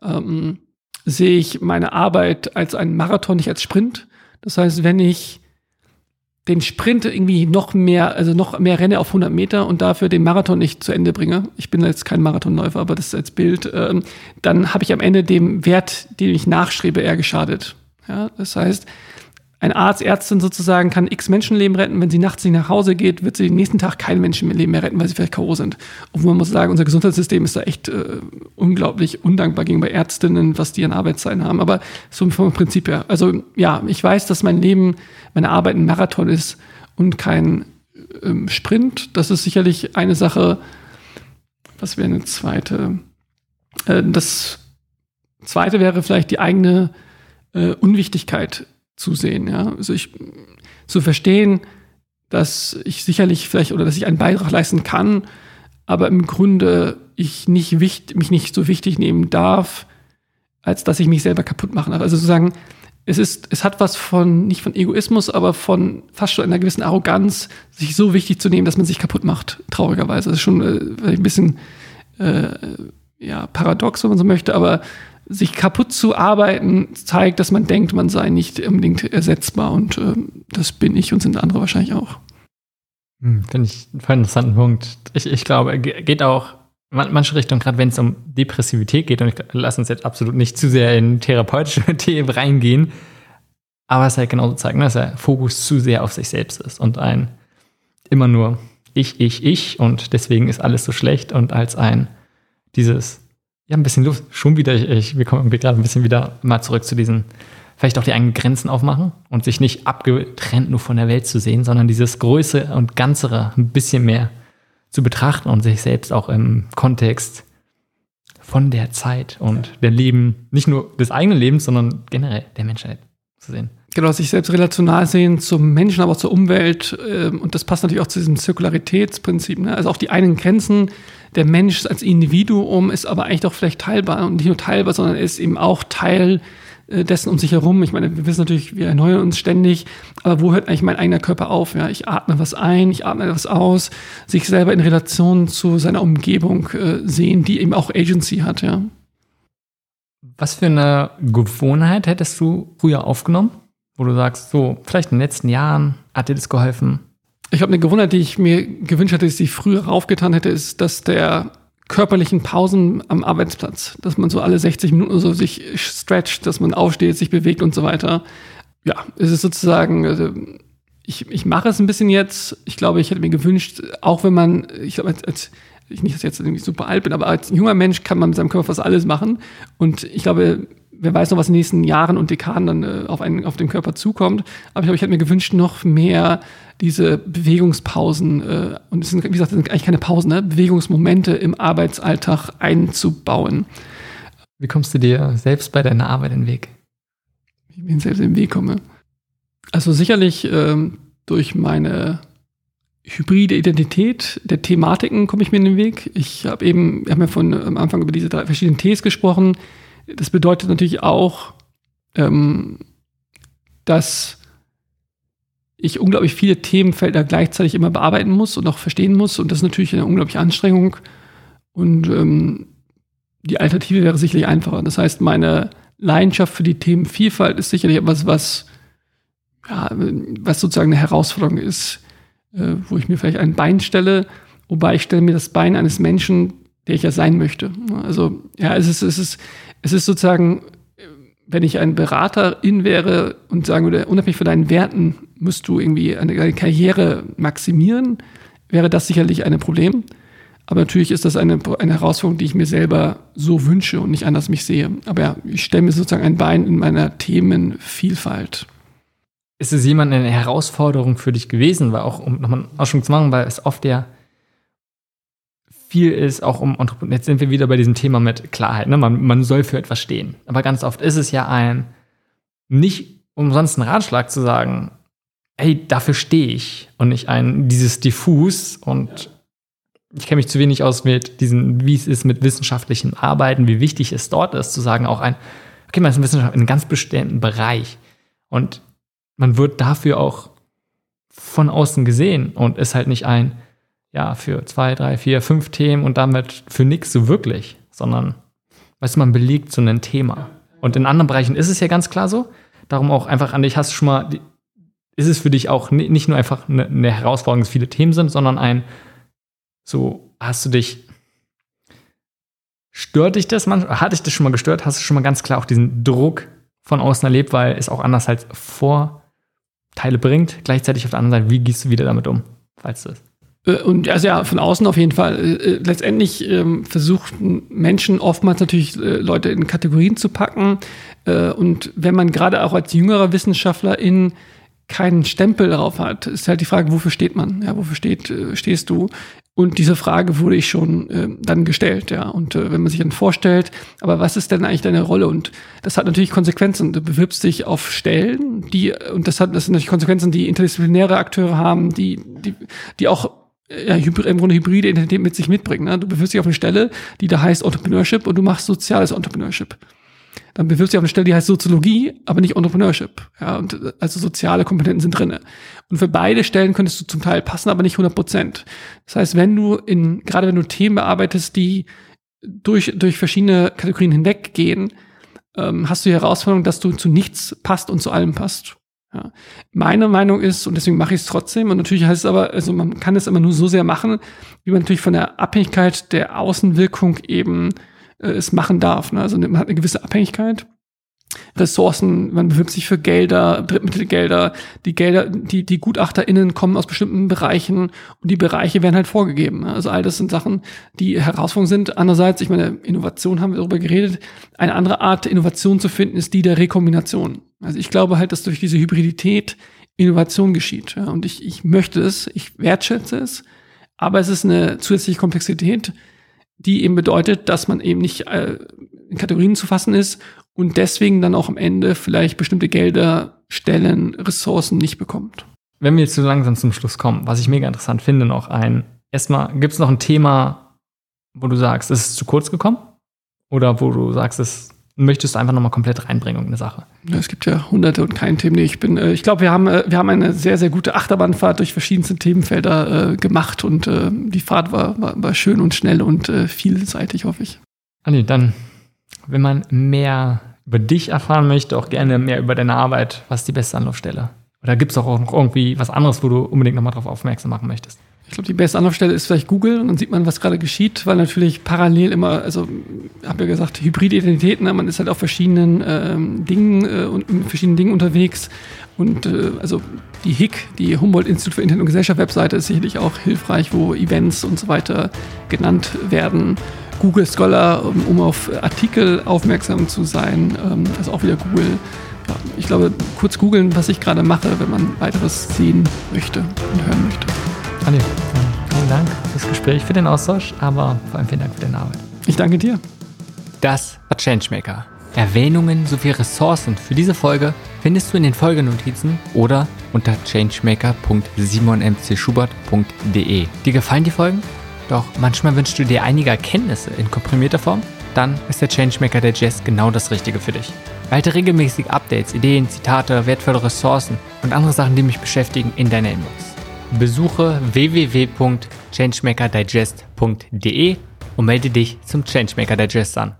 ähm, sehe ich meine Arbeit als einen Marathon, nicht als Sprint. Das heißt, wenn ich den Sprint irgendwie noch mehr, also noch mehr renne auf 100 Meter und dafür den Marathon nicht zu Ende bringe, ich bin jetzt kein Marathonläufer, aber das ist als Bild, ähm, dann habe ich am Ende dem Wert, den ich nachstrebe, eher geschadet. Ja, das heißt, ein Arzt, Ärztin sozusagen kann x Menschenleben retten. Wenn sie nachts nicht nach Hause geht, wird sie den nächsten Tag kein Menschenleben mehr retten, weil sie vielleicht K.O. sind. Und man muss sagen, unser Gesundheitssystem ist da echt äh, unglaublich undankbar gegenüber Ärztinnen, was die an Arbeitszeiten haben. Aber so vom Prinzip her. Also ja, ich weiß, dass mein Leben, meine Arbeit ein Marathon ist und kein ähm, Sprint. Das ist sicherlich eine Sache. Was wäre eine zweite? Äh, das zweite wäre vielleicht die eigene äh, Unwichtigkeit zusehen. Ja? Also ich zu verstehen, dass ich sicherlich vielleicht oder dass ich einen Beitrag leisten kann, aber im Grunde ich nicht wichtig, mich nicht so wichtig nehmen darf, als dass ich mich selber kaputt machen darf. Also sozusagen, es ist, es hat was von, nicht von Egoismus, aber von fast schon einer gewissen Arroganz, sich so wichtig zu nehmen, dass man sich kaputt macht, traurigerweise. Das ist schon äh, ein bisschen äh, ja, paradox, wenn man so möchte, aber sich kaputt zu arbeiten, zeigt, dass man denkt, man sei nicht unbedingt ersetzbar. Und äh, das bin ich und sind andere wahrscheinlich auch. Hm, Finde ich einen interessanten Punkt. Ich, ich glaube, geht auch manche Richtungen, gerade wenn es um Depressivität geht, und ich lasse uns jetzt absolut nicht zu sehr in therapeutische Themen reingehen, aber es halt genauso zeigt, ne, dass der Fokus zu sehr auf sich selbst ist und ein immer nur ich, ich, ich und deswegen ist alles so schlecht und als ein dieses, ja, ein bisschen Luft, schon wieder, ich, ich wir kommen gerade ein bisschen wieder mal zurück zu diesen, vielleicht auch die eigenen Grenzen aufmachen und sich nicht abgetrennt nur von der Welt zu sehen, sondern dieses Größe und Ganzere ein bisschen mehr zu betrachten und sich selbst auch im Kontext von der Zeit und der Leben, nicht nur des eigenen Lebens, sondern generell der Menschheit zu sehen. Genau, sich selbst relational sehen zum Menschen, aber auch zur Umwelt. Ähm, und das passt natürlich auch zu diesem Zirkularitätsprinzip. Ne? Also auch die eigenen Grenzen. Der Mensch als Individuum ist aber eigentlich doch vielleicht teilbar und nicht nur teilbar, sondern ist eben auch Teil äh, dessen um sich herum. Ich meine, wir wissen natürlich, wir erneuern uns ständig, aber wo hört eigentlich mein eigener Körper auf? Ja, ich atme was ein, ich atme was aus, sich selber in Relation zu seiner Umgebung äh, sehen, die eben auch Agency hat, ja. Was für eine Gewohnheit hättest du früher aufgenommen? wo du sagst, so, vielleicht in den letzten Jahren hat dir das geholfen? Ich habe eine Gewohnheit, die ich mir gewünscht hätte, dass ich früher raufgetan hätte, ist, dass der körperlichen Pausen am Arbeitsplatz, dass man so alle 60 Minuten so sich stretcht, dass man aufsteht, sich bewegt und so weiter. Ja, es ist sozusagen, also ich, ich mache es ein bisschen jetzt. Ich glaube, ich hätte mir gewünscht, auch wenn man, ich glaube, als, als ich nicht, dass ich jetzt irgendwie super alt bin, aber als junger Mensch kann man mit seinem Körper fast alles machen. Und ich glaube, wer weiß noch, was in den nächsten Jahren und Dekaden dann äh, auf, einen, auf den Körper zukommt. Aber ich glaube, ich hätte mir gewünscht, noch mehr diese Bewegungspausen, äh, und es sind, wie gesagt, das sind eigentlich keine Pausen, ne? Bewegungsmomente im Arbeitsalltag einzubauen. Wie kommst du dir selbst bei deiner Arbeit in den Weg? Wie ich mir selbst in den Weg komme. Also sicherlich ähm, durch meine hybride Identität der Thematiken komme ich mir in den Weg. Ich habe eben, wir haben ja von am Anfang über diese drei verschiedenen Ts gesprochen. Das bedeutet natürlich auch, ähm, dass ich unglaublich viele Themenfelder gleichzeitig immer bearbeiten muss und auch verstehen muss. Und das ist natürlich eine unglaubliche Anstrengung. Und ähm, die Alternative wäre sicherlich einfacher. Das heißt, meine Leidenschaft für die Themenvielfalt ist sicherlich etwas, was, ja, was sozusagen eine Herausforderung ist, äh, wo ich mir vielleicht ein Bein stelle, wobei ich stelle mir das Bein eines Menschen, der ich ja sein möchte. Also ja, es ist, es ist, es ist sozusagen, wenn ich ein Beraterin wäre und sagen würde, unabhängig von deinen Werten musst du irgendwie eine, eine Karriere maximieren, wäre das sicherlich ein Problem. Aber natürlich ist das eine, eine Herausforderung, die ich mir selber so wünsche und nicht anders mich sehe. Aber ja, ich stelle mir sozusagen ein Bein in meiner Themenvielfalt. Ist es jemand eine Herausforderung für dich gewesen, weil auch, um nochmal einen Ausschwung zu machen, weil es oft ja viel ist, auch um Entrepreneur. Jetzt sind wir wieder bei diesem Thema mit Klarheit. Ne? Man, man soll für etwas stehen. Aber ganz oft ist es ja ein nicht umsonst ein Ratschlag zu sagen, hey, dafür stehe ich und nicht ein dieses diffus und ich kenne mich zu wenig aus mit diesen, wie es ist mit wissenschaftlichen Arbeiten, wie wichtig es dort ist, zu sagen, auch ein, okay, man ist in Wissenschaft in einem ganz bestimmten Bereich und man wird dafür auch von außen gesehen und ist halt nicht ein, ja, für zwei, drei, vier, fünf Themen und damit für nichts so wirklich, sondern, weißt du, man belegt so ein Thema. Und in anderen Bereichen ist es ja ganz klar so. Darum auch einfach an dich, hast du schon mal, ist es für dich auch nicht nur einfach eine, eine Herausforderung, dass viele Themen sind, sondern ein, so, hast du dich, stört dich das manchmal, hat dich das schon mal gestört? Hast du schon mal ganz klar auch diesen Druck von außen erlebt, weil es auch anders als Vorteile bringt? Gleichzeitig auf der anderen Seite, wie gehst du wieder damit um, falls du äh, und also ja, von außen auf jeden Fall. Äh, äh, letztendlich ähm, versuchen Menschen oftmals natürlich äh, Leute in Kategorien zu packen. Äh, und wenn man gerade auch als jüngerer Wissenschaftlerin keinen Stempel darauf hat, ist halt die Frage, wofür steht man? Ja, wofür steht, äh, stehst du? Und diese Frage wurde ich schon äh, dann gestellt, ja. Und äh, wenn man sich dann vorstellt, aber was ist denn eigentlich deine Rolle? Und das hat natürlich Konsequenzen. Du bewirbst dich auf Stellen, die, und das hat, das sind natürlich Konsequenzen, die interdisziplinäre Akteure haben, die, die, die auch ja, im Grunde hybride Identität mit sich mitbringen. Ne? Du bewirbst dich auf eine Stelle, die da heißt Entrepreneurship und du machst soziales Entrepreneurship. Dann bewirbst du dich auf eine Stelle, die heißt Soziologie, aber nicht Entrepreneurship. Ja, und also soziale Komponenten sind drinne. Und für beide Stellen könntest du zum Teil passen, aber nicht 100 Prozent. Das heißt, wenn du in, gerade wenn du Themen bearbeitest, die durch, durch verschiedene Kategorien hinweggehen, ähm, hast du die Herausforderung, dass du zu nichts passt und zu allem passt. Ja. Meine Meinung ist, und deswegen mache ich es trotzdem, und natürlich heißt es aber, also man kann es immer nur so sehr machen, wie man natürlich von der Abhängigkeit der Außenwirkung eben äh, es machen darf. Ne? Also man hat eine gewisse Abhängigkeit. Ressourcen, man bewirbt sich für Gelder, Drittmittelgelder, die Gelder, die, die GutachterInnen kommen aus bestimmten Bereichen und die Bereiche werden halt vorgegeben. Also all das sind Sachen, die Herausforderungen sind. Andererseits, ich meine, Innovation haben wir darüber geredet. Eine andere Art, Innovation zu finden, ist die der Rekombination. Also ich glaube halt, dass durch diese Hybridität Innovation geschieht. Ja, und ich, ich möchte es, ich wertschätze es, aber es ist eine zusätzliche Komplexität, die eben bedeutet, dass man eben nicht äh, in Kategorien zu fassen ist und deswegen dann auch am Ende vielleicht bestimmte Gelder, Stellen, Ressourcen nicht bekommt. Wenn wir jetzt so langsam zum Schluss kommen, was ich mega interessant finde, noch ein, erstmal, gibt es noch ein Thema, wo du sagst, es ist zu kurz gekommen? Oder wo du sagst, es möchtest du einfach nochmal komplett reinbringen, eine Sache? Ja, es gibt ja hunderte und kein Themen. Ich bin, äh, ich glaube, wir haben, äh, wir haben eine sehr, sehr gute Achterbahnfahrt durch verschiedenste Themenfelder äh, gemacht und äh, die Fahrt war, war, war schön und schnell und äh, vielseitig, hoffe ich. Andi, dann, wenn man mehr über dich erfahren möchte, auch gerne mehr über deine Arbeit, was ist die beste Anlaufstelle? Oder gibt es auch noch irgendwie was anderes, wo du unbedingt nochmal drauf aufmerksam machen möchtest? Ich glaube, die beste Anlaufstelle ist vielleicht Google und dann sieht man, was gerade geschieht, weil natürlich parallel immer, also habe ja gesagt, hybride Identitäten, ne? man ist halt auf verschiedenen ähm, Dingen äh, und in verschiedenen Dingen unterwegs. Und äh, also die HIC, die Humboldt-Institut für Internet und Gesellschaft Webseite, ist sicherlich auch hilfreich, wo Events und so weiter genannt werden. Google Scholar, um, um auf Artikel aufmerksam zu sein, ähm, also auch wieder Google. Ja, ich glaube, kurz googeln, was ich gerade mache, wenn man weiteres sehen möchte und hören möchte. Andi, vielen Dank fürs Gespräch, für den Austausch, aber vor allem vielen Dank für deine Arbeit. Ich danke dir. Das war Changemaker. Erwähnungen sowie Ressourcen für diese Folge findest du in den Folgenotizen oder unter changemaker.simonmcschubert.de. Dir gefallen die Folgen? Doch manchmal wünschst du dir einige Erkenntnisse in komprimierter Form? Dann ist der Changemaker Digest genau das Richtige für dich. Halte regelmäßig Updates, Ideen, Zitate, wertvolle Ressourcen und andere Sachen, die mich beschäftigen, in deiner Inbox. Besuche www.changemakerdigest.de und melde dich zum Changemaker Digest an.